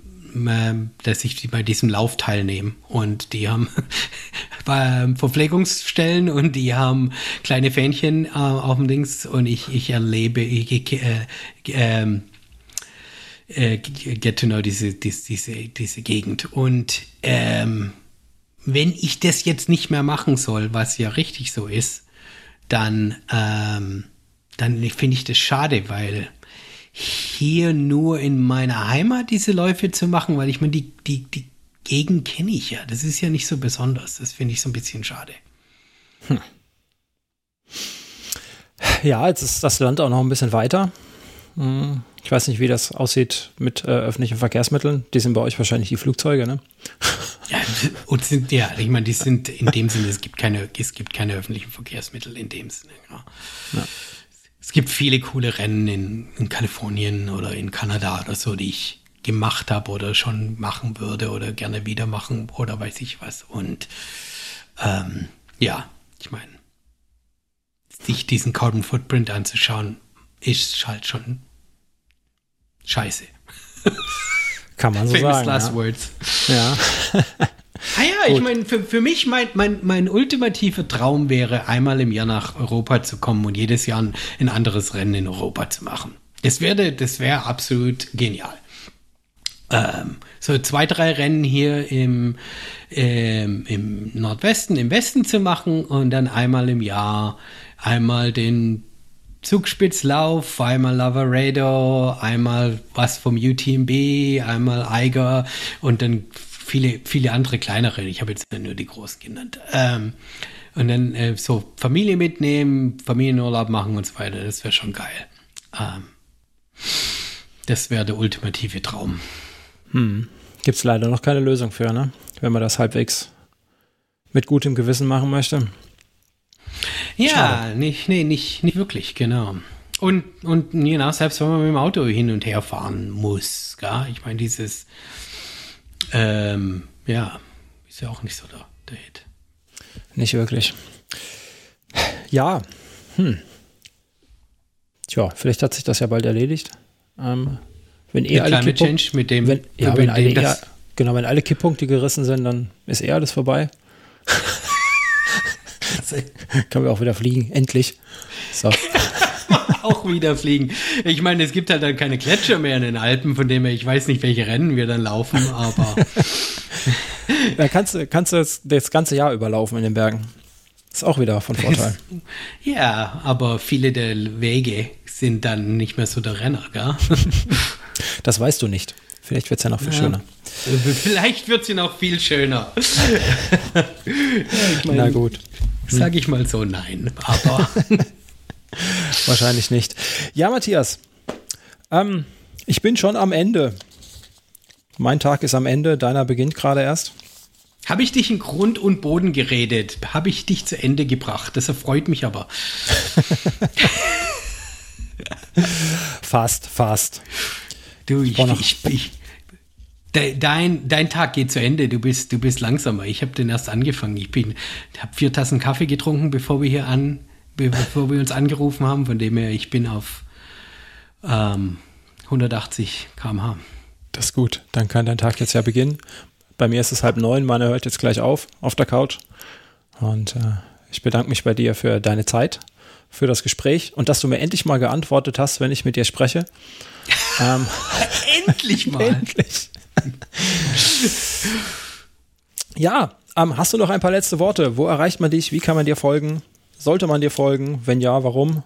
dass ich bei diesem Lauf teilnehme. Und die haben [LAUGHS] Verpflegungsstellen und die haben kleine Fähnchen äh, auf dem Dings und ich, ich erlebe, ich, äh, äh, äh, get to know diese, diese, diese, diese Gegend. Und ähm, wenn ich das jetzt nicht mehr machen soll, was ja richtig so ist, dann, ähm, dann finde ich das schade, weil hier nur in meiner Heimat diese Läufe zu machen, weil ich meine, die, die, die Gegend kenne ich ja. Das ist ja nicht so besonders. Das finde ich so ein bisschen schade. Hm. Ja, jetzt ist das Land auch noch ein bisschen weiter. Hm. Ich weiß nicht, wie das aussieht mit äh, öffentlichen Verkehrsmitteln. Die sind bei euch wahrscheinlich die Flugzeuge, ne? Ja, und sind, ja, ich meine, die sind in dem Sinne, es gibt keine, es gibt keine öffentlichen Verkehrsmittel in dem Sinne. Ja. ja es gibt viele coole Rennen in, in Kalifornien oder in Kanada oder so, die ich gemacht habe oder schon machen würde oder gerne wieder machen oder weiß ich was. Und ähm, ja, ich meine, sich diesen Carbon Footprint anzuschauen, ist halt schon scheiße. Kann man so Famous sagen. Last ja. Words. Ja. [LAUGHS] Ah ja, ich meine, für, für mich mein, mein, mein ultimativer Traum wäre, einmal im Jahr nach Europa zu kommen und jedes Jahr ein, ein anderes Rennen in Europa zu machen. Das wäre das wäre absolut genial. Ähm, so zwei, drei Rennen hier im, ähm, im Nordwesten, im Westen zu machen und dann einmal im Jahr einmal den Zugspitzlauf, einmal Lavaredo, einmal was vom UTMB, einmal Eiger und dann viele, viele andere kleinere. Ich habe jetzt nur die großen genannt. Ähm, und dann äh, so Familie mitnehmen, Familienurlaub machen und so weiter. Das wäre schon geil. Ähm, das wäre der ultimative Traum. Hm. Gibt es leider noch keine Lösung für, ne? Wenn man das halbwegs mit gutem Gewissen machen möchte. Ja, nicht, nee, nicht, nicht wirklich, genau. Und, und genau, selbst wenn man mit dem Auto hin und her fahren muss, gell? ich meine, dieses, ähm, ja, ist ja auch nicht so der, der Hit. Nicht wirklich. Ja, hm. Tja, vielleicht hat sich das ja bald erledigt. Ähm, wenn eh alle Climate Change mit dem, wenn, ja, wenn alle, eher, genau, wenn alle Kipppunkte gerissen sind, dann ist eh alles vorbei. [LAUGHS] Können wir auch wieder fliegen, endlich. So. [LAUGHS] auch wieder fliegen. Ich meine, es gibt halt dann keine Gletscher mehr in den Alpen, von dem her, ich weiß nicht, welche Rennen wir dann laufen, aber. [LAUGHS] da kannst, du, kannst du das, das ganze Jahr überlaufen in den Bergen. Ist auch wieder von Vorteil. [LAUGHS] ja, aber viele der Wege sind dann nicht mehr so der Renner, gell? das weißt du nicht. Vielleicht wird es ja noch viel ja. schöner. Vielleicht wird es ja noch viel schöner. ja, mein, Na gut. Sag ich mal so, nein. Aber. [LAUGHS] Wahrscheinlich nicht. Ja, Matthias. Ähm, ich bin schon am Ende. Mein Tag ist am Ende, deiner beginnt gerade erst. Habe ich dich in Grund und Boden geredet? Habe ich dich zu Ende gebracht? Das erfreut mich aber. [LAUGHS] fast, fast. Du, ich, ich, ich, dein, dein Tag geht zu Ende. Du bist, du bist langsamer. Ich habe den erst angefangen. Ich bin, habe vier Tassen Kaffee getrunken, bevor wir hier an, bevor wir uns angerufen haben. Von dem her, ich bin auf ähm, 180 km/h. Das ist gut. Dann kann dein Tag jetzt ja beginnen. Bei mir ist es halb neun, meine hört jetzt gleich auf auf der Couch. Und äh, ich bedanke mich bei dir für deine Zeit, für das Gespräch und dass du mir endlich mal geantwortet hast, wenn ich mit dir spreche. [LAUGHS] ähm, endlich mal. endlich. ja, ähm, hast du noch ein paar letzte Worte? Wo erreicht man dich? Wie kann man dir folgen? Sollte man dir folgen? Wenn ja, warum?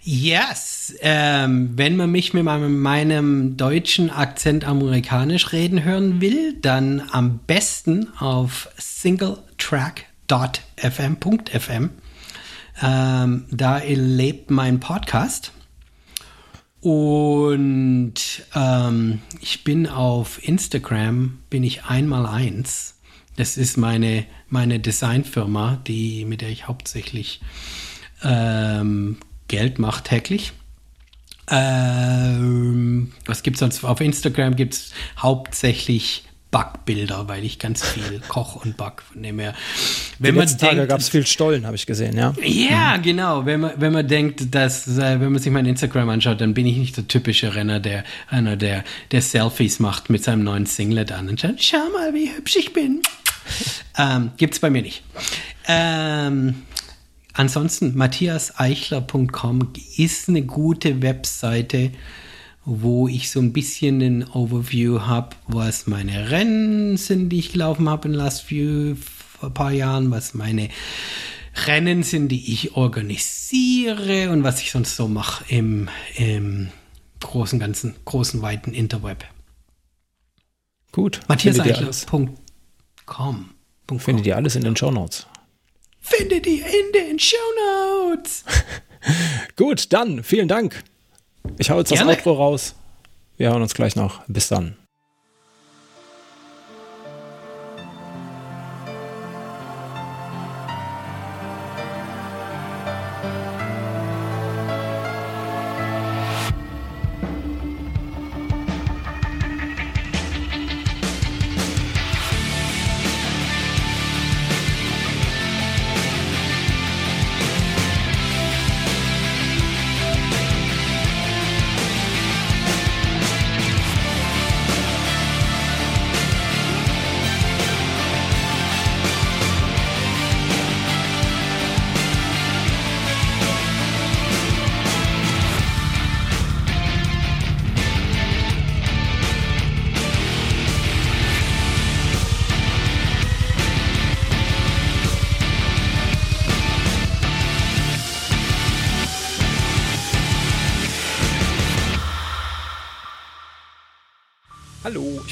Yes, ähm, wenn man mich mit meinem, deutschen Akzent amerikanisch reden hören will, dann am besten auf singletrack.fm.fm. Ähm, da lebt mein Podcast. Und ähm, ich bin auf Instagram, bin ich einmal eins. Das ist meine, meine Designfirma, die, mit der ich hauptsächlich ähm, Geld macht täglich. Ähm, was gibt es sonst? Auf Instagram gibt es hauptsächlich Backbilder, weil ich ganz viel [LAUGHS] koch und back. Von dem her, wenn Die man Tage gab es viel Stollen, habe ich gesehen, ja. Ja, mhm. genau. Wenn man, wenn man denkt, dass, äh, wenn man sich mein Instagram anschaut, dann bin ich nicht der typische Renner, der einer, der, der Selfies macht mit seinem neuen Singlet an und schaut, schau mal, wie hübsch ich bin. Ähm, es bei mir nicht. Ähm, Ansonsten matthiaseichler.com ist eine gute Webseite, wo ich so ein bisschen ein Overview habe, was meine Rennen sind, die ich gelaufen habe in Last View vor ein paar Jahren, was meine Rennen sind, die ich organisiere und was ich sonst so mache im, im großen, ganzen, großen, weiten Interweb. Gut. matthiaseichler.com. Findet ihr alles in den Show Notes findet ihr in den Show Notes. [LAUGHS] Gut, dann vielen Dank. Ich hau jetzt Gerne. das Outro raus. Wir hören uns gleich noch. Bis dann.